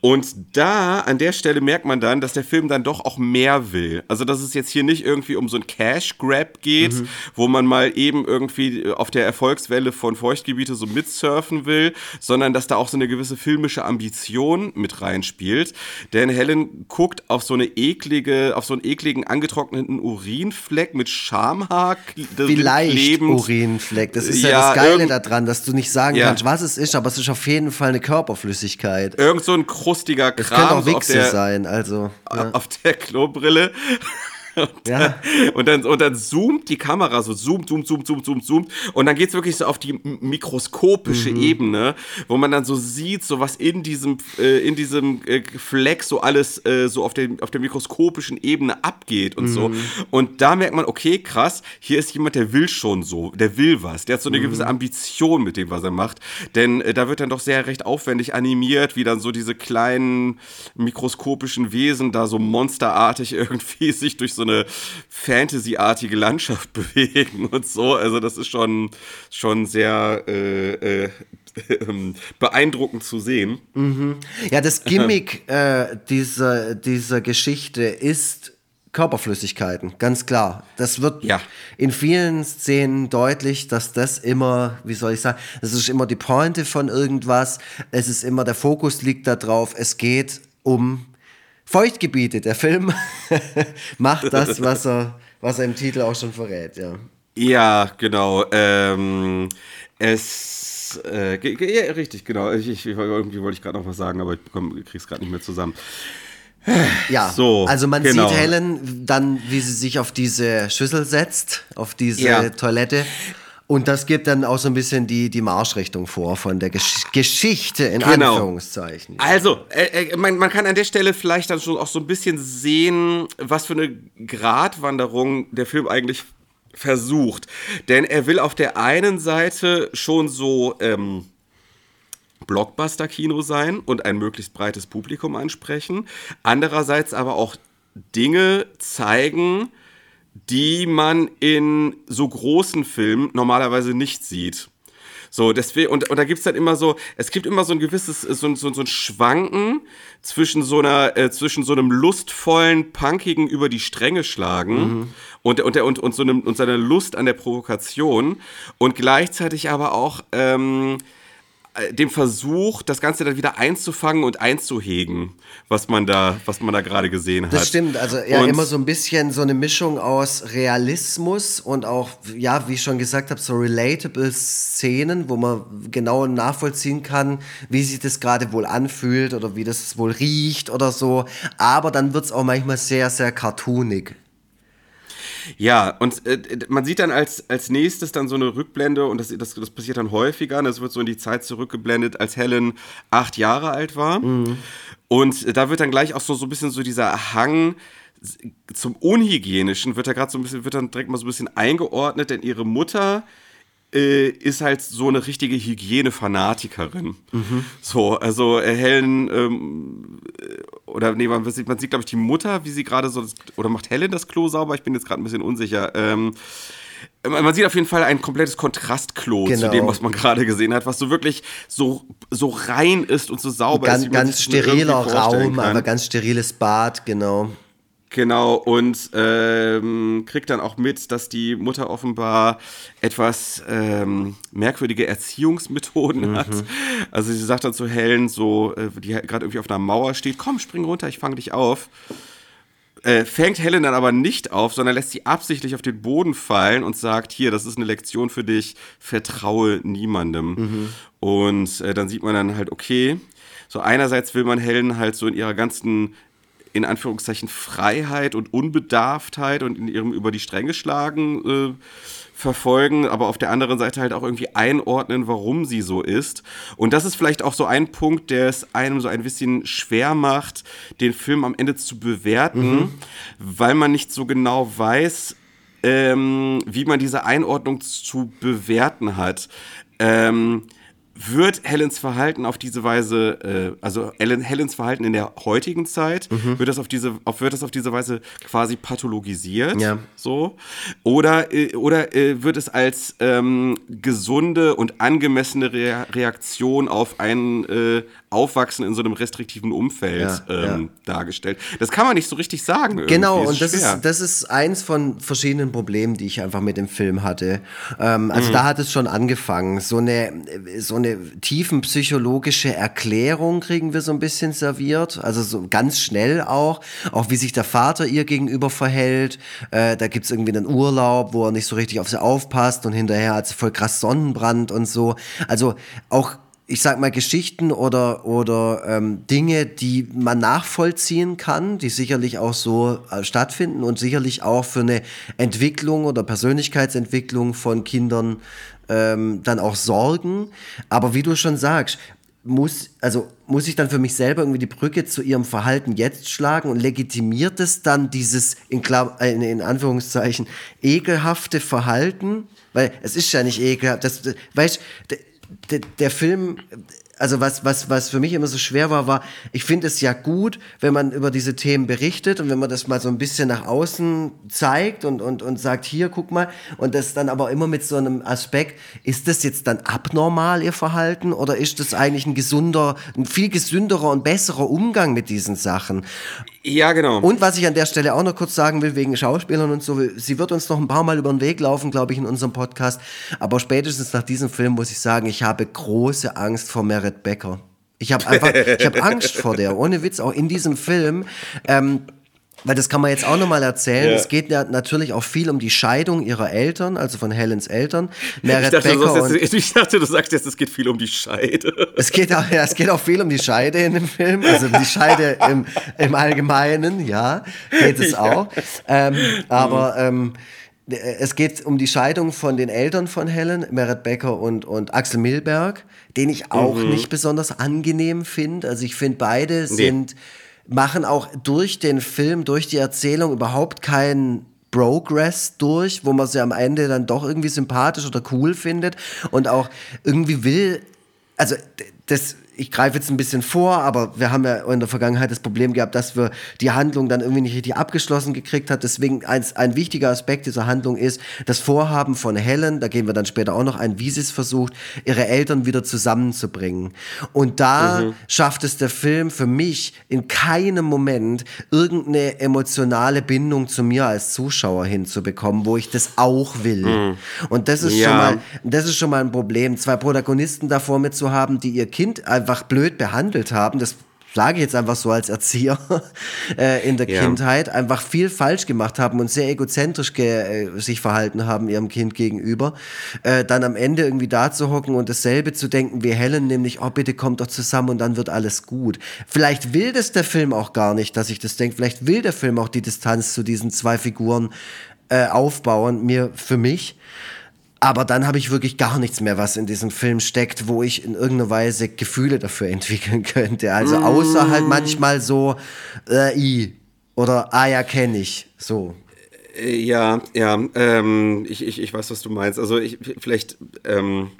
Und da, an der Stelle merkt man dann, dass der Film dann doch auch mehr will. Also, dass es jetzt hier nicht irgendwie um so ein Cash-Grab geht, mhm. wo man mal eben irgendwie auf der Erfolgswelle von Feuchtgebiete so mitsurfen will, sondern dass da auch so eine gewisse filmische Ambition mit reinspielt. Denn Helen guckt auf so eine eklige, auf so einen ekligen angetrockneten Urinfleck mit Schamhaar. Vielleicht klebend. Urinfleck. Das ist ja, ja das Geile daran, dass du nicht sagen ja. kannst, was es ist, aber es ist auf jeden Fall eine Körperflüssigkeit. Irgend so ein krustiger Kram. Es könnte auch Wichse sein, also. Ja. Auf der Klobrille. Und, ja. und, dann, und dann zoomt die Kamera so, zoomt, zoomt, zoomt, zoomt, zoomt, zoomt. Und dann geht es wirklich so auf die mikroskopische mhm. Ebene, wo man dann so sieht, so was in diesem, äh, in diesem äh, Fleck so alles äh, so auf, den, auf der mikroskopischen Ebene abgeht und mhm. so. Und da merkt man, okay, krass, hier ist jemand, der will schon so, der will was. Der hat so eine mhm. gewisse Ambition mit dem, was er macht. Denn äh, da wird dann doch sehr recht aufwendig animiert, wie dann so diese kleinen mikroskopischen Wesen da so monsterartig irgendwie sich durch so eine Fantasy-artige Landschaft bewegen und so. Also das ist schon, schon sehr äh, äh, ähm, beeindruckend zu sehen. Mhm. Ja, das Gimmick äh, dieser, dieser Geschichte ist Körperflüssigkeiten, ganz klar. Das wird ja. in vielen Szenen deutlich, dass das immer, wie soll ich sagen, das ist immer die Pointe von irgendwas. Es ist immer, der Fokus liegt da drauf. Es geht um Feuchtgebiete. Der Film macht das, was er, was er im Titel auch schon verrät, ja. Ja, genau. Ähm, es, äh, ja, richtig, genau. Ich, ich, irgendwie wollte ich gerade noch was sagen, aber ich kriege es gerade nicht mehr zusammen. Ja, so, also man genau. sieht Helen dann, wie sie sich auf diese Schüssel setzt, auf diese ja. Toilette und das gibt dann auch so ein bisschen die, die Marschrichtung vor von der Gesch Geschichte in genau. Anführungszeichen. Also, äh, äh, man, man kann an der Stelle vielleicht dann schon auch so ein bisschen sehen, was für eine Gratwanderung der Film eigentlich versucht. Denn er will auf der einen Seite schon so ähm, Blockbuster-Kino sein und ein möglichst breites Publikum ansprechen. Andererseits aber auch Dinge zeigen, die man in so großen Filmen normalerweise nicht sieht. So, deswegen, und, und da gibt's dann immer so, es gibt immer so ein gewisses, so, so, so ein Schwanken zwischen so einer, äh, zwischen so einem lustvollen, punkigen über die Stränge schlagen mhm. und, und, und, und, so einem, und seiner Lust an der Provokation und gleichzeitig aber auch, ähm, äh, dem Versuch, das Ganze dann wieder einzufangen und einzuhegen, was man da, was man da gerade gesehen hat. Das stimmt, also ja, und immer so ein bisschen so eine Mischung aus Realismus und auch, ja, wie ich schon gesagt habe, so relatable Szenen, wo man genau nachvollziehen kann, wie sich das gerade wohl anfühlt oder wie das wohl riecht oder so. Aber dann wird es auch manchmal sehr, sehr cartoonig. Ja, und äh, man sieht dann als, als nächstes dann so eine Rückblende und das, das, das passiert dann häufiger. Das wird so in die Zeit zurückgeblendet, als Helen acht Jahre alt war. Mhm. Und da wird dann gleich auch so, so ein bisschen so dieser Hang zum Unhygienischen, wird da gerade so ein bisschen, wird dann direkt mal so ein bisschen eingeordnet, denn ihre Mutter äh, ist halt so eine richtige Hygienefanatikerin. Mhm. So, also äh, Helen, ähm, äh, oder nee, man sieht, man sieht glaube ich, die Mutter, wie sie gerade so, oder macht Helen das Klo sauber? Ich bin jetzt gerade ein bisschen unsicher. Ähm, man sieht auf jeden Fall ein komplettes Kontrastklo genau. zu dem, was man gerade gesehen hat, was so wirklich so, so rein ist und so sauber ganz, ist. Ganz steriler Raum, aber ganz steriles Bad, genau. Genau, und ähm, kriegt dann auch mit, dass die Mutter offenbar etwas ähm, merkwürdige Erziehungsmethoden mhm. hat. Also sie sagt dann zu Helen, so, äh, die gerade irgendwie auf einer Mauer steht, komm, spring runter, ich fange dich auf. Äh, fängt Helen dann aber nicht auf, sondern lässt sie absichtlich auf den Boden fallen und sagt, hier, das ist eine Lektion für dich, vertraue niemandem. Mhm. Und äh, dann sieht man dann halt, okay, so einerseits will man Helen halt so in ihrer ganzen in Anführungszeichen Freiheit und Unbedarftheit und in ihrem über die Stränge schlagen äh, verfolgen, aber auf der anderen Seite halt auch irgendwie einordnen, warum sie so ist. Und das ist vielleicht auch so ein Punkt, der es einem so ein bisschen schwer macht, den Film am Ende zu bewerten, mhm. weil man nicht so genau weiß, ähm, wie man diese Einordnung zu bewerten hat. Ähm, wird Helens Verhalten auf diese Weise, äh, also Ellen, Helens Verhalten in der heutigen Zeit, mhm. wird, das auf diese, auf, wird das auf diese Weise quasi pathologisiert? Ja. So? Oder, äh, oder äh, wird es als ähm, gesunde und angemessene Re Reaktion auf ein äh, Aufwachsen in so einem restriktiven Umfeld ja, ähm, ja. dargestellt? Das kann man nicht so richtig sagen. Irgendwie. Genau, und das ist, das ist eins von verschiedenen Problemen, die ich einfach mit dem Film hatte. Ähm, also mhm. da hat es schon angefangen. So eine, so eine tiefenpsychologische Erklärung kriegen wir so ein bisschen serviert, also so ganz schnell auch, auch wie sich der Vater ihr gegenüber verhält. Äh, da gibt's irgendwie einen Urlaub, wo er nicht so richtig auf sie aufpasst und hinterher hat sie voll krass Sonnenbrand und so. Also auch ich sag mal, Geschichten oder, oder ähm, Dinge, die man nachvollziehen kann, die sicherlich auch so äh, stattfinden und sicherlich auch für eine Entwicklung oder Persönlichkeitsentwicklung von Kindern ähm, dann auch sorgen. Aber wie du schon sagst, muss, also muss ich dann für mich selber irgendwie die Brücke zu ihrem Verhalten jetzt schlagen und legitimiert es dann dieses in, in, in Anführungszeichen ekelhafte Verhalten? Weil es ist ja nicht ekelhaft. Das, weißt, der, der Film also was, was, was für mich immer so schwer war, war, ich finde es ja gut, wenn man über diese Themen berichtet und wenn man das mal so ein bisschen nach außen zeigt und, und, und sagt, hier, guck mal, und das dann aber immer mit so einem Aspekt, ist das jetzt dann abnormal, ihr Verhalten, oder ist das eigentlich ein gesunder, ein viel gesünderer und besserer Umgang mit diesen Sachen? Ja, genau. Und was ich an der Stelle auch noch kurz sagen will, wegen Schauspielern und so, sie wird uns noch ein paar Mal über den Weg laufen, glaube ich, in unserem Podcast, aber spätestens nach diesem Film muss ich sagen, ich habe große Angst vor Merit Merit Becker. Ich habe einfach, ich habe Angst vor der, ohne Witz, auch in diesem Film. Ähm, weil das kann man jetzt auch nochmal erzählen. Ja. Es geht ja natürlich auch viel um die Scheidung ihrer Eltern, also von Helens Eltern. Merit ich, dachte, Becker jetzt, ich dachte, du sagst jetzt, es geht viel um die Scheide. Es geht auch, ja, es geht auch viel um die Scheide in dem Film, also um die Scheide im, im Allgemeinen, ja, geht es auch. Ähm, aber ähm, es geht um die Scheidung von den Eltern von Helen, Merit Becker und, und Axel Milberg, den ich auch mhm. nicht besonders angenehm finde. Also ich finde, beide sind, nee. machen auch durch den Film, durch die Erzählung überhaupt keinen Progress durch, wo man sie am Ende dann doch irgendwie sympathisch oder cool findet und auch irgendwie will, also das ich greife jetzt ein bisschen vor, aber wir haben ja in der Vergangenheit das Problem gehabt, dass wir die Handlung dann irgendwie nicht richtig abgeschlossen gekriegt hat. Deswegen ein, ein wichtiger Aspekt dieser Handlung ist das Vorhaben von Helen, da gehen wir dann später auch noch ein, wie sie es versucht, ihre Eltern wieder zusammenzubringen. Und da mhm. schafft es der Film für mich in keinem Moment irgendeine emotionale Bindung zu mir als Zuschauer hinzubekommen, wo ich das auch will. Mhm. Und das ist ja. schon mal, das ist schon mal ein Problem, zwei Protagonisten davor mit zu haben, die ihr Kind einfach blöd behandelt haben. Das sage ich jetzt einfach so als Erzieher äh, in der ja. Kindheit, einfach viel falsch gemacht haben und sehr egozentrisch äh, sich verhalten haben ihrem Kind gegenüber, äh, dann am Ende irgendwie da zu hocken und dasselbe zu denken wie Helen, nämlich, oh bitte kommt doch zusammen und dann wird alles gut. Vielleicht will das der Film auch gar nicht, dass ich das denke, vielleicht will der Film auch die Distanz zu diesen zwei Figuren äh, aufbauen, mir für mich. Aber dann habe ich wirklich gar nichts mehr, was in diesem Film steckt, wo ich in irgendeiner Weise Gefühle dafür entwickeln könnte. Also außer halt manchmal so, äh, i oder ah ja, kenne ich. So. Äh, ja, ja, ähm, ich, ich, ich weiß, was du meinst. Also ich vielleicht, ähm,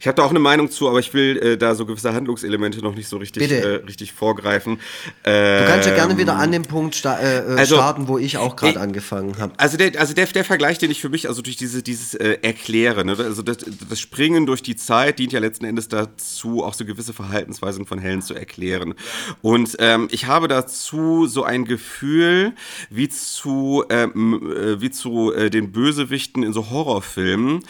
ich habe da auch eine Meinung zu, aber ich will äh, da so gewisse Handlungselemente noch nicht so richtig, äh, richtig vorgreifen. Ähm, du kannst ja gerne wieder an dem Punkt sta äh, äh also, starten, wo ich auch gerade angefangen habe. Also der, also der, der Vergleich, den ich für mich, also durch diese, dieses äh, Erklären, ne? also das, das, Springen durch die Zeit dient ja letzten Endes dazu, auch so gewisse Verhaltensweisen von Helen zu erklären. Und ähm, ich habe dazu so ein Gefühl wie zu, ähm, äh, wie zu den Bösewichten in so Horrorfilmen,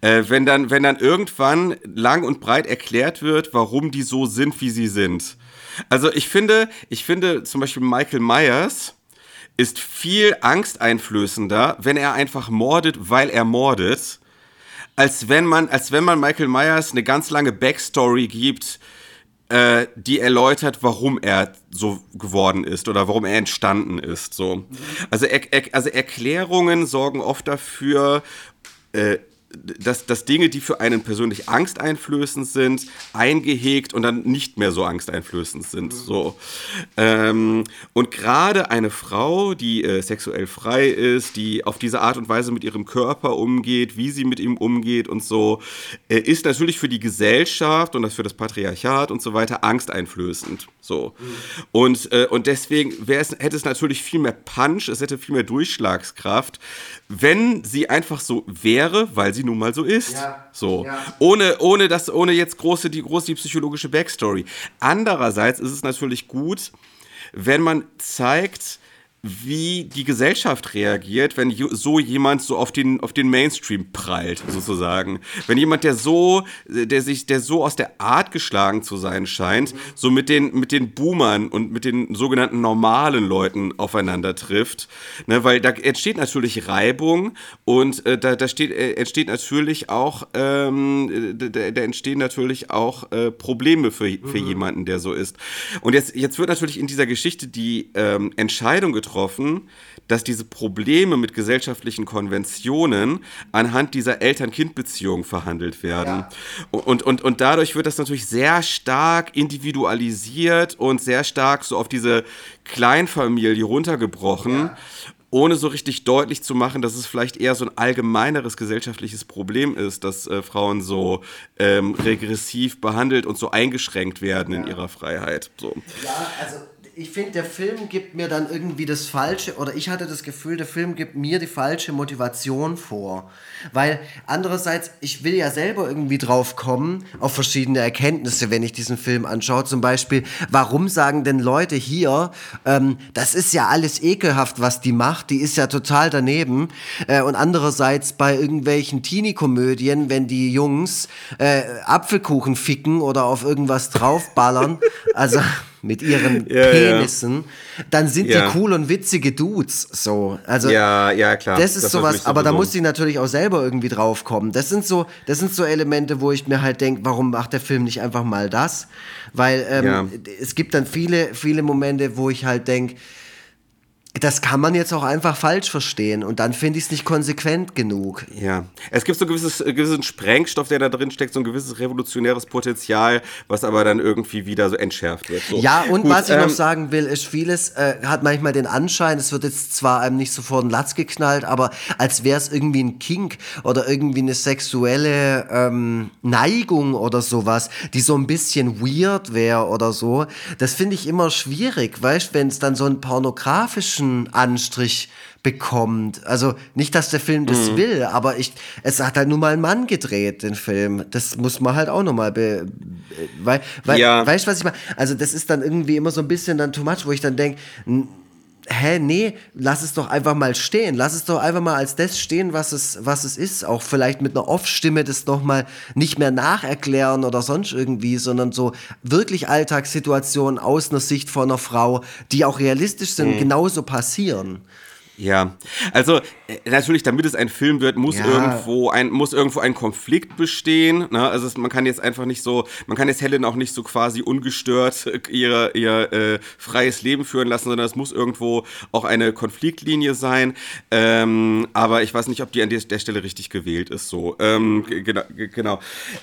wenn dann, wenn dann irgendwann lang und breit erklärt wird, warum die so sind, wie sie sind. Also ich finde, ich finde zum Beispiel Michael Myers ist viel angsteinflößender, wenn er einfach mordet, weil er mordet, als wenn man, als wenn man Michael Myers eine ganz lange Backstory gibt, äh, die erläutert, warum er so geworden ist oder warum er entstanden ist. So. Also, er, er, also Erklärungen sorgen oft dafür, äh, dass, dass Dinge, die für einen persönlich angsteinflößend sind, eingehegt und dann nicht mehr so angsteinflößend sind. So. Ähm, und gerade eine Frau, die äh, sexuell frei ist, die auf diese Art und Weise mit ihrem Körper umgeht, wie sie mit ihm umgeht und so, äh, ist natürlich für die Gesellschaft und das für das Patriarchat und so weiter angsteinflößend. So. Mhm. Und, äh, und deswegen es, hätte es natürlich viel mehr Punch, es hätte viel mehr Durchschlagskraft, wenn sie einfach so wäre, weil sie nun mal so ist. Ja. So. Ja. Ohne, ohne, das, ohne jetzt große, die große die psychologische Backstory. Andererseits ist es natürlich gut, wenn man zeigt, wie die Gesellschaft reagiert, wenn so jemand so auf den, auf den Mainstream prallt, sozusagen. Wenn jemand, der so, der sich, der so aus der Art geschlagen zu sein scheint, so mit den, mit den Boomern und mit den sogenannten normalen Leuten aufeinander trifft. Ne, weil da entsteht natürlich Reibung und äh, da, da steht, äh, entsteht natürlich auch, ähm, da, da, entstehen natürlich auch äh, Probleme für, für mhm. jemanden, der so ist. Und jetzt, jetzt wird natürlich in dieser Geschichte die ähm, Entscheidung getroffen, getroffen, dass diese Probleme mit gesellschaftlichen Konventionen anhand dieser Eltern-Kind-Beziehung verhandelt werden. Ja. Und, und, und dadurch wird das natürlich sehr stark individualisiert und sehr stark so auf diese Kleinfamilie runtergebrochen. Ja ohne so richtig deutlich zu machen, dass es vielleicht eher so ein allgemeineres gesellschaftliches Problem ist, dass äh, Frauen so ähm, regressiv behandelt und so eingeschränkt werden ja. in ihrer Freiheit. So. Ja, also ich finde, der Film gibt mir dann irgendwie das Falsche, oder ich hatte das Gefühl, der Film gibt mir die falsche Motivation vor. Weil andererseits, ich will ja selber irgendwie drauf kommen, auf verschiedene Erkenntnisse, wenn ich diesen Film anschaue. Zum Beispiel, warum sagen denn Leute hier, ähm, das ist ja alles ekelhaft, was die macht, die ist ja total daneben. Äh, und andererseits bei irgendwelchen Teenie-Komödien, wenn die Jungs äh, Apfelkuchen ficken oder auf irgendwas draufballern, also mit ihren ja, Penissen, ja. dann sind ja. die cool und witzige Dudes. So, also ja, ja klar. Das ist das sowas. Aber da muss ich natürlich auch selber irgendwie drauf kommen. Das sind so, das sind so Elemente, wo ich mir halt denke, warum macht der Film nicht einfach mal das? Weil ähm, es gibt dann viele, viele Momente, wo ich halt denke, das kann man jetzt auch einfach falsch verstehen und dann finde ich es nicht konsequent genug. Ja, es gibt so ein gewisses, äh, gewissen Sprengstoff, der da drin steckt, so ein gewisses revolutionäres Potenzial, was aber dann irgendwie wieder so entschärft wird. So. Ja, und Gut, was ich ähm, noch sagen will, ist, vieles äh, hat manchmal den Anschein, es wird jetzt zwar einem nicht sofort ein Latz geknallt, aber als wäre es irgendwie ein Kink oder irgendwie eine sexuelle ähm, Neigung oder sowas, die so ein bisschen weird wäre oder so. Das finde ich immer schwierig, weißt, du, wenn es dann so einen pornografischen politischen Anstrich bekommt. Also nicht, dass der Film das mhm. will, aber ich, es hat halt nur mal ein Mann gedreht, den Film. Das muss man halt auch nochmal, be, weil, weil, ja. weißt du, was ich meine? Also das ist dann irgendwie immer so ein bisschen dann too much, wo ich dann denke, hä, nee, lass es doch einfach mal stehen. Lass es doch einfach mal als das stehen, was es, was es ist. Auch vielleicht mit einer Off-Stimme das nochmal nicht mehr nacherklären oder sonst irgendwie, sondern so wirklich Alltagssituationen aus einer Sicht von einer Frau, die auch realistisch sind, mhm. genauso passieren. Ja, also äh, natürlich, damit es ein Film wird, muss ja. irgendwo ein muss irgendwo ein Konflikt bestehen. Ne? Also es, man kann jetzt einfach nicht so, man kann jetzt Helen auch nicht so quasi ungestört ihr ihr äh, freies Leben führen lassen, sondern es muss irgendwo auch eine Konfliktlinie sein. Ähm, aber ich weiß nicht, ob die an der, der Stelle richtig gewählt ist. So, ähm, genau, genau.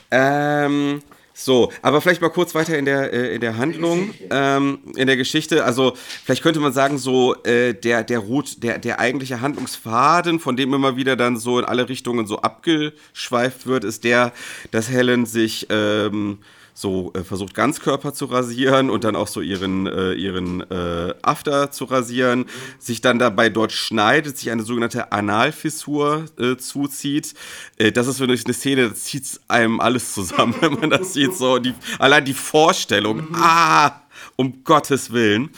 Ähm, so, aber vielleicht mal kurz weiter in der, äh, in der Handlung, ähm, in der Geschichte. Also, vielleicht könnte man sagen, so äh, der, der Root, der, der eigentliche Handlungsfaden, von dem immer wieder dann so in alle Richtungen so abgeschweift wird, ist der, dass Helen sich ähm, so äh, versucht Ganzkörper zu rasieren und dann auch so ihren, äh, ihren äh, After zu rasieren, sich dann dabei dort schneidet, sich eine sogenannte Analfissur äh, zuzieht. Äh, das ist für mich eine Szene, da zieht einem alles zusammen, wenn man das sieht. So, die, allein die Vorstellung, mhm. ah, um Gottes Willen.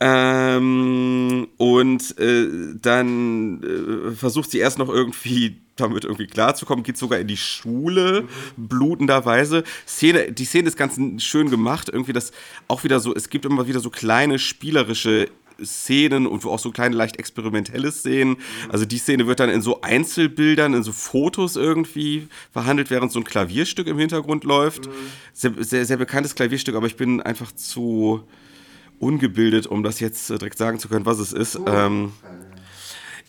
Ähm, und äh, dann versucht sie erst noch irgendwie damit irgendwie klarzukommen, geht sogar in die Schule, mhm. blutenderweise. Szene, die Szene ist ganz schön gemacht, irgendwie das auch wieder so, es gibt immer wieder so kleine spielerische Szenen und auch so kleine leicht experimentelle Szenen. Also die Szene wird dann in so Einzelbildern, in so Fotos irgendwie verhandelt, während so ein Klavierstück im Hintergrund läuft. Sehr, sehr, sehr bekanntes Klavierstück, aber ich bin einfach zu ungebildet, um das jetzt direkt sagen zu können, was es ist. Ähm,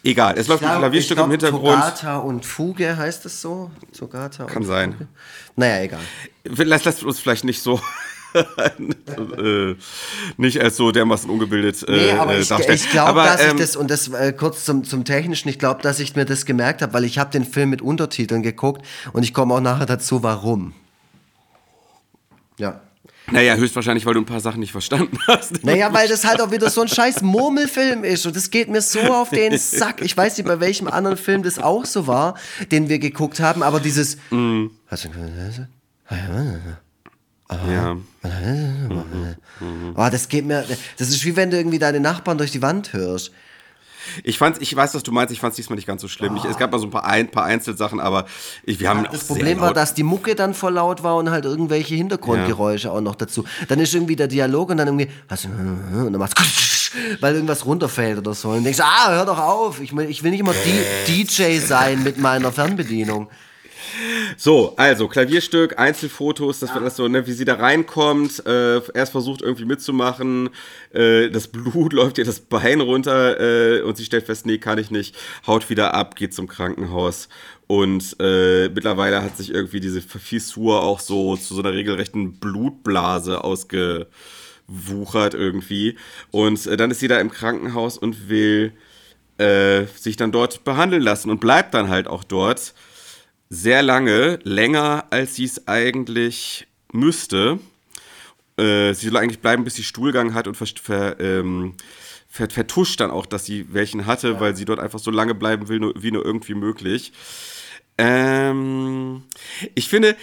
egal, es läuft ein Klavierstück glaub, im Hintergrund. Togata und Fuge heißt es so? Togata Kann sein. Fuge? Naja, egal. Lass, lass uns vielleicht nicht so äh, nicht als so dermaßen ungebildet äh, nee, aber ich, darstellen. Ich glaube, dass ähm, ich das, und das äh, kurz zum, zum Technischen, ich glaube, dass ich mir das gemerkt habe, weil ich habe den Film mit Untertiteln geguckt und ich komme auch nachher dazu, warum. Ja. Naja, höchstwahrscheinlich, weil du ein paar Sachen nicht verstanden hast. Naja, weil das halt auch wieder so ein scheiß Murmelfilm ist und das geht mir so auf den Sack. Ich weiß nicht, bei welchem anderen Film das auch so war, den wir geguckt haben, aber dieses. Mm. Hast du ja. Oh, das geht mir. Das ist wie wenn du irgendwie deine Nachbarn durch die Wand hörst. Ich fand, ich weiß, was du meinst. Ich fand es diesmal nicht ganz so schlimm. Ich, es gab mal so ein paar, ein paar Einzelsachen, aber ich, wir haben. Ja, das Problem war, dass die Mucke dann voll laut war und halt irgendwelche Hintergrundgeräusche ja. auch noch dazu. Dann ist irgendwie der Dialog und dann irgendwie du und dann machst weil irgendwas runterfällt oder so. Und denkst, ah, hör doch auf. Ich, ich will nicht immer DJ sein mit meiner Fernbedienung. So, also Klavierstück, Einzelfotos, das das so, ne, wie sie da reinkommt, äh, erst versucht irgendwie mitzumachen, äh, das Blut läuft ihr das Bein runter äh, und sie stellt fest, nee, kann ich nicht, haut wieder ab, geht zum Krankenhaus. Und äh, mittlerweile hat sich irgendwie diese Fissur auch so zu so einer regelrechten Blutblase ausgewuchert irgendwie. Und äh, dann ist sie da im Krankenhaus und will äh, sich dann dort behandeln lassen und bleibt dann halt auch dort sehr lange, länger als sie es eigentlich müsste. Äh, sie soll eigentlich bleiben, bis sie Stuhlgang hat und ver, ver, ähm, ver, vertuscht dann auch, dass sie welchen hatte, ja. weil sie dort einfach so lange bleiben will, nur, wie nur irgendwie möglich. Ähm, ich finde,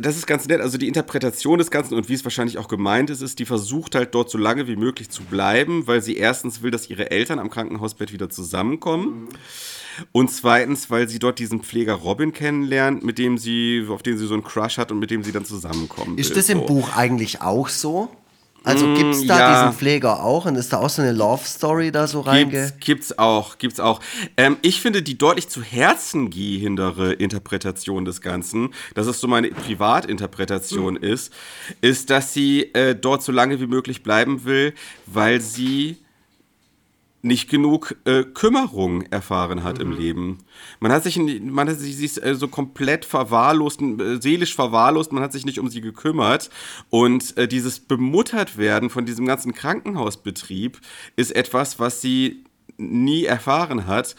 das ist ganz nett. Also die Interpretation des Ganzen und wie es wahrscheinlich auch gemeint ist, ist, die versucht halt dort so lange wie möglich zu bleiben, weil sie erstens will, dass ihre Eltern am Krankenhausbett wieder zusammenkommen. Mhm. Und zweitens, weil sie dort diesen Pfleger Robin kennenlernt, mit dem sie, auf den sie so einen Crush hat und mit dem sie dann zusammenkommt. Ist das im so. Buch eigentlich auch so? Also mm, gibt es da ja. diesen Pfleger auch und ist da auch so eine Love Story da so reinge? Gibt's, gibt's auch, gibt's auch. Ähm, ich finde die deutlich zu Herzen gehendere Interpretation des Ganzen, dass es so meine Privatinterpretation mhm. ist, ist, dass sie äh, dort so lange wie möglich bleiben will, weil sie nicht genug äh, Kümmerung erfahren hat mhm. im Leben. Man hat sich, man hat sich, sich äh, so komplett verwahrlost, äh, seelisch verwahrlost, man hat sich nicht um sie gekümmert. Und äh, dieses bemuttert werden von diesem ganzen Krankenhausbetrieb ist etwas, was sie nie erfahren hat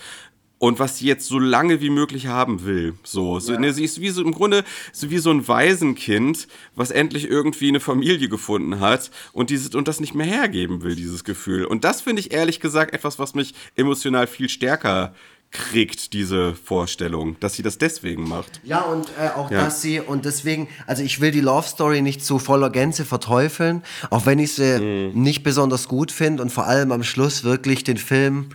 und was sie jetzt so lange wie möglich haben will. So, so ja. ne, sie ist wie so im Grunde so wie so ein Waisenkind, was endlich irgendwie eine Familie gefunden hat und dieses und das nicht mehr hergeben will, dieses Gefühl. Und das finde ich ehrlich gesagt etwas, was mich emotional viel stärker kriegt, diese Vorstellung, dass sie das deswegen macht. Ja, und äh, auch, ja. dass sie, und deswegen, also ich will die Love Story nicht zu voller Gänze verteufeln, auch wenn ich sie mhm. nicht besonders gut finde und vor allem am Schluss wirklich den Film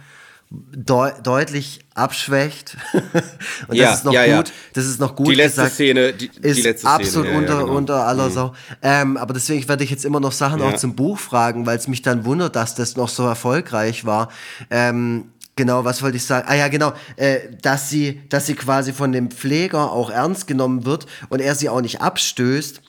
Deu deutlich abschwächt. und ja, das ist noch ja, gut. Ja. Das ist noch gut die letzte gesagt. Szene, die, ist die letzte absolut Szene. unter, genau. unter aller mhm. Sau. Ähm, aber deswegen werde ich jetzt immer noch Sachen auch zum Buch fragen, weil es mich dann wundert, dass das noch so erfolgreich war. Ähm, Genau, was wollte ich sagen? Ah ja, genau, äh, dass sie, dass sie quasi von dem Pfleger auch ernst genommen wird und er sie auch nicht abstößt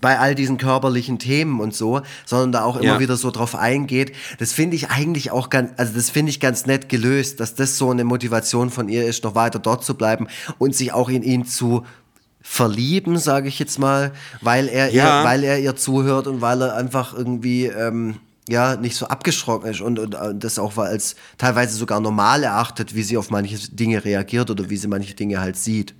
bei all diesen körperlichen Themen und so, sondern da auch immer ja. wieder so drauf eingeht. Das finde ich eigentlich auch ganz, also das finde ich ganz nett gelöst, dass das so eine Motivation von ihr ist, noch weiter dort zu bleiben und sich auch in ihn zu verlieben, sage ich jetzt mal, weil er ja. ihr, weil er ihr zuhört und weil er einfach irgendwie ähm, ja nicht so abgeschrocken ist und, und, und das auch als teilweise sogar normal erachtet, wie sie auf manche Dinge reagiert oder wie sie manche Dinge halt sieht.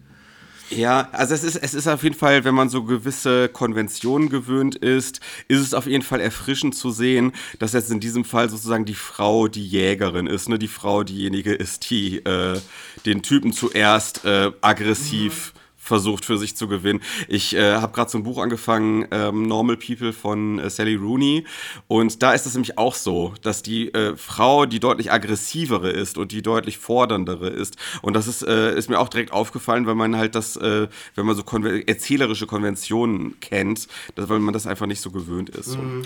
Ja, also es ist, es ist auf jeden Fall, wenn man so gewisse Konventionen gewöhnt ist, ist es auf jeden Fall erfrischend zu sehen, dass jetzt in diesem Fall sozusagen die Frau die Jägerin ist, ne? Die Frau diejenige ist, die äh, den Typen zuerst äh, aggressiv mhm versucht für sich zu gewinnen. Ich äh, habe gerade so ein Buch angefangen, ähm, Normal People von äh, Sally Rooney. Und da ist es nämlich auch so, dass die äh, Frau die deutlich aggressivere ist und die deutlich forderndere ist. Und das ist, äh, ist mir auch direkt aufgefallen, weil man halt das, äh, wenn man so konven erzählerische Konventionen kennt, dass, weil man das einfach nicht so gewöhnt ist. So. Mhm.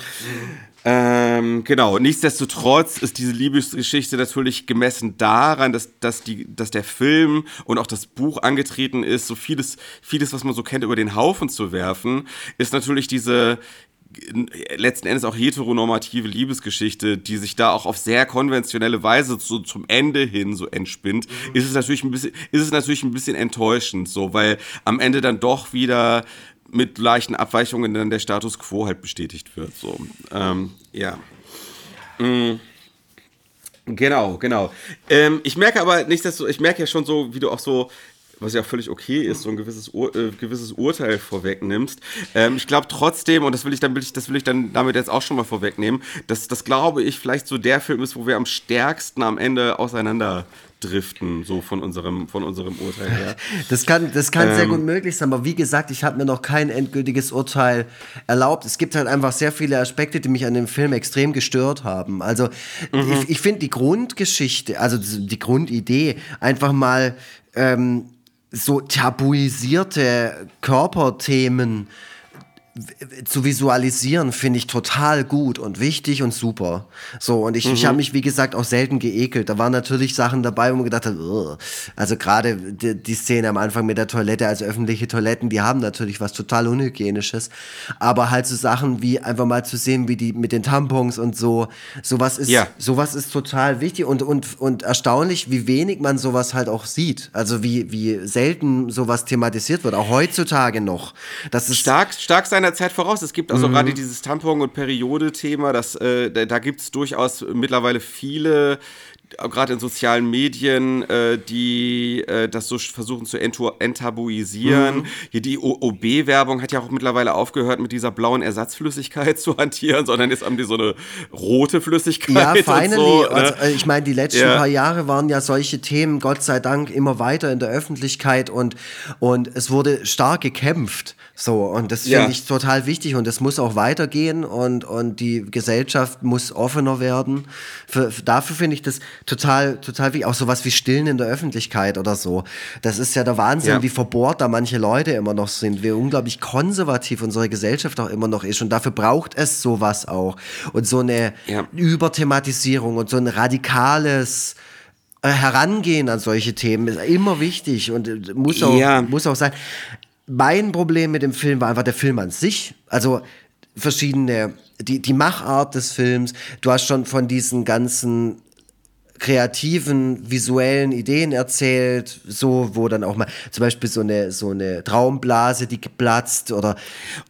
Ähm, genau, nichtsdestotrotz ist diese Liebesgeschichte natürlich gemessen daran, dass, dass, die, dass der Film und auch das Buch angetreten ist, so vieles, vieles, was man so kennt, über den Haufen zu werfen, ist natürlich diese letzten Endes auch heteronormative Liebesgeschichte, die sich da auch auf sehr konventionelle Weise so zum Ende hin so entspinnt, mhm. ist es natürlich ein bisschen, ist es natürlich ein bisschen enttäuschend, so, weil am Ende dann doch wieder mit leichten Abweichungen dann der Status quo halt bestätigt wird. So, ähm, ja. Mhm. Genau, genau. Ähm, ich merke aber nicht, dass du, ich merke ja schon so, wie du auch so was ja völlig okay ist, so ein gewisses, Ur äh, gewisses Urteil vorwegnimmst. Ähm, ich glaube trotzdem, und das will ich dann, das will ich dann damit jetzt auch schon mal vorwegnehmen, dass das glaube ich vielleicht so der Film ist, wo wir am stärksten am Ende auseinander driften, so von unserem, von unserem Urteil her. Das kann, das kann ähm, sehr gut möglich sein, aber wie gesagt, ich habe mir noch kein endgültiges Urteil erlaubt. Es gibt halt einfach sehr viele Aspekte, die mich an dem Film extrem gestört haben. Also mhm. ich, ich finde die Grundgeschichte, also die Grundidee, einfach mal ähm, so tabuisierte Körperthemen zu visualisieren finde ich total gut und wichtig und super. So, und ich, mhm. ich habe mich, wie gesagt, auch selten geekelt. Da waren natürlich Sachen dabei, wo man gedacht hat, Ugh. also gerade die, die, Szene am Anfang mit der Toilette, also öffentliche Toiletten, die haben natürlich was total Unhygienisches. Aber halt so Sachen wie einfach mal zu sehen, wie die mit den Tampons und so, sowas ist, ja. sowas ist total wichtig und, und, und erstaunlich, wie wenig man sowas halt auch sieht. Also wie, wie selten sowas thematisiert wird, auch heutzutage noch. Das ist stark, stark sein seiner Zeit voraus. Es gibt also mhm. gerade dieses Tampon- und Periode-Thema, äh, da, da gibt es durchaus mittlerweile viele gerade in sozialen Medien, äh, die äh, das so versuchen zu enttabuisieren. Mhm. Hier die OB-Werbung hat ja auch mittlerweile aufgehört, mit dieser blauen Ersatzflüssigkeit zu hantieren, sondern jetzt haben die so eine rote Flüssigkeit. Ja, finally. So, ne? also, äh, ich meine, die letzten ja. paar Jahre waren ja solche Themen, Gott sei Dank, immer weiter in der Öffentlichkeit und, und es wurde stark gekämpft. So, und das finde ja. ich total wichtig und das muss auch weitergehen und, und die Gesellschaft muss offener werden. Für dafür finde ich das total, total wichtig. Auch sowas wie Stillen in der Öffentlichkeit oder so. Das ist ja der Wahnsinn, ja. wie verbohrt da manche Leute immer noch sind, wie unglaublich konservativ unsere Gesellschaft auch immer noch ist. Und dafür braucht es sowas auch. Und so eine ja. Überthematisierung und so ein radikales, äh, Herangehen an solche Themen ist immer wichtig und äh, muss auch, ja. muss auch sein mein Problem mit dem Film war einfach der Film an sich. Also verschiedene, die, die Machart des Films. Du hast schon von diesen ganzen kreativen visuellen Ideen erzählt, so wo dann auch mal zum Beispiel so eine so eine Traumblase, die geplatzt oder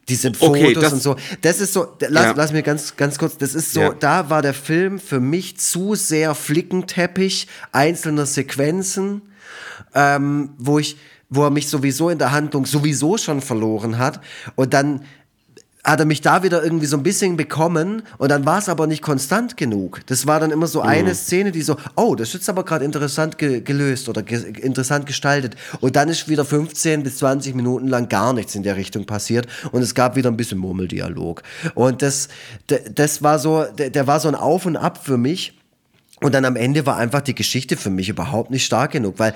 diese Fotos okay, und so. Das ist so. Lass, ja. lass mir ganz ganz kurz. Das ist so. Ja. Da war der Film für mich zu sehr Flickenteppich einzelner Sequenzen, ähm, wo ich wo er mich sowieso in der Handlung sowieso schon verloren hat. Und dann hat er mich da wieder irgendwie so ein bisschen bekommen und dann war es aber nicht konstant genug. Das war dann immer so eine mhm. Szene, die so, oh, das ist jetzt aber gerade interessant ge gelöst oder ge interessant gestaltet. Und dann ist wieder 15 bis 20 Minuten lang gar nichts in der Richtung passiert und es gab wieder ein bisschen Murmeldialog. Und das, das war so, der, war so ein Auf und Ab für mich. Und dann am Ende war einfach die Geschichte für mich überhaupt nicht stark genug, weil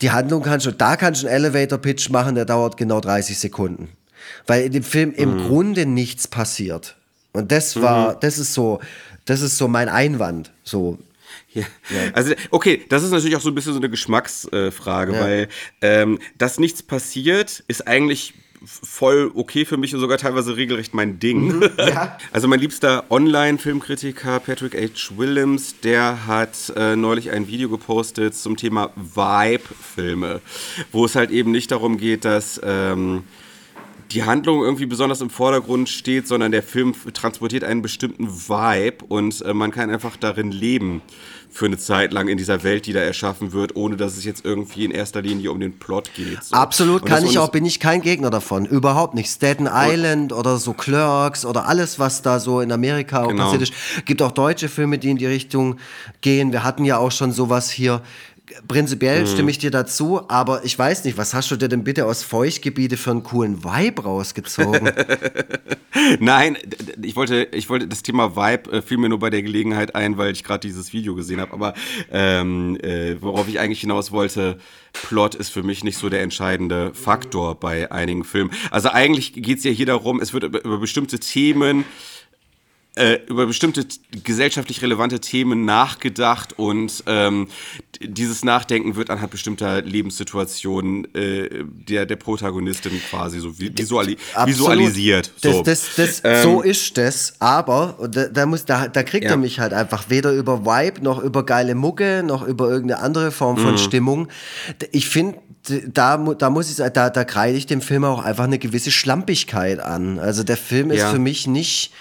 die Handlung kannst du, da kannst du einen Elevator-Pitch machen, der dauert genau 30 Sekunden. Weil in dem Film im mhm. Grunde nichts passiert. Und das war, mhm. das ist so, das ist so mein Einwand. So. Ja. ja. Also, okay, das ist natürlich auch so ein bisschen so eine Geschmacksfrage, ja. weil ähm, dass nichts passiert, ist eigentlich voll okay für mich und sogar teilweise regelrecht mein Ding. Mhm, ja. Also mein liebster Online-Filmkritiker Patrick H. Willems, der hat äh, neulich ein Video gepostet zum Thema Vibe-Filme, wo es halt eben nicht darum geht, dass ähm, die Handlung irgendwie besonders im Vordergrund steht, sondern der Film transportiert einen bestimmten Vibe und äh, man kann einfach darin leben für eine Zeit lang in dieser Welt, die da erschaffen wird, ohne dass es jetzt irgendwie in erster Linie um den Plot geht. So. Absolut kann ich auch, bin ich kein Gegner davon. Überhaupt nicht. Staten Island oder so Clerks oder alles, was da so in Amerika genau. passiert ist. Gibt auch deutsche Filme, die in die Richtung gehen. Wir hatten ja auch schon sowas hier Prinzipiell mhm. stimme ich dir dazu, aber ich weiß nicht, was hast du dir denn bitte aus Feuchtgebiete für einen coolen Vibe rausgezogen? Nein, ich wollte, ich wollte das Thema Vibe äh, fiel mir nur bei der Gelegenheit ein, weil ich gerade dieses Video gesehen habe. Aber ähm, äh, worauf ich eigentlich hinaus wollte, Plot ist für mich nicht so der entscheidende Faktor bei einigen Filmen. Also eigentlich geht es ja hier darum, es wird über, über bestimmte Themen äh, über bestimmte gesellschaftlich relevante Themen nachgedacht und ähm, dieses Nachdenken wird anhand bestimmter Lebenssituationen äh, der, der Protagonistin quasi so visuali Absolut. visualisiert. So. Das, das, das, ähm, so ist das, aber da, da, muss, da, da kriegt ja. er mich halt einfach weder über Vibe noch über geile Mucke noch über irgendeine andere Form von mhm. Stimmung. Ich finde, da, da muss ich da, da kreide ich dem Film auch einfach eine gewisse Schlampigkeit an. Also der Film ist ja. für mich nicht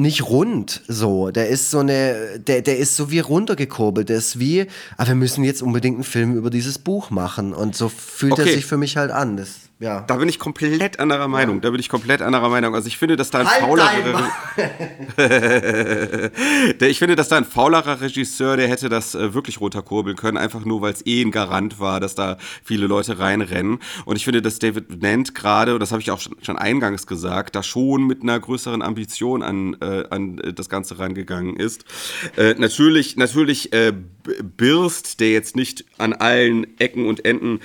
nicht rund so. Der ist so eine, der, der ist so wie runtergekurbelt. Der ist wie, aber ah, wir müssen jetzt unbedingt einen Film über dieses Buch machen. Und so fühlt okay. er sich für mich halt an. Das ja. Da bin ich komplett anderer Meinung. Ja. Da bin ich komplett anderer Meinung. Also ich finde, dass da ein halt faulerer ich finde, dass da ein faulerer Regisseur, der hätte das äh, wirklich runterkurbeln können, einfach nur, weil es eh ein Garant war, dass da viele Leute reinrennen. Und ich finde, dass David Nant gerade, und das habe ich auch schon, schon, eingangs gesagt, da schon mit einer größeren Ambition an, äh, an das Ganze rangegangen ist. Äh, natürlich, natürlich äh, Birst, der jetzt nicht an allen Ecken und Enden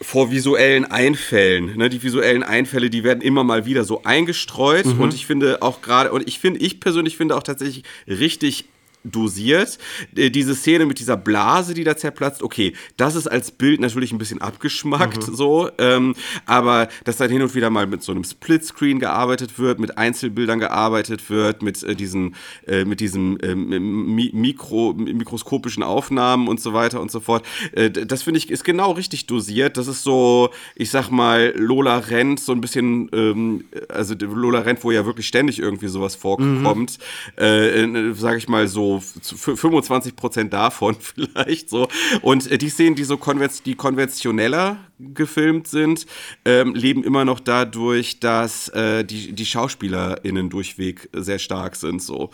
vor visuellen Einfällen. Ne? Die visuellen Einfälle, die werden immer mal wieder so eingestreut. Mhm. Und ich finde auch gerade, und ich finde, ich persönlich finde auch tatsächlich richtig dosiert. Äh, diese Szene mit dieser Blase, die da zerplatzt, okay, das ist als Bild natürlich ein bisschen abgeschmackt, mhm. so, ähm, aber dass dann hin und wieder mal mit so einem Splitscreen gearbeitet wird, mit Einzelbildern gearbeitet wird, mit äh, diesen, äh, mit diesem äh, Mikro, mikroskopischen Aufnahmen und so weiter und so fort. Äh, das finde ich ist genau richtig dosiert. Das ist so, ich sag mal, Lola rennt so ein bisschen, ähm, also Lola rennt, wo ja wirklich ständig irgendwie sowas vorkommt, mhm. äh, sag ich mal so 25 Prozent davon vielleicht so. Und äh, die Szenen, die so konven die konventioneller gefilmt sind, ähm, leben immer noch dadurch, dass äh, die, die SchauspielerInnen durchweg sehr stark sind. So.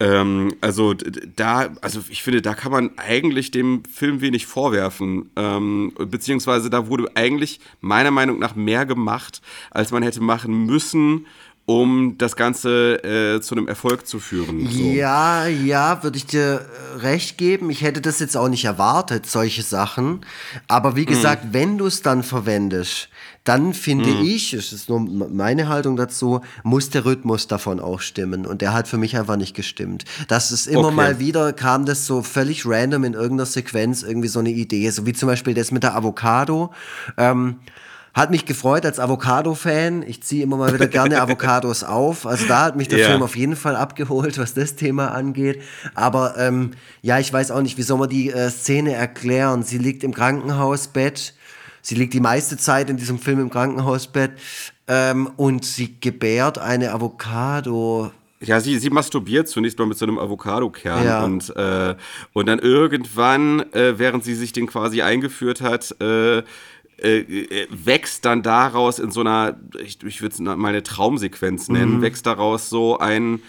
Ähm, also da, also ich finde, da kann man eigentlich dem Film wenig vorwerfen. Ähm, beziehungsweise da wurde eigentlich meiner Meinung nach mehr gemacht, als man hätte machen müssen um das Ganze äh, zu einem Erfolg zu führen. So. Ja, ja, würde ich dir äh, recht geben. Ich hätte das jetzt auch nicht erwartet, solche Sachen. Aber wie gesagt, mhm. wenn du es dann verwendest, dann finde mhm. ich, es ist nur meine Haltung dazu, muss der Rhythmus davon auch stimmen. Und der hat für mich einfach nicht gestimmt. Das ist immer okay. mal wieder, kam das so völlig random in irgendeiner Sequenz irgendwie so eine Idee. So wie zum Beispiel das mit der Avocado. Ähm, hat mich gefreut als Avocado-Fan. Ich ziehe immer mal wieder gerne Avocados auf. Also da hat mich der yeah. Film auf jeden Fall abgeholt, was das Thema angeht. Aber ähm, ja, ich weiß auch nicht, wie soll man die äh, Szene erklären. Sie liegt im Krankenhausbett. Sie liegt die meiste Zeit in diesem Film im Krankenhausbett ähm, und sie gebärt eine Avocado. Ja, sie, sie masturbiert zunächst mal mit so einem Avocado-Kern ja. und, äh, und dann irgendwann, äh, während sie sich den quasi eingeführt hat, äh, äh, äh, wächst dann daraus in so einer, ich, ich würde es mal eine Traumsequenz nennen, mhm. wächst daraus so ein,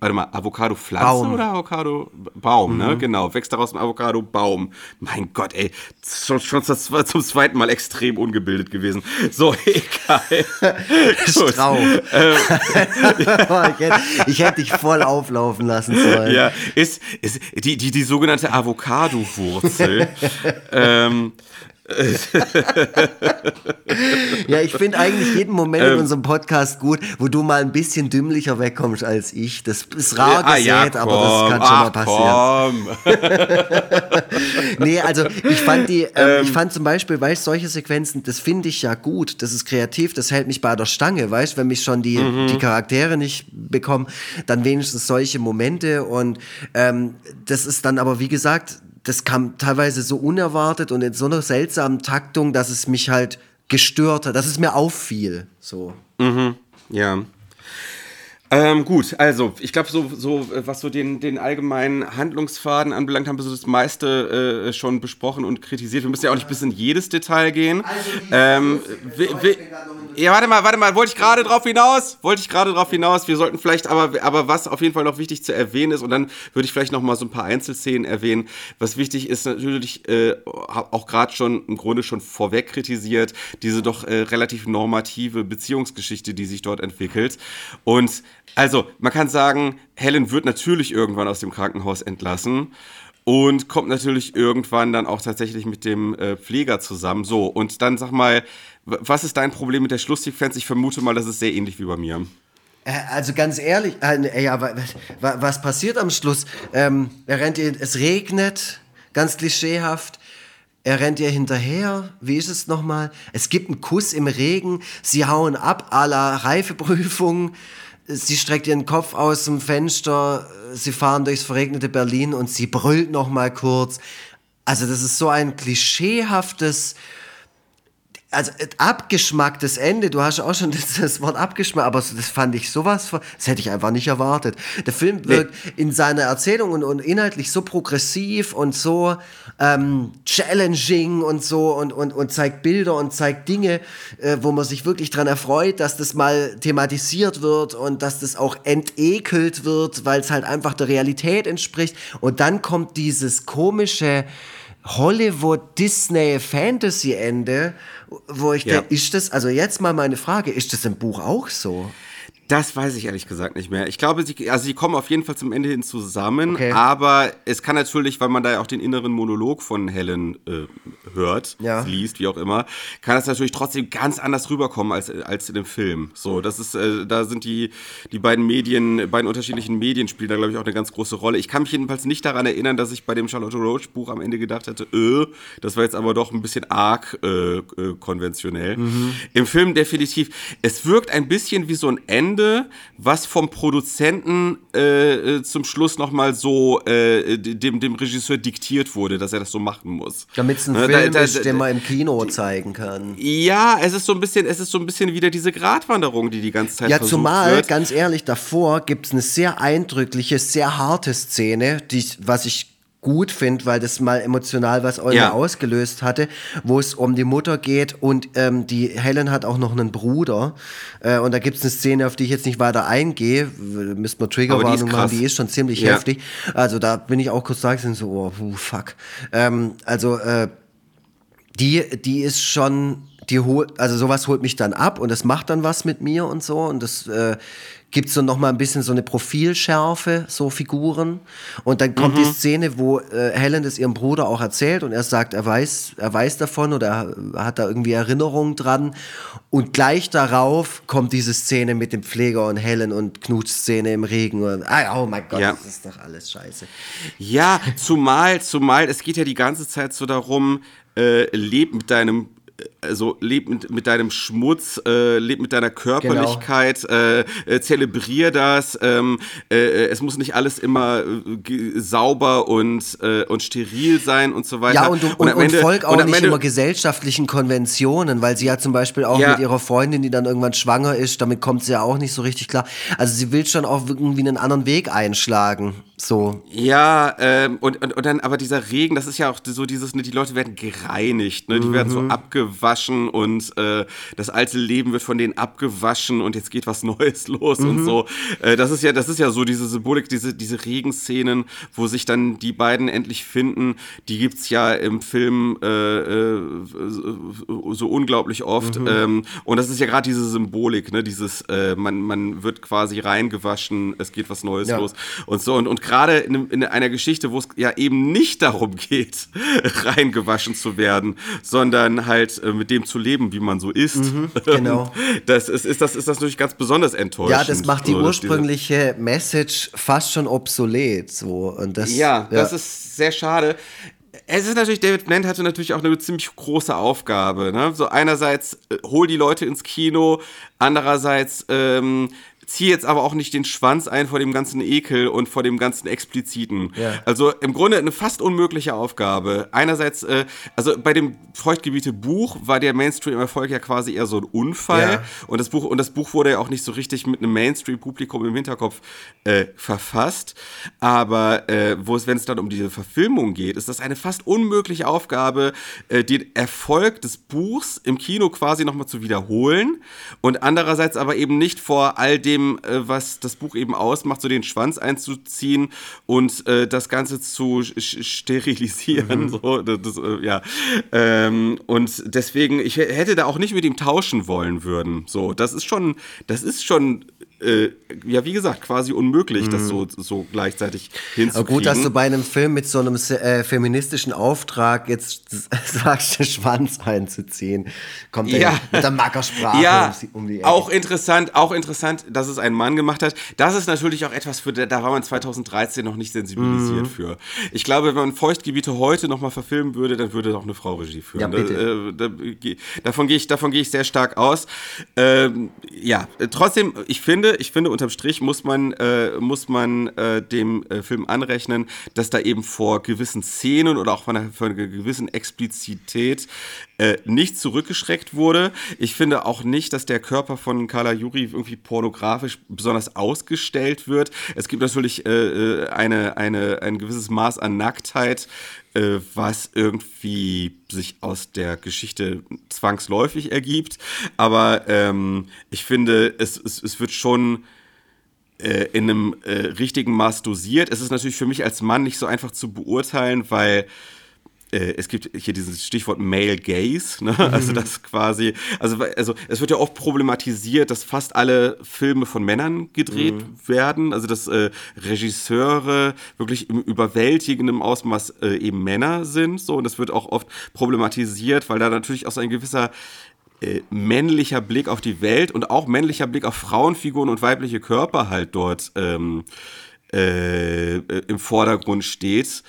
warte mal, Avocado-Pflanze oder Avocado-Baum, ne? mhm. ne? Genau, wächst daraus ein Avocado-Baum. Mein Gott, ey, schon, schon das war zum zweiten Mal extrem ungebildet gewesen. So, egal. Strauch. Ähm, ich hätte dich voll auflaufen lassen sollen. Ja, ist, ist die, die, die sogenannte Avocado-Wurzel. ähm, ja, ich finde eigentlich jeden Moment ähm, in unserem Podcast gut, wo du mal ein bisschen dümmlicher wegkommst als ich. Das ist rar ah, gesät, ja, aber das kann schon mal passieren. nee, also ich fand die, ähm, ähm, ich fand zum Beispiel, weißt solche Sequenzen, das finde ich ja gut, das ist kreativ, das hält mich bei der Stange, weißt wenn mich schon die, mhm. die Charaktere nicht bekommen, dann wenigstens solche Momente und ähm, das ist dann aber, wie gesagt, das kam teilweise so unerwartet und in so einer seltsamen Taktung, dass es mich halt gestört hat, dass es mir auffiel. So. Mhm. Ja. Ähm, gut, also ich glaube, so, so, was so den, den allgemeinen Handlungsfaden anbelangt, haben wir so das meiste äh, schon besprochen und kritisiert. Wir müssen ja auch nicht bis in jedes Detail gehen. Also, ähm, ja, warte mal, warte mal, wollte ich gerade drauf hinaus? Wollte ich gerade drauf hinaus. Wir sollten vielleicht, aber, aber was auf jeden Fall noch wichtig zu erwähnen ist, und dann würde ich vielleicht noch mal so ein paar Einzelszenen erwähnen. Was wichtig ist natürlich, äh, auch gerade schon im Grunde schon vorweg kritisiert, diese doch äh, relativ normative Beziehungsgeschichte, die sich dort entwickelt. Und also, man kann sagen, Helen wird natürlich irgendwann aus dem Krankenhaus entlassen und kommt natürlich irgendwann dann auch tatsächlich mit dem äh, Pfleger zusammen. So, und dann sag mal, was ist dein Problem mit der Schlusssequenz? Ich vermute mal, das ist sehr ähnlich wie bei mir. Äh, also ganz ehrlich, äh, ja, was passiert am Schluss? Ähm, er rennt ihr, es regnet, ganz klischeehaft. Er rennt ihr hinterher. Wie ist es nochmal? Es gibt einen Kuss im Regen. Sie hauen ab, à la Reifeprüfung sie streckt ihren Kopf aus dem Fenster, sie fahren durchs verregnete Berlin und sie brüllt noch mal kurz. Also das ist so ein klischeehaftes also äh, abgeschmacktes Ende, du hast auch schon das, das Wort abgeschmackt, aber das fand ich sowas, das hätte ich einfach nicht erwartet. Der Film wirkt nee. in seiner Erzählung und, und, inhaltlich so progressiv und so ähm, challenging und so und, und, und zeigt Bilder und zeigt Dinge, äh, wo man sich wirklich dran erfreut, dass das mal thematisiert wird und dass das auch entekelt wird, weil es halt einfach der Realität entspricht. Und dann kommt dieses komische Hollywood Disney Fantasy Ende, wo ich ja. denke, ist das, also jetzt mal meine Frage, ist das im Buch auch so? Das weiß ich ehrlich gesagt nicht mehr. Ich glaube, sie, also sie kommen auf jeden Fall zum Ende hin zusammen, okay. aber es kann natürlich, weil man da ja auch den inneren Monolog von Helen äh, hört, ja. liest, wie auch immer, kann es natürlich trotzdem ganz anders rüberkommen als, als in dem Film. So, das ist, äh, da sind die, die beiden Medien, beiden unterschiedlichen Medien spielen da, glaube ich, auch eine ganz große Rolle. Ich kann mich jedenfalls nicht daran erinnern, dass ich bei dem Charlotte Roach Buch am Ende gedacht hätte, äh, das war jetzt aber doch ein bisschen arg äh, äh konventionell. Mhm. Im Film definitiv. Es wirkt ein bisschen wie so ein Ende Ende, was vom Produzenten äh, äh zum Schluss nochmal so äh, dem, dem Regisseur diktiert wurde, dass er das so machen muss. Damit es ein ne, Film da, da, ist, den man im Kino zeigen kann. Ja, es ist so ein bisschen, es ist so ein bisschen wieder diese Gratwanderung, die die ganze Zeit Ja, zumal, wird. ganz ehrlich, davor gibt es eine sehr eindrückliche, sehr harte Szene, die, was ich gut finde, weil das mal emotional was ja. ausgelöst hatte, wo es um die Mutter geht und ähm, die Helen hat auch noch einen Bruder äh, und da gibt es eine Szene, auf die ich jetzt nicht weiter eingehe, müssen wir Triggerwarnung machen, die ist schon ziemlich ja. heftig. Also da bin ich auch kurz sagen, so, oh, fuck. Ähm, also äh, die, die ist schon die holt, also sowas holt mich dann ab und das macht dann was mit mir und so und das äh, gibt so noch mal ein bisschen so eine Profilschärfe, so Figuren. Und dann kommt mhm. die Szene, wo äh, Helen das ihrem Bruder auch erzählt und er sagt, er weiß, er weiß davon oder er hat da irgendwie Erinnerungen dran. Und gleich darauf kommt diese Szene mit dem Pfleger und Helen und Knutschszene im Regen. Und, ah, oh mein Gott, ja. das ist doch alles scheiße. Ja, zumal, zumal, es geht ja die ganze Zeit so darum, äh, leb mit deinem also leb mit, mit deinem Schmutz, äh, leb mit deiner Körperlichkeit, genau. äh, zelebrier das. Ähm, äh, äh, es muss nicht alles immer sauber und, und steril sein und so weiter. Ja, und, und, und, und Ende, folg auch nicht immer gesellschaftlichen Konventionen, weil sie ja zum Beispiel auch ja. mit ihrer Freundin, die dann irgendwann schwanger ist, damit kommt sie ja auch nicht so richtig klar. Also sie will schon auch irgendwie einen anderen Weg einschlagen. So. Ja, ähm, und, und, und dann aber dieser Regen, das ist ja auch so dieses, ne, die Leute werden gereinigt, ne? die mhm. werden so abgewaschen gewaschen und äh, das alte Leben wird von denen abgewaschen und jetzt geht was Neues los mhm. und so. Äh, das ist ja, das ist ja so diese Symbolik, diese, diese Regenszenen, wo sich dann die beiden endlich finden, die gibt's ja im Film äh, äh so unglaublich oft. Mhm. Ähm, und das ist ja gerade diese Symbolik, ne? Dieses, äh, man, man wird quasi reingewaschen, es geht was Neues ja. los und so. Und, und gerade in, in einer Geschichte, wo es ja eben nicht darum geht, reingewaschen zu werden, sondern halt äh, mit dem zu leben, wie man so ist. Mhm, genau. Das ist, ist, das, ist das natürlich ganz besonders enttäuschend. Ja, das macht die so, ursprüngliche Message fast schon obsolet. So. Und das, ja, ja, das ist sehr schade. Es ist natürlich, David Blend hatte natürlich auch eine ziemlich große Aufgabe. Ne? So einerseits äh, hol die Leute ins Kino, andererseits ähm, ziehe jetzt aber auch nicht den Schwanz ein vor dem ganzen Ekel und vor dem ganzen Expliziten. Ja. Also im Grunde eine fast unmögliche Aufgabe. Einerseits, äh, also bei dem Feuchtgebiete Buch war der Mainstream-Erfolg ja quasi eher so ein Unfall. Ja. Und, das Buch, und das Buch wurde ja auch nicht so richtig mit einem Mainstream-Publikum im Hinterkopf äh, verfasst. Aber äh, wo es, wenn es dann um diese Verfilmung geht, ist das eine fast unmögliche Aufgabe, äh, den Erfolg des Buchs im Kino quasi nochmal zu wiederholen. Und andererseits aber eben nicht vor all dem dem, äh, was das Buch eben ausmacht, so den Schwanz einzuziehen und äh, das Ganze zu sterilisieren. Mhm. So, das, das, äh, ja. Ähm, und deswegen, ich hätte da auch nicht mit ihm tauschen wollen würden. So, das ist schon, das ist schon äh, ja, wie gesagt, quasi unmöglich, mhm. das so, so gleichzeitig hinzukriegen. Aber gut, dass du bei einem Film mit so einem äh, feministischen Auftrag jetzt sagst, den Schwanz einzuziehen. Kommt ja. mit der Mackersprache ja, um, um die Ecke. Auch interessant, auch interessant, dass es ein Mann gemacht hat. Das ist natürlich auch etwas, für da war man 2013 noch nicht sensibilisiert mhm. für. Ich glaube, wenn man Feuchtgebiete heute nochmal verfilmen würde, dann würde auch eine Frau Regie führen. Ja, bitte. Da, äh, da, davon gehe ich, davon gehe ich sehr stark aus. Ähm, ja, trotzdem, ich finde, finde, ich finde, unterm Strich muss man, äh, muss man äh, dem äh, Film anrechnen, dass da eben vor gewissen Szenen oder auch von einer, von einer gewissen Explizität äh, nicht zurückgeschreckt wurde. Ich finde auch nicht, dass der Körper von Carla Juri irgendwie pornografisch besonders ausgestellt wird. Es gibt natürlich äh, äh, eine, eine, ein gewisses Maß an Nacktheit, äh, was irgendwie sich aus der Geschichte zwangsläufig ergibt. Aber ähm, ich finde, es, es, es wird schon äh, in einem äh, richtigen Maß dosiert. Es ist natürlich für mich als Mann nicht so einfach zu beurteilen, weil es gibt hier dieses Stichwort Male Gaze, ne? also das quasi, also, also es wird ja oft problematisiert, dass fast alle Filme von Männern gedreht mhm. werden, also dass äh, Regisseure wirklich im überwältigenden Ausmaß äh, eben Männer sind, so und das wird auch oft problematisiert, weil da natürlich auch so ein gewisser äh, männlicher Blick auf die Welt und auch männlicher Blick auf Frauenfiguren und weibliche Körper halt dort ähm, äh, im Vordergrund steht.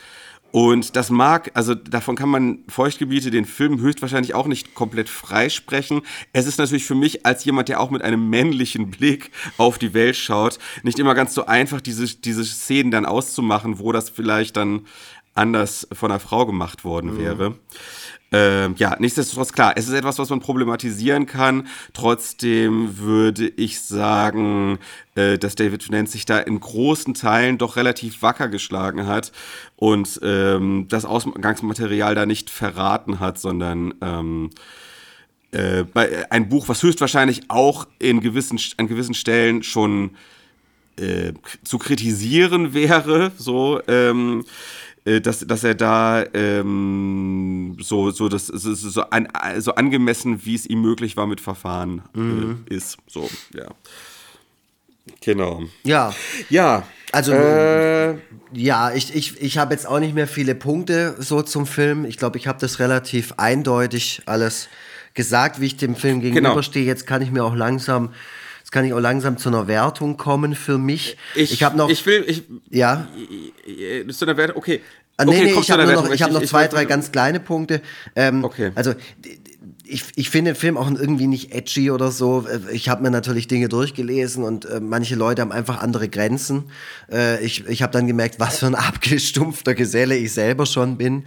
Und das mag, also davon kann man Feuchtgebiete, den Film höchstwahrscheinlich auch nicht komplett freisprechen. Es ist natürlich für mich als jemand, der auch mit einem männlichen Blick auf die Welt schaut, nicht immer ganz so einfach, diese, diese Szenen dann auszumachen, wo das vielleicht dann anders von einer Frau gemacht worden mhm. wäre. Mhm. Ähm, ja, nichtsdestotrotz klar, es ist etwas, was man problematisieren kann. Trotzdem würde ich sagen, äh, dass David Finance sich da in großen Teilen doch relativ wacker geschlagen hat und ähm, das Ausgangsmaterial da nicht verraten hat, sondern ähm, äh, bei, ein Buch, was höchstwahrscheinlich auch in gewissen, an gewissen Stellen schon äh, zu kritisieren wäre, so ähm, äh, dass, dass er da ähm, so, so, das, so, so, an, so angemessen, wie es ihm möglich war mit Verfahren äh, mhm. äh, ist. So, ja. Genau. Ja. Ja. Also, äh, ja, ich, ich, ich habe jetzt auch nicht mehr viele Punkte so zum Film. Ich glaube, ich habe das relativ eindeutig alles gesagt, wie ich dem Film genau. gegenüberstehe. Genau. Jetzt kann ich mir auch langsam Jetzt kann ich auch langsam zu einer Wertung kommen für mich. Ich, ich habe noch. Ich will. Ich, ja. Zu einer Wertung. Okay. Ah, nee, okay, nee, ich habe noch, ich hab noch zwei, drei ganz kleine Punkte. Ähm, okay. Also ich, ich finde den Film auch irgendwie nicht edgy oder so. Ich habe mir natürlich Dinge durchgelesen und äh, manche Leute haben einfach andere Grenzen. Äh, ich ich habe dann gemerkt, was für ein abgestumpfter Geselle ich selber schon bin.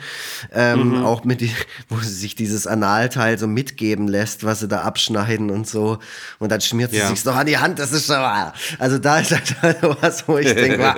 Ähm, mhm. Auch mit, die, wo sich dieses Analteil so mitgeben lässt, was sie da abschneiden und so. Und dann schmiert sie ja. sich doch an die Hand. Das ist schon, also da ist halt was, wo ich denke,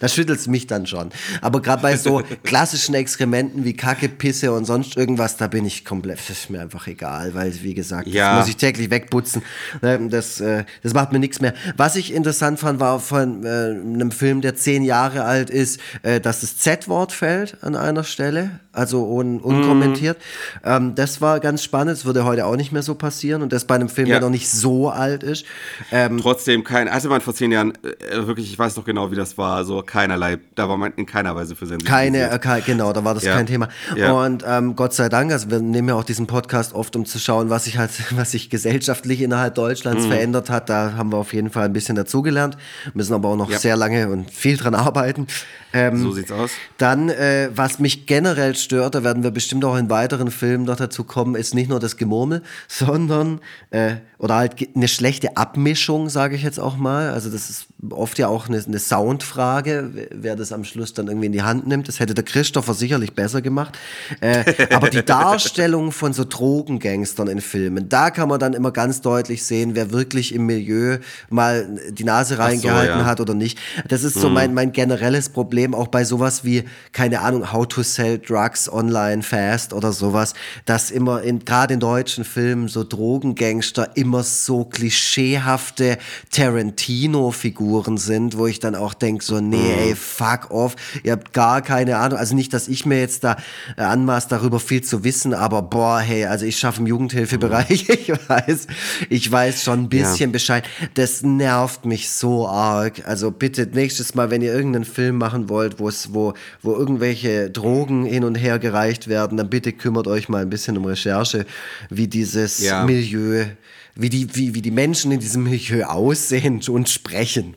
da schüttelt es mich dann schon. Aber gerade bei so klassischen Exkrementen wie Kacke, Pisse und sonst irgendwas, da bin ich komplett, das ist mir einfach einfach egal, weil, wie gesagt, Ja. das muss ich täglich wegputzen. Ne, Das, äh, das macht mir nichts mehr. Was ich interessant fand, war von äh, einem Film, der zehn Jahre alt ist, äh, dass das Z-Wort fällt an einer Stelle, also un unkommentiert. Ähm, das war ganz spannend, das würde heute auch nicht mehr so passieren und das bei einem Film, Ja. der noch nicht so alt ist. Ähm, Trotzdem kein, hatte man vor zehn Jahren äh, wirklich, ich weiß noch genau, wie das war, also keinerlei, da war man in keiner Weise für sensibilisiert. Keine, äh, genau, da war das Ja. kein Thema. Ja. Und ähm, Gott sei Dank, also wir nehmen ja auch diesen Podcast oft, um zu schauen, was sich halt, was sich gesellschaftlich innerhalb Mhm. Deutschlands verändert hat. Da haben wir auf jeden Fall ein bisschen dazugelernt, müssen aber auch noch sehr lange und viel dran arbeiten. Ähm, So sieht's aus. Dann, äh, was mich generell stört, da werden wir bestimmt auch in weiteren Filmen noch dazu kommen, ist nicht nur das Gemurmel, sondern, äh, oder halt eine schlechte Abmischung, sage ich jetzt auch mal. Also das ist oft ja auch eine, eine Soundfrage, wer- das am Schluss dann irgendwie in die Hand nimmt. Das hätte der Christopher sicherlich besser gemacht. Äh, aber die Darstellung von so Drogengangstern in Filmen, da kann man dann immer ganz deutlich sehen, wer wirklich im Milieu mal die Nase so, reingehalten ja. hat oder nicht. Das ist so mein, mein generelles Problem, auch bei sowas wie, keine Ahnung, How to Sell Drugs Online Fast oder sowas, dass immer in, gerade in deutschen Filmen so Drogengangster immer so klischeehafte Tarantino-Figuren sind, wo ich dann auch denke, so, nee, ey, fuck off, ihr habt gar keine Ahnung, also nicht, dass ich mir jetzt da äh, anmaß, darüber viel zu wissen, aber boah, hey, also ich schaffe im Jugendhilfebereich, ich weiß, ich weiß schon ein bisschen Bescheid. Das nervt mich so arg. Also bitte nächstes Mal, wenn ihr irgendeinen Film machen wollt, wo es, wo, wo irgendwelche Drogen hin und her gereicht werden, dann bitte kümmert euch mal ein bisschen um Recherche, wie dieses Ja. Milieu, wie die, wie, wie die Menschen in diesem Milieu aussehen und sprechen.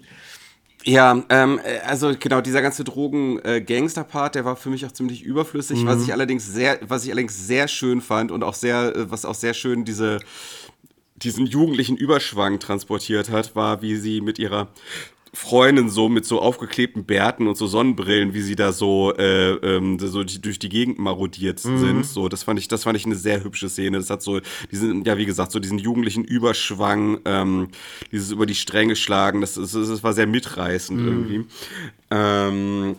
Ja, ähm, äh, also genau, dieser ganze Drogen-Gangster-Part, der war für mich auch ziemlich überflüssig, was ich allerdings sehr, was ich allerdings sehr schön fand und auch sehr, äh, was auch sehr schön diese, diesen jugendlichen Überschwang transportiert hat, war, wie sie mit ihrer Freundin so mit so aufgeklebten Bärten und so Sonnenbrillen, wie sie da so, äh, ähm, so durch die Gegend marodiert sind. So, das fand ich, das fand ich eine sehr hübsche Szene. Das hat so diesen, ja wie gesagt, so diesen jugendlichen Überschwang, ähm, dieses über die Stränge schlagen. Das, das, das war sehr mitreißend irgendwie. Ähm,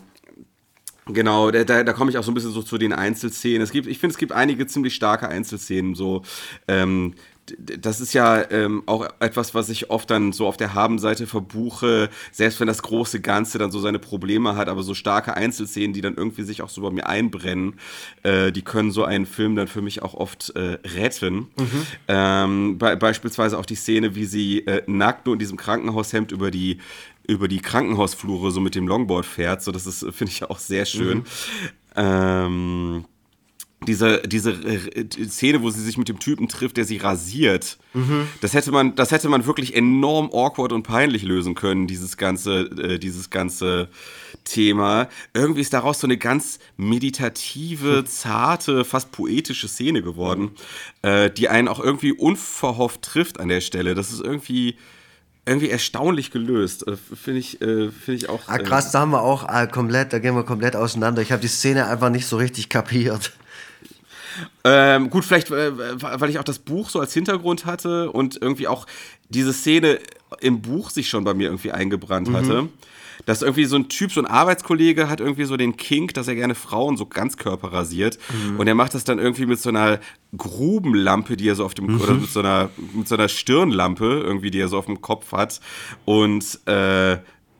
Genau, da, da, da komme ich auch so ein bisschen so zu den Einzelszenen. Es gibt, ich finde, es gibt einige ziemlich starke Einzelszenen. So, ähm, das ist ja ähm, auch etwas, was ich oft dann so auf der Habenseite verbuche, selbst wenn das große Ganze dann so seine Probleme hat, aber so starke Einzelszenen, die dann irgendwie sich auch so bei mir einbrennen, äh, die können so einen Film dann für mich auch oft äh, retten. Ähm, be beispielsweise auch die Szene, wie sie äh, nackt nur in diesem Krankenhaushemd über die über die Krankenhausflure so mit dem Longboard fährt. So, das ist, finde ich auch sehr schön. Ähm, diese, diese äh, Szene, wo sie sich mit dem Typen trifft, der sie rasiert, das hätte man, das hätte man wirklich enorm awkward und peinlich lösen können, dieses ganze, äh, dieses ganze Thema. Irgendwie ist daraus so eine ganz meditative, zarte, fast poetische Szene geworden, äh, die einen auch irgendwie unverhofft trifft an der Stelle. Das ist irgendwie, irgendwie erstaunlich gelöst. Äh, Finde ich, äh, finde ich auch. Ah, krass, da haben wir auch äh, komplett, da gehen wir komplett auseinander. Ich habe die Szene einfach nicht so richtig kapiert. Ähm, gut, vielleicht, äh, weil ich auch das Buch so als Hintergrund hatte und irgendwie auch diese Szene im Buch sich schon bei mir irgendwie eingebrannt hatte. Dass irgendwie so ein Typ, so ein Arbeitskollege hat irgendwie so den Kink, dass er gerne Frauen so Ganzkörper rasiert. Und er macht das dann irgendwie mit so einer Grubenlampe, die er so auf dem, oder mit so einer, mit so einer Stirnlampe irgendwie, die er so auf dem Kopf hat. Und, äh,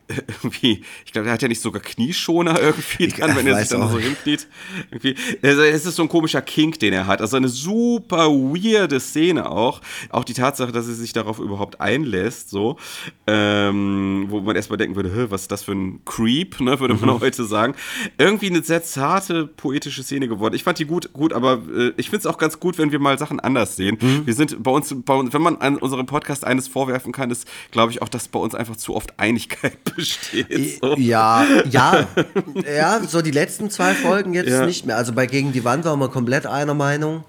irgendwie, ich glaube, der hat ja nicht sogar Knieschoner irgendwie dann, Ich wenn er sich dann so hinkniet. Irgendwie. Also, es ist so ein komischer Kink, den er hat. Also eine super weirde Szene auch. Auch die Tatsache, dass er sich darauf überhaupt einlässt, so. Ähm, wo man erstmal denken würde, "Hä, was ist das für ein Creep, ne, würde man heute sagen. Irgendwie eine sehr zarte, poetische Szene geworden. Ich fand die gut, gut, aber äh, ich finde es auch ganz gut, wenn wir mal Sachen anders sehen. Wir sind bei uns, bei uns, wenn man an unserem Podcast eines vorwerfen kann, ist, glaube ich, auch, dass bei uns einfach zu oft Einigkeit besteht. So. Ja, ja, ja, so die letzten zwei Folgen jetzt Ja. nicht mehr. Also bei Gegen die Wand waren wir komplett einer Meinung.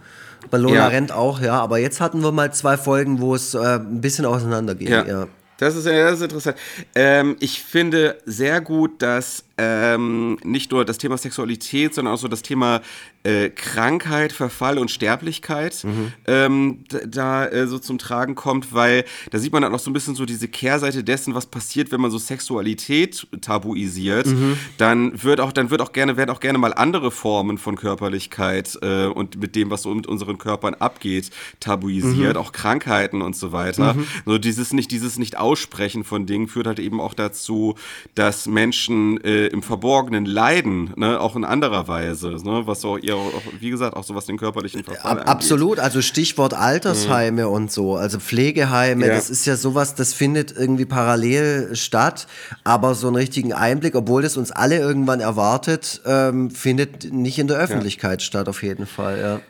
Bei Lola Ja. rennt auch, ja. Aber jetzt hatten wir mal zwei Folgen, wo es äh, ein bisschen auseinander ging. Ja. Ja. Das ist, das ist interessant. Ähm, ich finde sehr gut, dass ähm, nicht nur das Thema Sexualität, sondern auch so das Thema äh, Krankheit, Verfall und Sterblichkeit mhm. ähm, da äh, so zum Tragen kommt, weil da sieht man dann auch so ein bisschen so diese Kehrseite dessen, was passiert, wenn man so Sexualität tabuisiert. Mhm. Dann wird auch, dann wird auch gerne, werden auch gerne mal andere Formen von Körperlichkeit äh, und mit dem, was so mit unseren Körpern abgeht, tabuisiert, mhm. auch Krankheiten und so weiter. Mhm. So dieses nicht, dieses nicht Aussprechen von Dingen führt halt eben auch dazu, dass Menschen äh, im Verborgenen leiden, ne? auch in anderer Weise, ne? was so ihr, auch, wie gesagt, auch so was den körperlichen Verfall Ab, Absolut, also Stichwort Altersheime mhm. und so, also Pflegeheime, ja. das ist ja sowas, das findet irgendwie parallel statt, aber so einen richtigen Einblick, obwohl das uns alle irgendwann erwartet, ähm, findet nicht in der Öffentlichkeit ja. statt, auf jeden Fall, ja.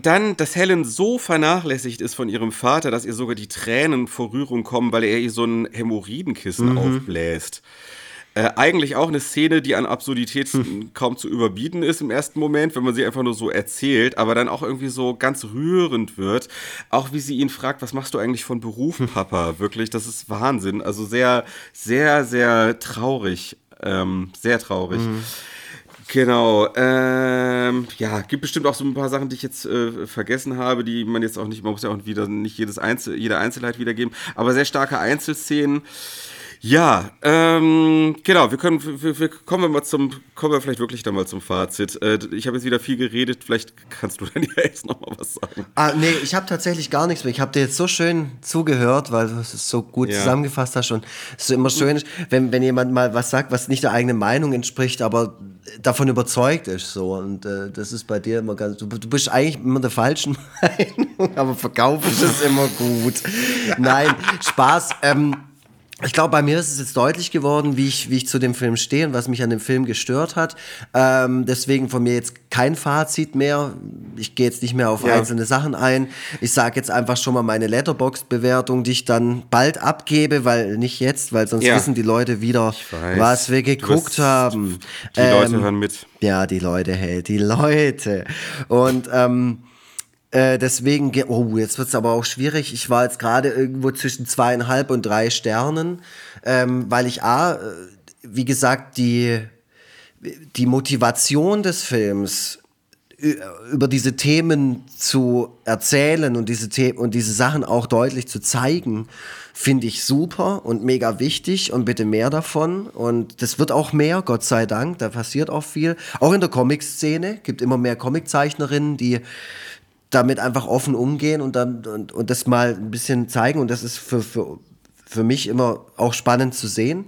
Dann, dass Helen so vernachlässigt ist von ihrem Vater, dass ihr sogar die Tränen vor Rührung kommen, weil er ihr so ein Hämorrhoidenkissen mhm. aufbläst. Äh, eigentlich auch eine Szene, die an Absurdität hm. kaum zu überbieten ist im ersten Moment, wenn man sie einfach nur so erzählt, aber dann auch irgendwie so ganz rührend wird. Auch wie sie ihn fragt, was machst du eigentlich von Beruf, hm. Papa? Wirklich, das ist Wahnsinn. Also sehr, sehr, sehr traurig. Ähm, sehr traurig. Mhm. Genau. Ähm, ja, gibt bestimmt auch so ein paar Sachen, die ich jetzt äh, vergessen habe, die man jetzt auch nicht, man muss ja auch wieder nicht jedes Einzel, jede Einzelheit wiedergeben, aber sehr starke Einzelszenen. Ja, ähm, genau, wir können, wir, wir, kommen wir mal zum, kommen wir vielleicht wirklich dann mal zum Fazit. Äh, ich habe jetzt wieder viel geredet, vielleicht kannst du dann ja jetzt nochmal was sagen. Ah, nee, ich habe tatsächlich gar nichts mehr. Ich habe dir jetzt so schön zugehört, weil du es so gut ja. zusammengefasst hast und es ist immer schön, wenn, wenn jemand mal was sagt, was nicht der eigenen Meinung entspricht, aber davon überzeugt ist so und äh, das ist bei dir immer ganz, du, du bist eigentlich immer der falschen Meinung, aber verkaufen ist es immer gut. Nein, Spaß. Ähm, ich glaube, bei mir ist es jetzt deutlich geworden, wie ich, wie ich zu dem Film stehe und was mich an dem Film gestört hat. Ähm, deswegen von mir jetzt kein Fazit mehr. Ich gehe jetzt nicht mehr auf ja. einzelne Sachen ein. Ich sage jetzt einfach schon mal meine Letterbox-Bewertung, die ich dann bald abgebe, weil nicht jetzt, weil sonst ja. wissen die Leute wieder, was wir geguckt haben. Die ähm, Leute hören mit. Ja, die Leute, hey, die Leute. Und ähm, äh, deswegen, oh, jetzt wird es aber auch schwierig. Ich war jetzt gerade irgendwo zwischen zweieinhalb und drei Sternen, ähm, weil ich A, äh, wie gesagt, die, die Motivation des Films über diese Themen zu erzählen und diese Themen und diese Sachen auch deutlich zu zeigen, finde ich super und mega wichtig und bitte mehr davon. Und das wird auch mehr, Gott sei Dank. Da passiert auch viel. Auch in der Comic-Szene gibt immer mehr Comiczeichnerinnen, die damit einfach offen umgehen und, dann, und, und das mal ein bisschen zeigen. Und das ist für, für, für mich immer auch spannend zu sehen,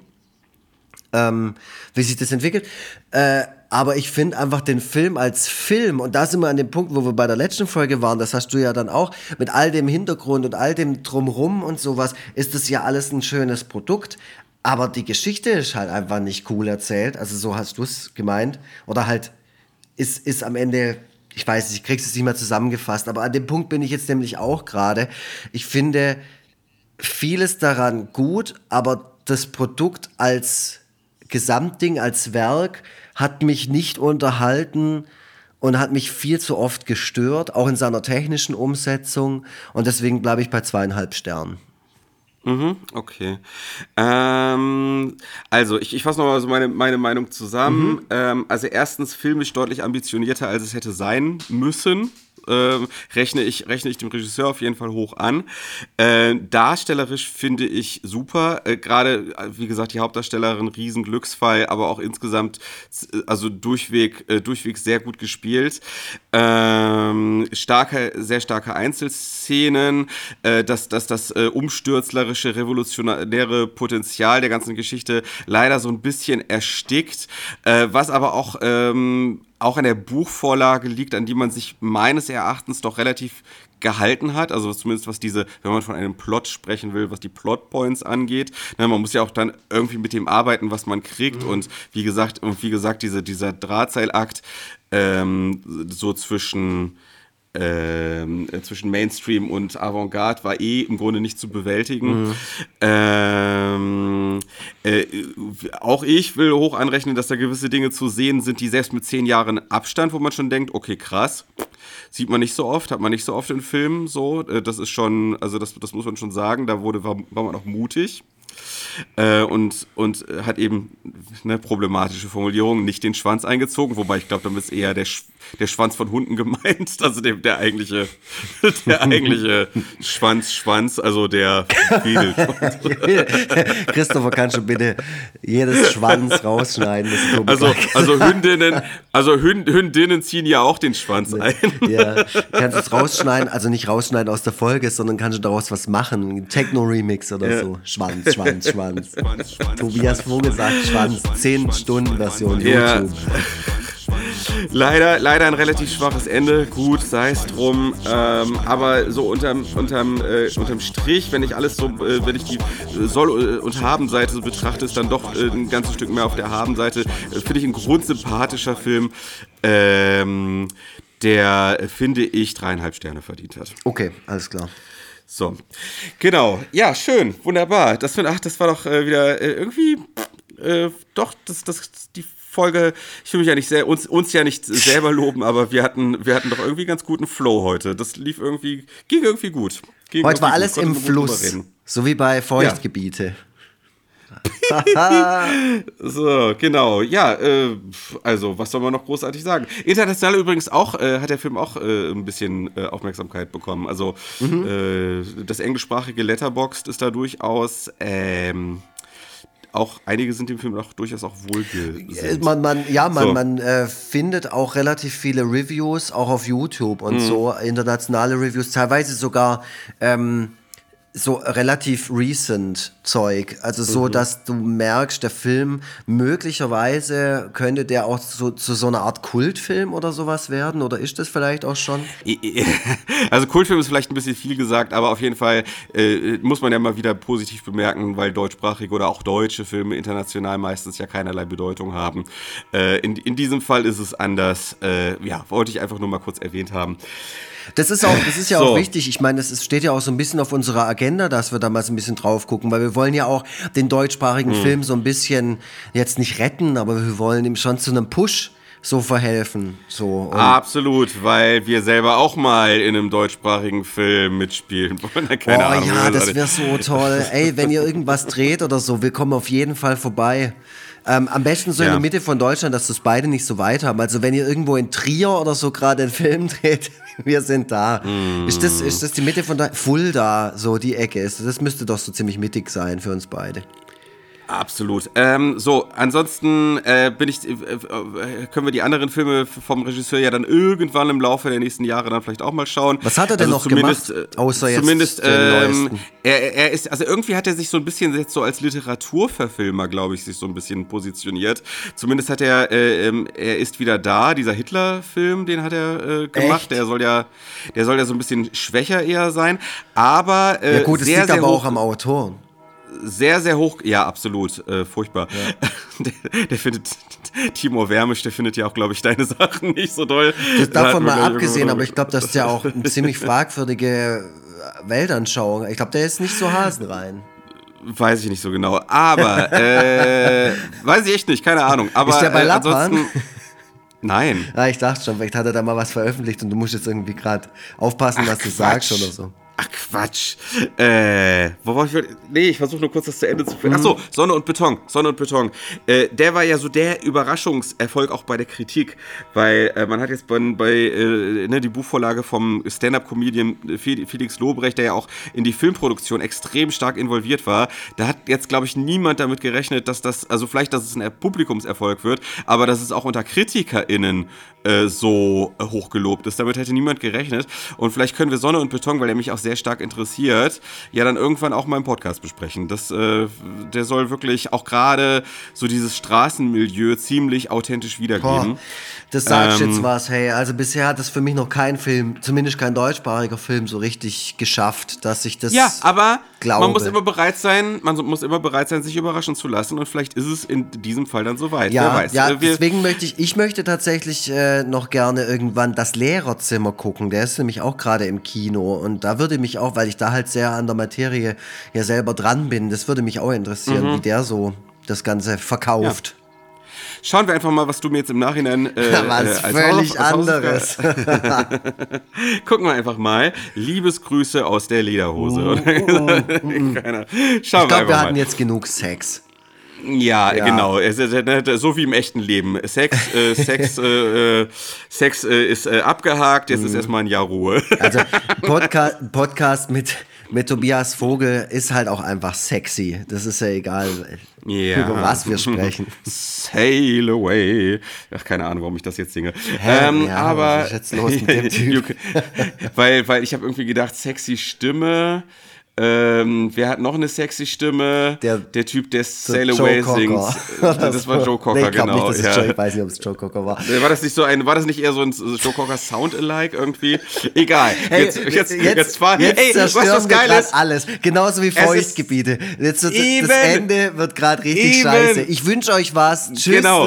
ähm, wie sich das entwickelt. Äh, aber ich finde einfach den Film als Film, und da sind wir an dem Punkt, wo wir bei der letzten Folge waren, das hast du ja dann auch, mit all dem Hintergrund und all dem Drumrum und sowas, ist das ja alles ein schönes Produkt. Aber die Geschichte ist halt einfach nicht cool erzählt. Also so hast du es gemeint. Oder halt ist, ist am Ende ich weiß nicht, ich krieg's es nicht mehr zusammengefasst, aber an dem Punkt bin ich jetzt nämlich auch gerade. Ich finde vieles daran gut, aber das Produkt als Gesamtding, als Werk hat mich nicht unterhalten und hat mich viel zu oft gestört, auch in seiner technischen Umsetzung. Und deswegen bleibe ich bei zweieinhalb Sternen. Mhm, okay. Ähm, also, ich, ich fasse nochmal so meine, meine Meinung zusammen. Mhm. Ähm, also, erstens filmisch deutlich ambitionierter, als es hätte sein müssen äh, rechne, ich, rechne ich dem Regisseur auf jeden Fall hoch an. Äh, darstellerisch finde ich super. Äh, Gerade, äh, wie gesagt, die Hauptdarstellerin, Riesenglücksfall, aber auch insgesamt, also durchweg, äh, durchweg sehr gut gespielt. Ähm, starke, sehr starke Einzelszenen, äh, dass, dass das umstürzlerische, revolutionäre Potenzial der ganzen Geschichte leider so ein bisschen erstickt, was aber auch ähm, auch an der Buchvorlage liegt, an die man sich meines Erachtens doch relativ gehalten hat, also zumindest was diese, wenn man von einem Plot sprechen will, was die Plotpoints angeht. Na, man muss ja auch dann irgendwie mit dem arbeiten, was man kriegt. Mhm. Und wie gesagt, und wie gesagt, diese, dieser Drahtseilakt ähm, so zwischen ähm, äh, zwischen Mainstream und Avantgarde war eh im Grunde nicht zu bewältigen. Mhm. Ähm, äh, auch ich will hoch anrechnen, dass da gewisse Dinge zu sehen sind, die selbst mit zehn Jahren Abstand, wo man schon denkt, okay, krass, sieht man nicht so oft, hat man nicht so oft in Filmen so. Äh, das ist schon, also das, das muss man schon sagen, da wurde, war, war man auch mutig. Äh, und, und hat eben eine problematische Formulierung, nicht den Schwanz eingezogen, wobei ich glaube, damit ist eher der, der Schwanz von Hunden gemeint, also der, der eigentliche, der eigentliche Schwanz, Schwanz, also der Christopher, kannst du bitte jedes Schwanz rausschneiden? also, also Hündinnen, also Hündinnen ziehen ja auch den Schwanz ein. Ja, kannst es rausschneiden, also nicht rausschneiden aus der Folge, sondern kannst du daraus was machen, Techno-Remix oder ja. so. Schwanz, Schwanz, Schwanz. Schwanz, Schwanz Tobias Vogel sagt Schwanz, 10 Stunden Version ja. YouTube. Leider, leider ein relativ schwaches Ende. Gut, sei es drum. Ähm, aber so unterm, unterm, äh, unterm Strich, wenn ich alles so, äh, wenn ich die Soll- und Haben-Seite so betrachte, ist dann doch äh, ein ganzes Stück mehr auf der Haben-Seite. Äh, finde ich ein grundsympathischer Film. Ähm, der, finde ich, dreieinhalb Sterne verdient hat. Okay, alles klar. So, genau. Ja, schön, wunderbar. Das, ach, das war doch äh, wieder äh, irgendwie, äh, doch, das, das, die Folge, ich will mich ja nicht sehr, uns, uns ja nicht selber loben, aber wir hatten, wir hatten doch irgendwie ganz guten Flow heute. Das lief irgendwie, ging irgendwie gut. Ging heute war alles im Fluss, so wie bei Feuchtgebiete. Ja. so, genau. Ja, äh, also, was soll man noch großartig sagen? International übrigens auch, äh, hat der Film auch äh, ein bisschen äh, Aufmerksamkeit bekommen. Also, mhm. Äh, das englischsprachige Letterboxd ist da durchaus. Ähm, auch einige sind dem Film auch durchaus auch wohlgesinnt. Man, man, ja, man, so. man äh, findet auch relativ viele Reviews, auch auf YouTube und mhm. so, internationale Reviews, teilweise sogar ähm, so relativ recent Zeug. Also so, mhm. dass du merkst, der Film möglicherweise könnte der auch so, zu so einer Art Kultfilm oder sowas werden. Oder ist das vielleicht auch schon? Also Kultfilm ist vielleicht ein bisschen viel gesagt, aber auf jeden Fall äh, muss man ja mal wieder positiv bemerken, weil deutschsprachige oder auch deutsche Filme international meistens ja keinerlei Bedeutung haben. Äh, in, in diesem Fall ist es anders. Äh, ja, wollte ich einfach nur mal kurz erwähnt haben. Das ist auch, das ist ja so. auch wichtig. Ich meine, es steht ja auch so ein bisschen auf unserer Agenda, dass wir da mal so ein bisschen drauf gucken, weil wir wollen ja auch den deutschsprachigen mhm. Film so ein bisschen jetzt nicht retten, aber wir wollen ihm schon zu einem Push so verhelfen. So. Absolut, weil wir selber auch mal in einem deutschsprachigen Film mitspielen wollen. Keine oh Ahnung, ja, das wäre so toll. Ey, wenn ihr irgendwas dreht oder so, wir kommen auf jeden Fall vorbei. Ähm, am besten so ja. in der Mitte von Deutschland, dass das beide nicht so weit haben. Also wenn ihr irgendwo in Trier oder so gerade einen Film dreht, wir sind da. Mm. Ist, das, ist das die Mitte von da? Fulda, so die Ecke ist. Das müsste doch so ziemlich mittig sein für uns beide. Absolut. Ähm, so, ansonsten äh, bin ich, äh, äh, können wir die anderen Filme vom Regisseur ja dann irgendwann im Laufe der nächsten Jahre dann vielleicht auch mal schauen. Was hat er denn also noch gemacht? Äh, außer jetzt zumindest, ähm, er, er ist, also irgendwie hat er sich so ein bisschen jetzt so als Literaturverfilmer, glaube ich, sich so ein bisschen positioniert. Zumindest hat er, äh, ähm, er ist wieder da, dieser Hitler-Film, den hat er äh, gemacht. Echt? Der soll ja, der soll ja so ein bisschen schwächer eher sein. Aber ja gut, es liegt aber auch am Autor sehr, sehr hoch. Ja, absolut. Äh, furchtbar. Ja. Der, der, findet, Timo Wermisch, der findet ja auch, glaube ich, deine Sachen nicht so doll. Das davon mal abgesehen, aber ich glaube, das ist ja auch eine ziemlich fragwürdige Weltanschauung. Ich glaube, der ist nicht so hasenrein. Weiß ich nicht so genau. Aber, äh, weiß ich echt nicht, keine Ahnung. Aber, ist der bei äh? Nein. Ja, ich dachte schon, vielleicht hat er da mal was veröffentlicht und du musst jetzt irgendwie gerade aufpassen, Ach, was du Quatsch. sagst oder so. Ach Quatsch. Äh, wo war ich? Nee, ich versuche nur kurz das zu Ende zu führen. Mhm. Achso, Sonne und Beton. Sonne und Beton. Äh, der war ja so der Überraschungserfolg auch bei der Kritik, weil äh, man hat jetzt bei, bei äh, ne, die Buchvorlage vom Stand-Up-Comedian Felix Lobrecht, der ja auch in die Filmproduktion extrem stark involviert war. Da hat jetzt, glaube ich, niemand damit gerechnet, dass das, also vielleicht, dass es ein Publikumserfolg wird, aber dass es auch unter KritikerInnen äh, so hochgelobt ist. Damit hätte niemand gerechnet. Und vielleicht können wir Sonne und Beton, weil er mich auch sehr stark interessiert, ja dann irgendwann auch mal im Podcast besprechen. Das, äh, der soll wirklich auch gerade so dieses Straßenmilieu ziemlich authentisch wiedergeben. Boah, das sagst ähm, jetzt was, hey. Also bisher hat das für mich noch kein Film, zumindest kein deutschsprachiger Film, so richtig geschafft, dass ich das. Ja, aber glaube. man muss immer bereit sein, man muss immer bereit sein, sich überraschen zu lassen. Und vielleicht ist es in diesem Fall dann soweit. Ja, ja äh, deswegen möchte ich, ich möchte tatsächlich äh, noch gerne irgendwann das Lehrerzimmer gucken. Der ist nämlich auch gerade im Kino. Und da würde mich auch, weil ich da halt sehr an der Materie ja selber dran bin, das würde mich auch interessieren, mhm. wie der so das Ganze verkauft. Ja. schauen wir einfach mal, was du mir jetzt im Nachhinein äh, was als völlig Haus- als anderes. Gucken wir einfach mal. Liebesgrüße aus der Lederhose. oder? Keiner. Schauen Ich glaube, wir wir hatten mal. jetzt genug Sex. Ja, Ja. genau. So wie im echten Leben. Sex, äh, Sex, äh, äh, Sex äh, ist äh, abgehakt. Jetzt ist erstmal ein Jahr Ruhe. Also Podcast, Podcast mit, mit Tobias Vogel ist halt auch einfach sexy. Das ist ja egal, Ja. über was wir sprechen. Sail away. Ach, keine Ahnung, warum ich das jetzt singe. Hä? Ähm, Ja, aber was ist jetzt los mit dem Typ? You can- weil, weil ich habe irgendwie gedacht, sexy Stimme. Ähm, wer hat noch eine sexy Stimme? Der- der Typ, der Sail Away singt. Das war Joe Cocker, nee, genau. Nicht, ja. Joe, ich weiß nicht, ob es Joe Cocker war. War das nicht so ein, war das nicht eher so ein Joe Cocker Sound-alike irgendwie? Egal. Hey, jetzt, jetzt, jetzt, war, jetzt ey, was das geil ist, alles. Genauso wie Feuchtgebiete. Jetzt wird, das. Ende wird gerade richtig Even. scheiße. Ich wünsche euch was. Tschüss. Genau.